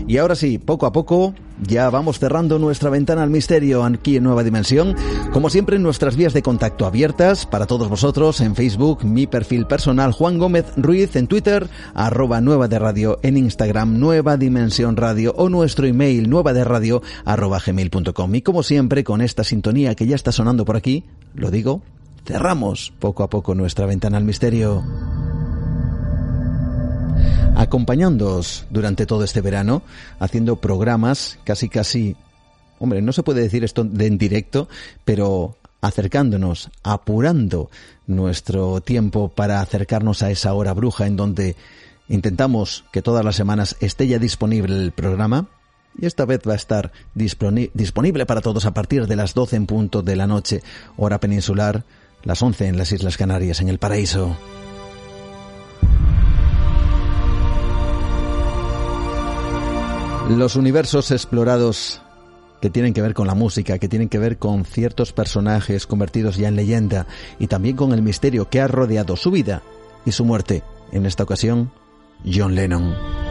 Y ahora sí, poco a poco ya vamos cerrando nuestra ventana al misterio aquí en Nueva Dimensión. Como siempre, nuestras vías de contacto abiertas para todos vosotros en Facebook, mi perfil personal Juan Gómez Ruiz, en Twitter, arroba Nueva de Radio, en Instagram, Nueva Dimensión Radio o nuestro email nueva de radio arroba gmail.com. Y como siempre, con esta sintonía que ya está sonando por aquí, lo digo, cerramos poco a poco nuestra ventana al misterio acompañándoos durante todo este verano, haciendo programas casi casi, hombre, no se puede decir esto de en directo, pero acercándonos, apurando nuestro tiempo para acercarnos a esa hora bruja en donde intentamos que todas las semanas esté ya disponible el programa. Y esta vez va a estar disponible para todos a partir de las 12 en punto de la noche, hora peninsular, las 11 en las Islas Canarias, en el paraíso. Los universos explorados que tienen que ver con la música, que tienen que ver con ciertos personajes convertidos ya en leyenda y también con el misterio que ha rodeado su vida y su muerte. En esta ocasión, John Lennon.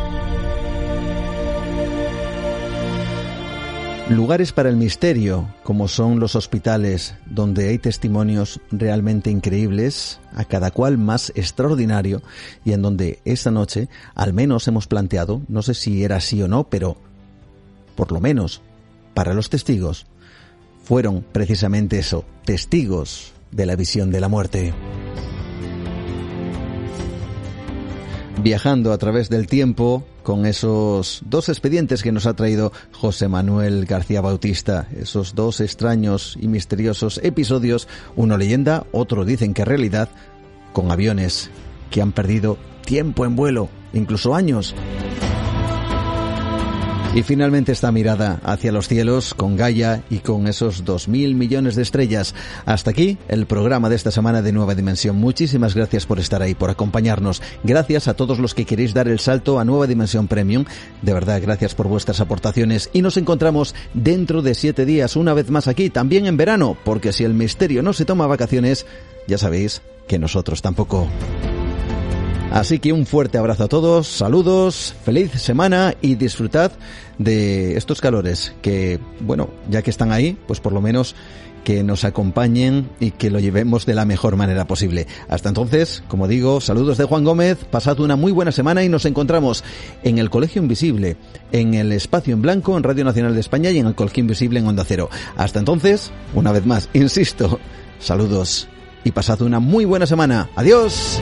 Lugares para el misterio, como son los hospitales, donde hay testimonios realmente increíbles, a cada cual más extraordinario, y en donde esta noche al menos hemos planteado, no sé si era así o no, pero por lo menos para los testigos, fueron precisamente eso, testigos de la visión de la muerte. Viajando a través del tiempo, con esos dos expedientes que nos ha traído José Manuel García Bautista, esos dos extraños y misteriosos episodios, uno leyenda, otro dicen que realidad, con aviones que han perdido tiempo en vuelo, incluso años. Y finalmente esta mirada hacia los cielos con Gaia y con esos dos mil millones de estrellas. Hasta aquí el programa de esta semana de Nueva Dimensión. Muchísimas gracias por estar ahí, por acompañarnos. Gracias a todos los que queréis dar el salto a Nueva Dimensión Premium. De verdad, gracias por vuestras aportaciones. Y nos encontramos dentro de siete días, una vez más aquí, también en verano, porque si el misterio no se toma vacaciones, ya sabéis que nosotros tampoco. Así que un fuerte abrazo a todos, saludos, feliz semana y disfrutad de estos calores que, bueno, ya que están ahí, pues por lo menos que nos acompañen y que lo llevemos de la mejor manera posible. Hasta entonces, como digo, saludos de Juan Gómez, pasad una muy buena semana y nos encontramos en el Colegio Invisible, en el Espacio en Blanco, en Radio Nacional de España y en el Colegio Invisible en Onda Cero. Hasta entonces, una vez más, insisto, saludos y pasad una muy buena semana. Adiós.